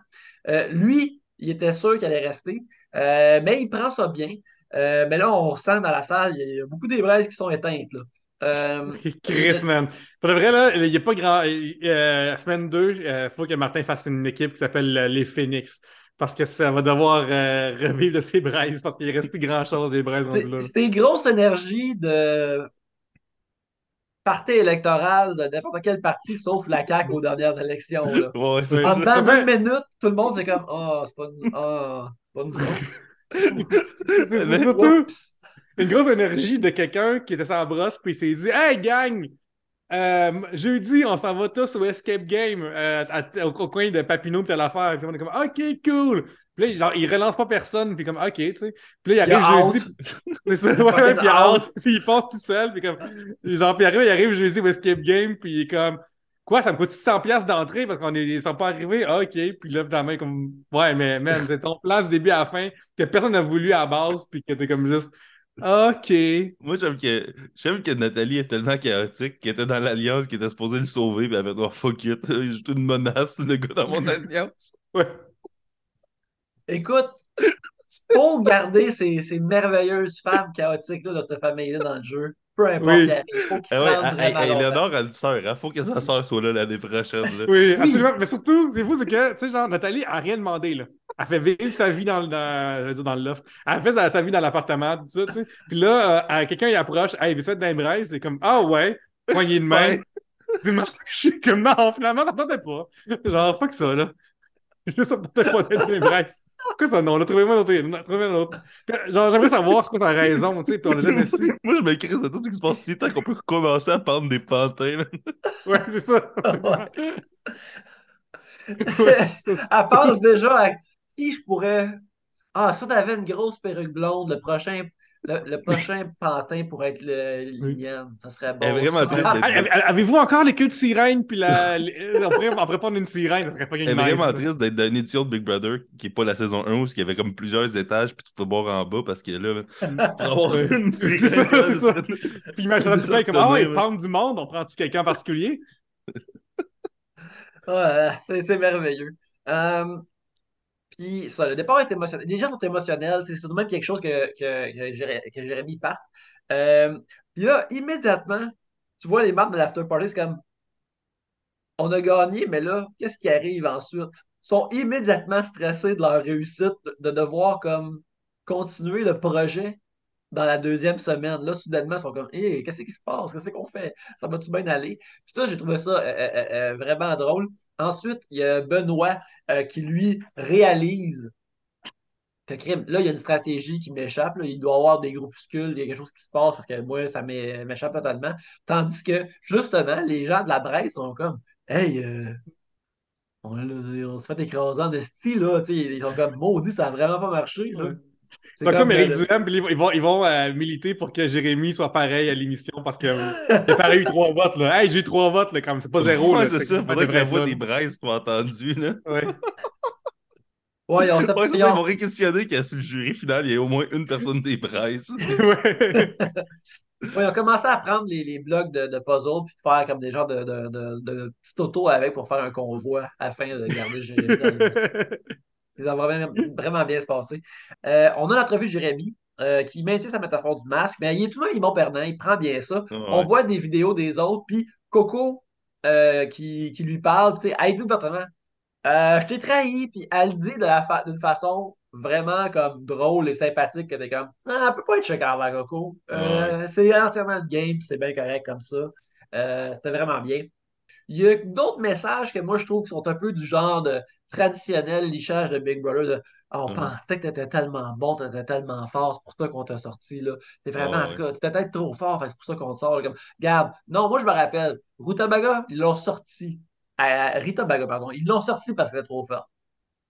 Euh, lui, il était sûr qu'il allait rester, euh, mais il prend ça bien. Euh, mais là, on ressent dans la salle, il y a beaucoup des braises qui sont éteintes. Là. Euh, Chris, man. Pour de vrai, là, il n'y a pas grand. euh, semaine 2, il faut que Martin fasse une équipe qui s'appelle les Phoenix. Parce que ça va devoir revivre de ses braises parce qu'il ne reste plus grand-chose des braises rendues là. C'est- C'était grosse énergie de parti électoral de n'importe quel parti sauf la CAQ aux dernières élections. Là. Ouais, c'est En ça. dedans fait- d'une minute, tout le monde c'est comme Ah, c'est pas une. Ah, c'est pas une C'est c'est Mais- surtout une grosse énergie de quelqu'un qui était sans brosse puis il s'est dit Hey gang! Euh, jeudi, on s'en va tous au Escape Game euh, à- au, au coin de Papineau puis à l'affaire. Puis on est comme OK, cool. Puis là, genre, il relance pas personne, puis comme OK, tu sais. Puis là, il arrive jeudi. C'est ça, ouais, puis il out. puis il pense tout seul, puis comme. Genre, puis il arrive, il arrive jeudi au Escape Game, puis il est comme. Quoi, ça me coûte 100$ piastres d'entrée parce qu'on est, ils sont pas arrivés? Ah, OK. Puis là, finalement, comme. Ouais, mais man, c'est ton plan du début à la fin que personne n'a voulu à la base, puis que t'es comme juste. OK. Moi, j'aime que, j'aime que Nathalie est tellement chaotique qu'elle était dans l'alliance, qui était supposée le sauver, puis elle avait dit oh, fuck it, j'ai une menace, le gars dans mon alliance. Ouais. Écoute, pour garder ces, ces merveilleuses femmes chaotiques là, de cette famille-là dans le jeu, peu importe Oui. faut qu'ils Ah se ouais, rendent hey. Léonore a une sœur. Il faut que sa sœur soit là l'année prochaine. là. Oui, absolument. Mais surtout, c'est fou, c'est que, tu sais, genre, Nathalie a rien demandé, là. Elle fait vivre sa vie dans le, dans, je veux dire, dans le loft. Elle fait sa, sa vie dans l'appartement, tout ça, tu sais. Puis là, euh, euh, quelqu'un y approche, hey, veux-tu être dans les? C'est comme, ah ouais, poignée de main. Ouais. Dimanche, je suis comme, non, finalement, me pas. Genre, fuck ça, là. Là, ça tentait pas. Pourquoi ça, non? On a trouvé un autre. On a trouvé un autre. Puis, Genre, j'aimerais savoir c'est quoi sa raison, tu sais, puis on l'a jamais su. Moi, je m'écris de tout ce qui se passe si tant qu'on peut commencer à prendre des pantins. Ouais, c'est ça. Ouais, Elle pense déjà à qui je pourrais. Ah, ça, t'avais une grosse perruque blonde. Le prochain, le, le prochain pantin pourrait être le Liliane. Ça serait bon. Vraiment triste Ah, Avez-vous encore les queues de sirène puis la. les- On pourrait, on pourrait prendre une sirène, ça serait fucking Elle est nice. vraiment triste d'être dans une édition de Big Brother qui n'est pas la saison 1 où il y avait comme plusieurs étages puis tu peux boire en bas parce que là, pour avoir Ouais. une C'est sirène, ça, c'est ça. Puis imagine tu comme Ah ouais, pendre du monde, on prend-tu quelqu'un en particulier? Ouais, c'est c'est merveilleux. Euh, le départ est émotionnel. Les gens sont émotionnels. C'est tout de même quelque chose que, que, que, Jéré- que Jérémy parte. Euh, puis là, immédiatement, tu vois les membres de l'after party, c'est comme on a gagné, mais là, qu'est-ce qui arrive ensuite? Ils sont immédiatement stressés de leur réussite, de, de devoir comme continuer le projet dans la deuxième semaine. Là, soudainement, ils sont comme Hé, qu'est-ce qui se passe? Qu'est-ce qu'on fait? Ça va-tu bien aller? Puis ça, j'ai trouvé ça euh, euh, vraiment drôle. Ensuite, il y a Benoît euh, qui, lui, réalise que crime, là, il y a une stratégie qui m'échappe. Il doit y avoir des groupuscules, il y a quelque chose qui se passe parce que moi, ça m'é- m'échappe totalement. Tandis que, justement, les gens de la Bresse sont comme Hey, euh, on, se fait écraser en esti, là. Ils sont comme maudit, ça a vraiment pas marché. C'est Pas comme euh, Eric Duhem, puis ils vont, ils vont euh, militer pour que Jérémy soit pareil à l'émission parce que euh, il a pareil eu trois votes. Là. Hey, j'ai eu trois votes, là, comme c'est pas zéro. Ouais, là, c'est ça. Faudrait que la voix des braises soit entendue. Là. Ouais. Ouais, ils ont, Ouais, ça, ils ils ont- vont réquisitionner que sur le jury final, il y ait au moins une personne des braises. Ouais. Ouais, ils ont commencé à prendre les, les blocs de, de puzzle puis de faire comme des genres de, de, de, de petits autos avec pour faire un convoi afin de garder Jérémy dans le- Ça va vraiment, vraiment bien se passer. Euh, on a l'entrevue de Jérémy euh, qui maintient sa métaphore du masque, mais il est tout de même Yvon Perdin, il prend bien ça. Ouais. On voit des vidéos des autres, puis Coco euh, qui, qui lui parle, tu sais, elle dit ouvertement Je t'ai trahi, puis elle le dit de la fa- d'une façon vraiment comme drôle et sympathique que t'es comme Ah, elle peut pas être choquante la Coco. C'est entièrement le game, puis c'est bien correct comme ça. C'était vraiment bien. Il y a d'autres messages que moi je trouve qui sont un peu du genre de traditionnel lichage de Big Brother. De, Ah, on Mhm. pensait que t'étais tellement bon, t'étais tellement fort, c'est pour ça qu'on t'a sorti. là. T'es vraiment, en tout cas, t'étais peut-être trop fort, que c'est pour ça qu'on te sort. là, Comme, regarde, non, moi je me rappelle, Rutabaga, ils l'ont sorti. Rita Baga, pardon, ils l'ont sorti parce qu'elle était trop forte.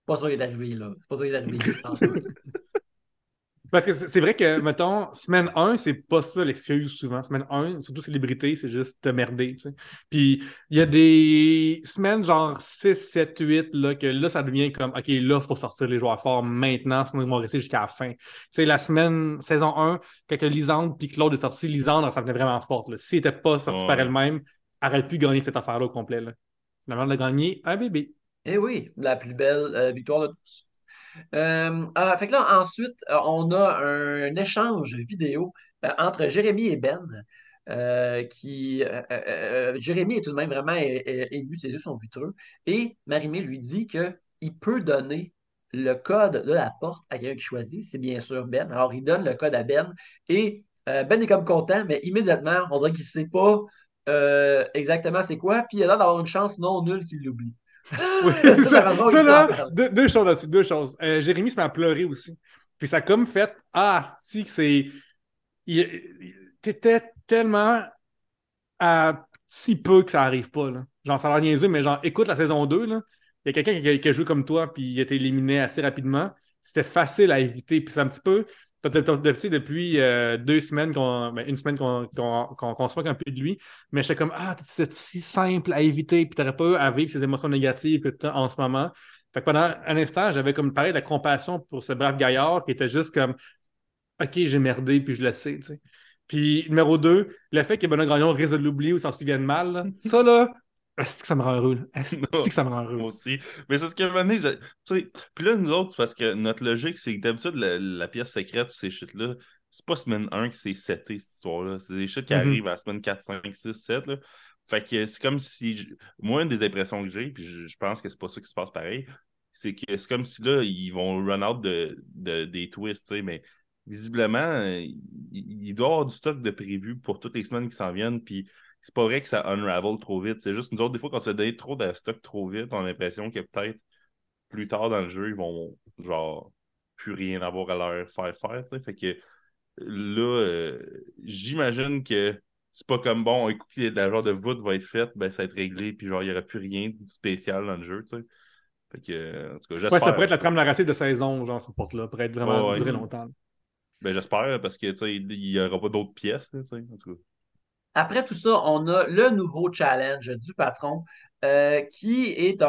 Pas ça qui est arrivé, là. C'est pas ça qui est arrivé. Parce que c'est vrai que, mettons, semaine 1, c'est pas ça l'excuse souvent. Semaine 1, surtout célébrité, c'est juste te merder, tu sais. Puis il y a des semaines genre 6, 7, 8, là, que là, ça devient comme, OK, là, il faut sortir les joueurs forts maintenant, sinon ils vont rester jusqu'à la fin. Tu sais, la semaine, saison 1, quand Lisande puis Claude est sorti, Lisande, ça venait vraiment forte. Là. S'il n'était pas sorti Ouais. par elle-même, elle aurait pu gagner cette affaire-là au complet. Là. Finalement, elle a gagné un bébé. Eh oui, la plus belle euh, victoire de tous. Euh, ah, fait que là, ensuite, euh, on a un échange vidéo euh, entre Jérémy et Ben. qui Jérémy est tout de même vraiment ému, ses yeux sont vitreux. Et Marimé lui dit qu'il peut donner le code de la porte à quelqu'un qui choisit. C'est bien sûr Ben. Alors, il donne le code à Ben. Et Ben est comme content, mais immédiatement, on dirait qu'il ne sait pas exactement c'est quoi. Puis il a l'air d'avoir une chance non nulle qu'il l'oublie. Oui, Ça, ça, là, deux, deux choses là-dessus, deux choses. Euh, Jérémy se met à pleurer aussi. Puis ça a comme fait Ah, si que c'est. T'étais tellement à si peu que ça arrive pas. Là. Genre, ça a l'air mais genre, écoute la saison 2, là. Il y a quelqu'un qui, a- qui a joué comme toi, puis il a été éliminé assez rapidement. C'était facile à éviter. Puis c'est un petit peu. Depuis euh, deux semaines, qu'on, ben, une semaine qu'on, qu'on, qu'on, qu'on se moque un peu de lui, mais j'étais comme Ah, c'est si simple à éviter, puis t'aurais pas à vivre ces émotions négatives que en ce moment. Fait que pendant un instant, j'avais comme pareil de la compassion pour ce brave gaillard qui était juste comme OK, j'ai merdé, puis je le sais. Puis numéro deux, le fait que Benoît Gagnon risque de l'oublier ou s'en souvienne mal, là, ça là, Est-ce que ça me rend heureux? Est-ce que ça me rend heureux? Moi aussi. Mais c'est ce que maintenant, tu sais, puis là, nous autres, parce que notre logique, c'est que d'habitude, la, pièce secrète ou ces shit-là, c'est pas semaine 1 qui s'est seté, cette histoire-là. C'est des shit qui Mhm. arrivent à la semaine 4, 5, 6, 7. Là. Fait que c'est comme si. je- Moi, une des impressions que j'ai, puis je, je pense que c'est pas ça qui se passe pareil, c'est que c'est comme si là, ils vont run out de, de- des twists, tu sais, mais visiblement, euh, il, il doit y avoir du stock de prévu pour toutes les semaines qui s'en viennent, puis c'est pas vrai que ça unravel trop vite. C'est juste nous autres, des fois, quand on se fait donner trop de stock trop vite, on a l'impression que peut-être plus tard dans le jeu, ils vont genre plus rien avoir à leur faire faire. Fait que là, euh, j'imagine que c'est pas comme bon, écoute, la genre de voûte va être faite, ben ça va être réglé, puis genre, il n'y aura plus rien de spécial dans le jeu, tu sais. Fait que, en tout cas, j'espère. Ouais, ça pourrait être la trame narrative de saison, genre, cette porte-là, pourrait être vraiment Ouais, ouais. durer longtemps. Ben, j'espère, parce que, tu sais, il n'y aura pas d'autres pièces, tu sais, en tout cas. Après tout ça, on a le nouveau challenge du patron euh, qui est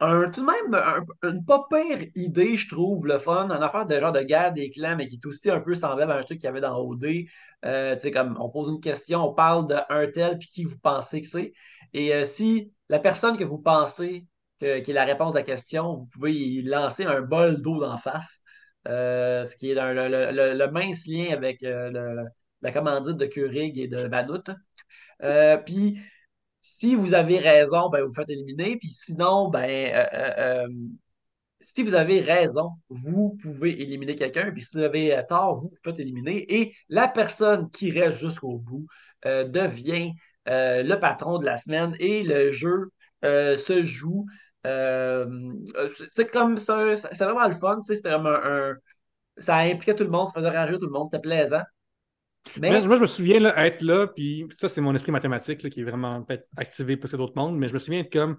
un, tout de même un- une pas pire idée, je trouve, le fun, une affaire de genre de guerre des clans, mais qui est aussi un peu semblable à un truc qu'il y avait dans OD. Euh, tu sais, comme on pose une question, on parle d'un tel, puis qui vous pensez que c'est. Et euh, si la personne que vous pensez qui est la réponse de la question, vous pouvez y lancer un bol d'eau d'en face. Ce qui est le, mince lien avec le- la commandite de Keurig et de Banout. Euh, puis, si vous avez raison, ben, vous faites éliminer. Puis sinon, ben, euh, euh, si vous avez raison, vous pouvez éliminer quelqu'un. Puis si vous avez tort, vous pouvez éliminer. Et la personne qui reste jusqu'au bout devient le patron de la semaine et le jeu se joue. c'est c'est comme ça, c'est vraiment le fun. C'était vraiment un, ça impliquait tout le monde, ça faisait rager tout le monde, c'était plaisant. Mais moi, je me souviens là, être là, puis ça, c'est mon esprit mathématique là, qui est vraiment activé plus que d'autres mondes, mais je me souviens être comme.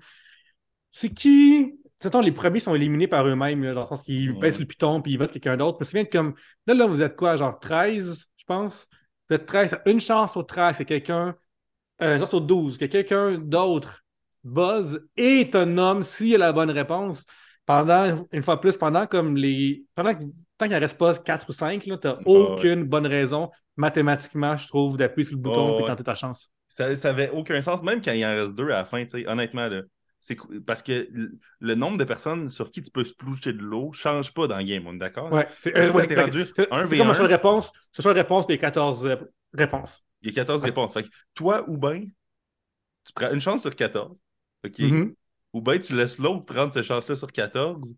C'est qui? Les premiers sont éliminés par eux-mêmes, là, dans le sens qu'ils Ouais. pèsent le piton puis ils votent quelqu'un d'autre. Je me souviens être comme. Là, là, vous êtes quoi, genre 13, je pense? Vous êtes 13, une chance sur 13 que quelqu'un. Euh, une chance sur 12, que quelqu'un d'autre buzz et te nomme s'il a la bonne réponse. Pendant, une fois plus, pendant comme les. Pendant que. Tant qu'il ne reste pas 4 ou 5, tu n'as ouais. aucune bonne raison mathématiquement, je trouve, d'appuyer sur le bouton Oh, et tenter ta chance. Ça n'avait aucun sens, même quand il en reste deux à la fin, tu sais, honnêtement, là. Parce que le- nombre de personnes sur qui tu peux sploucher de l'eau change pas dans le game, on est d'accord? C'est Là, euh, c'est- comme un V1. choix de réponse. C'est de réponse des 14 euh, réponses. Il y a 14 Ouais. réponses. Fait que toi ou ben, tu prends une chance sur 14. OK? Mhm. Ou ben tu laisses l'autre prendre cette chance-là sur 14.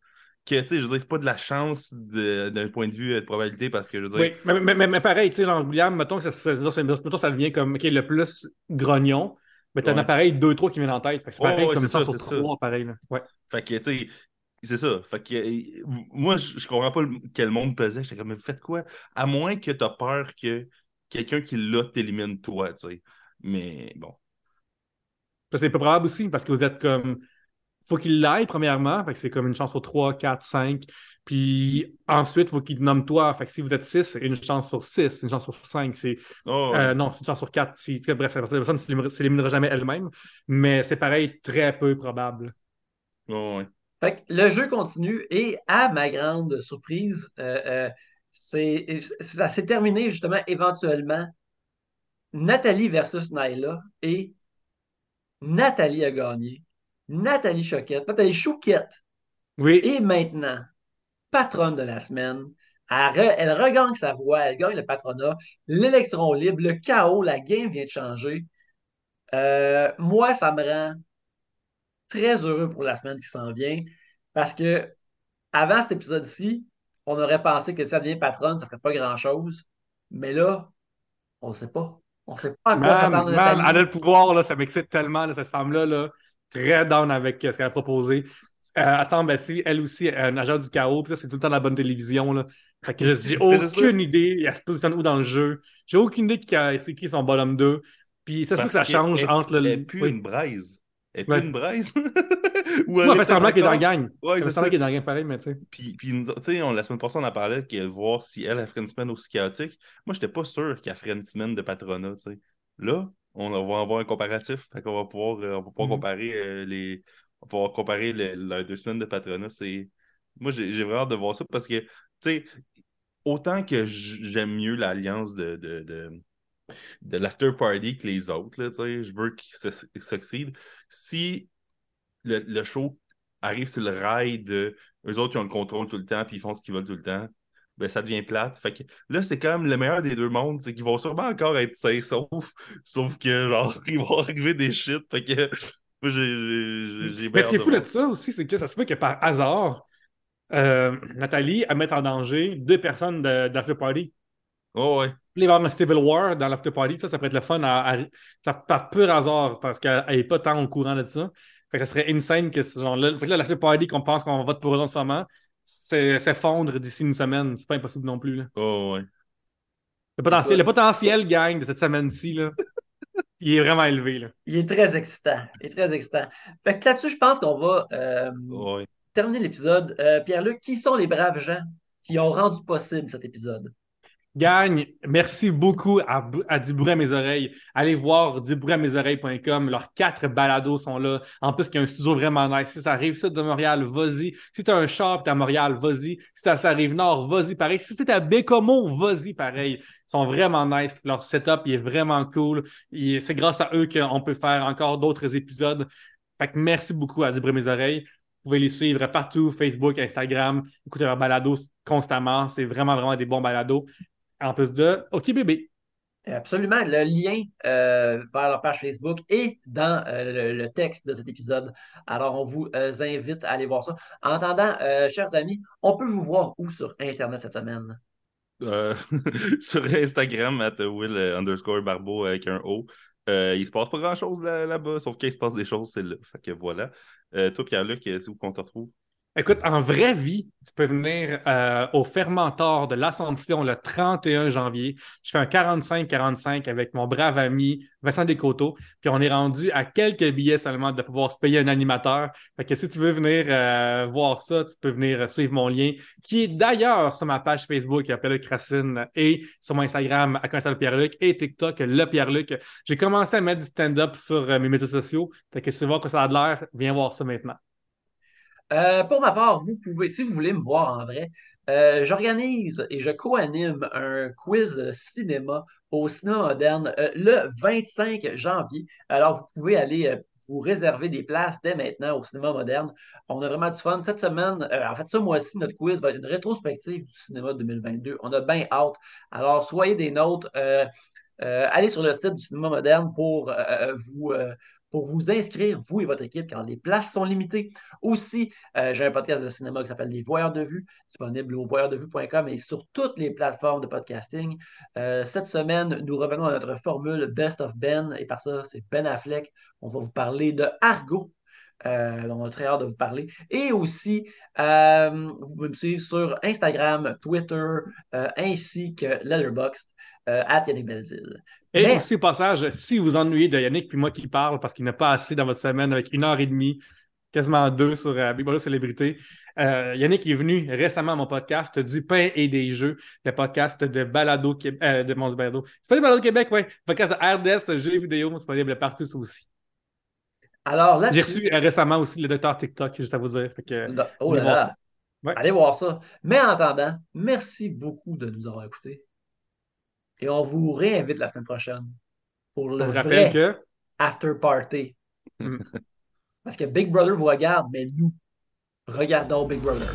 Que, tu sais, je veux dire, c'est pas de la chance d'un point de vue euh, de probabilité parce que, je veux dire, Oui, mais, mais, mais- mais pareil, tu sais, genre, William, mettons que ça, ça, ça, mettons, ça devient comme ok, le plus grognon, mais t'as Ouais. un appareil 2-3 qui vient en tête. Fait que C'est Ouais, pareil ouais, comme ça sur c'est ça. 3, pareil. Là. Ouais. Fait que, tu sais, c'est ça. Fait que, euh, moi, je, je comprends pas le- quel monde pesait. J'étais comme, mais faites quoi? À moins que t'as peur que quelqu'un qui l'a t'élimine toi, tu sais. Mais bon. C'est peu probable aussi parce que vous êtes comme. Faut qu'il l'aille, premièrement. Fait que c'est comme une chance sur 3, 4, 5. Puis ensuite, il faut qu'il te nomme toi. Fait que si vous êtes 6, c'est une chance sur 6, une chance sur 5. C'est Oh, Euh, non, c'est une chance sur quatre. Si, tu sais, bref, la personne ne s'éliminera- s'éliminera jamais elle-même, mais c'est pareil, très peu probable. oh, ouais. Fait que le jeu continue et à ma grande surprise, euh, euh, c'est, ça s'est terminé justement éventuellement Nathalie versus Naila et Nathalie a gagné. Nathalie Choquette, Nathalie Chouquette Oui, est maintenant patronne de la semaine. Elle, re- elle regagne sa voix, elle gagne le patronat, l'électron libre, le chaos, la game vient de changer. Euh, moi, ça me rend très heureux pour la semaine qui s'en vient parce que avant cet épisode-ci, on aurait pensé que si ça devient patronne, ça ne ferait pas grand-chose. Mais là, on ne sait pas. On ne sait pas à quoi s'attendre elle a le pouvoir, là, ça m'excite tellement, là, cette femme-là, là, très down avec ce qu'elle a proposé. Euh, aussi, elle aussi, est un agent du chaos, puis ça, c'est tout le temps de la bonne télévision. Là. Fait que j'ai aucune idée, elle se positionne où dans le jeu. J'ai aucune idée qui a- c'est qui son bottom 2. Puis ça se que ça change entre le. Elle pue Oui. une braise. Elle pue Ouais. une braise. Ou elle fait semblant qu'elle est dans la gang. Ouais, Elle fait semblant qu'elle est dans la gang pareil, mais tu sais. Puis, puis tu sais, on- la semaine passée, on en parlait, que voir si elle, elle ferait une semaine aussi chaotique. Moi, j'étais pas sûr qu'elle ferait une semaine de patronat, tu sais. Là, on va avoir un comparatif. Fait qu'on va pouvoir, euh, on va pouvoir comparer euh, les. On va pouvoir comparer les, leurs deux semaines de patronat. C'est... Moi, j'ai, j'ai vraiment hâte de voir ça parce que, tu sais, autant que j'aime mieux l'alliance de, de, de, de l'after party que les autres. Là, je veux qu'ils succèdent. Si le, le, show arrive sur le rail de eux autres qui ont le contrôle tout le temps puis ils font ce qu'ils veulent tout le temps, ben ça devient plate. Fait que là, c'est quand même le meilleur des deux mondes, c'est qu'ils vont sûrement encore être sains, sauf, sauf que genre, ils vont arriver des shit. Fait que moi, j'ai Mais ce qui est fou de ça aussi, c'est que ça se fait que par hasard, euh, Nathalie à mettre en danger deux personnes d'After Party. Oh ouais. Puis il va y avoir un Stable War dans l'After Party. Ça, ça pourrait être le fun à, ça, par pur hasard parce qu'elle n'est pas tant au courant de ça. Fait que ça serait insane que ce genre-là. Fait que là, l'After Party qu'on pense qu'on vote pour eux en ce moment, s'effondre d'ici une semaine. C'est pas impossible non plus. Là. Oh ouais. Le potentiel, le potentiel gang de cette semaine-ci, là. il est vraiment élevé. Là. Il est très excitant. Il est très excitant. Fait que là-dessus, je pense qu'on va euh, ouais terminer l'épisode, euh, Pierre-Luc, qui sont les braves gens qui ont rendu possible cet épisode? Gagne, merci beaucoup à, à à mes oreilles. Allez voir dubruitamesoreilles.com. Leurs quatre balados sont là. En plus, il y a un studio vraiment nice. Si ça arrive ça de Montréal, vas-y. Si tu as un shop à Montréal, vas-y. Si ça, arrive nord, vas-y pareil. Si c'est à Bécomo, vas-y pareil. Ils sont vraiment nice. Leur setup est vraiment cool. C'est grâce à eux qu'on peut faire encore d'autres épisodes. Fait que merci beaucoup à à mes oreilles. Vous pouvez les suivre partout, Facebook, Instagram, écouter leurs balados constamment. C'est vraiment, vraiment des bons balados. En plus de OK Bébé. Absolument. Le lien euh, vers leur page Facebook est dans euh, le, texte de cet épisode. Alors, on vous euh, invite à aller voir ça. En attendant, chers amis, on peut vous voir où sur Internet cette semaine? sur Instagram, at Will underscore Barbeau avec un O. Euh, il se passe pas grand-chose là-bas, sauf qu'il se passe des choses, c'est là. Fait que voilà. Euh, toi, Pierre-Luc, c'est où qu'on te retrouve? Écoute, en vraie vie, tu peux venir euh, au fermentor de l'Assomption le 31 janvier. Je fais un 45-45 avec mon brave ami Vincent Descoteaux. Puis on est rendu à quelques billets seulement de pouvoir se payer un animateur. Fait que si tu veux venir euh, voir ça, tu peux venir suivre mon lien, qui est d'ailleurs sur ma page Facebook, Pierre-Luc Racine, et sur mon Instagram, à Pierre-Luc, et TikTok, le Pierre-Luc. J'ai commencé à mettre du stand-up sur euh, mes médias sociaux. Fait que si tu veux voir que ça a de l'air, viens voir ça maintenant. Euh, pour ma part, vous pouvez, si vous voulez me voir en vrai, euh, j'organise et je co-anime un quiz cinéma au cinéma moderne euh, le 25 janvier. Alors, vous pouvez aller vous réserver des places dès maintenant au cinéma moderne. On a vraiment du fun. Cette semaine, en fait, ce mois-ci, notre quiz va être une rétrospective du cinéma 2022. On a bien hâte. Alors, soyez des nôtres. allez sur le site du cinéma moderne pour vous pour vous inscrire, vous et votre équipe, car les places sont limitées. Aussi, euh, j'ai un podcast de cinéma qui s'appelle Les Voyeurs de vue, disponible au voyeurdevue.com et sur toutes les plateformes de podcasting. Euh, cette semaine, nous revenons à notre formule Best of Ben, et par ça, c'est Ben Affleck. On va vous parler de Argo. Euh, on a très hâte de vous parler. Et aussi, vous pouvez me suivre sur Instagram, Twitter, ainsi que Letterboxd, at Yannick Belzile. Et aussi, au passage, si vous ennuyez de Yannick puis moi qui parle parce qu'il n'a pas assez dans votre semaine avec une heure et demie, quasiment deux sur euh, Big Brother Célébrité, euh, Yannick est venu récemment à mon podcast Du pain et des jeux, le podcast de Balado Québec, euh, de mon Balado. C'est pas du Balado Québec, oui. Podcast de RDS, jeux vidéo, disponible partout, aussi. Alors là, J'ai reçu récemment aussi le docteur TikTok, juste à vous dire. oh là là. Allez voir ça. Mais en attendant, merci beaucoup de nous avoir écoutés. Et on vous réinvite la semaine prochaine pour le vrai que... after party. Parce que Big Brother vous regarde, mais nous, regardons Big Brother.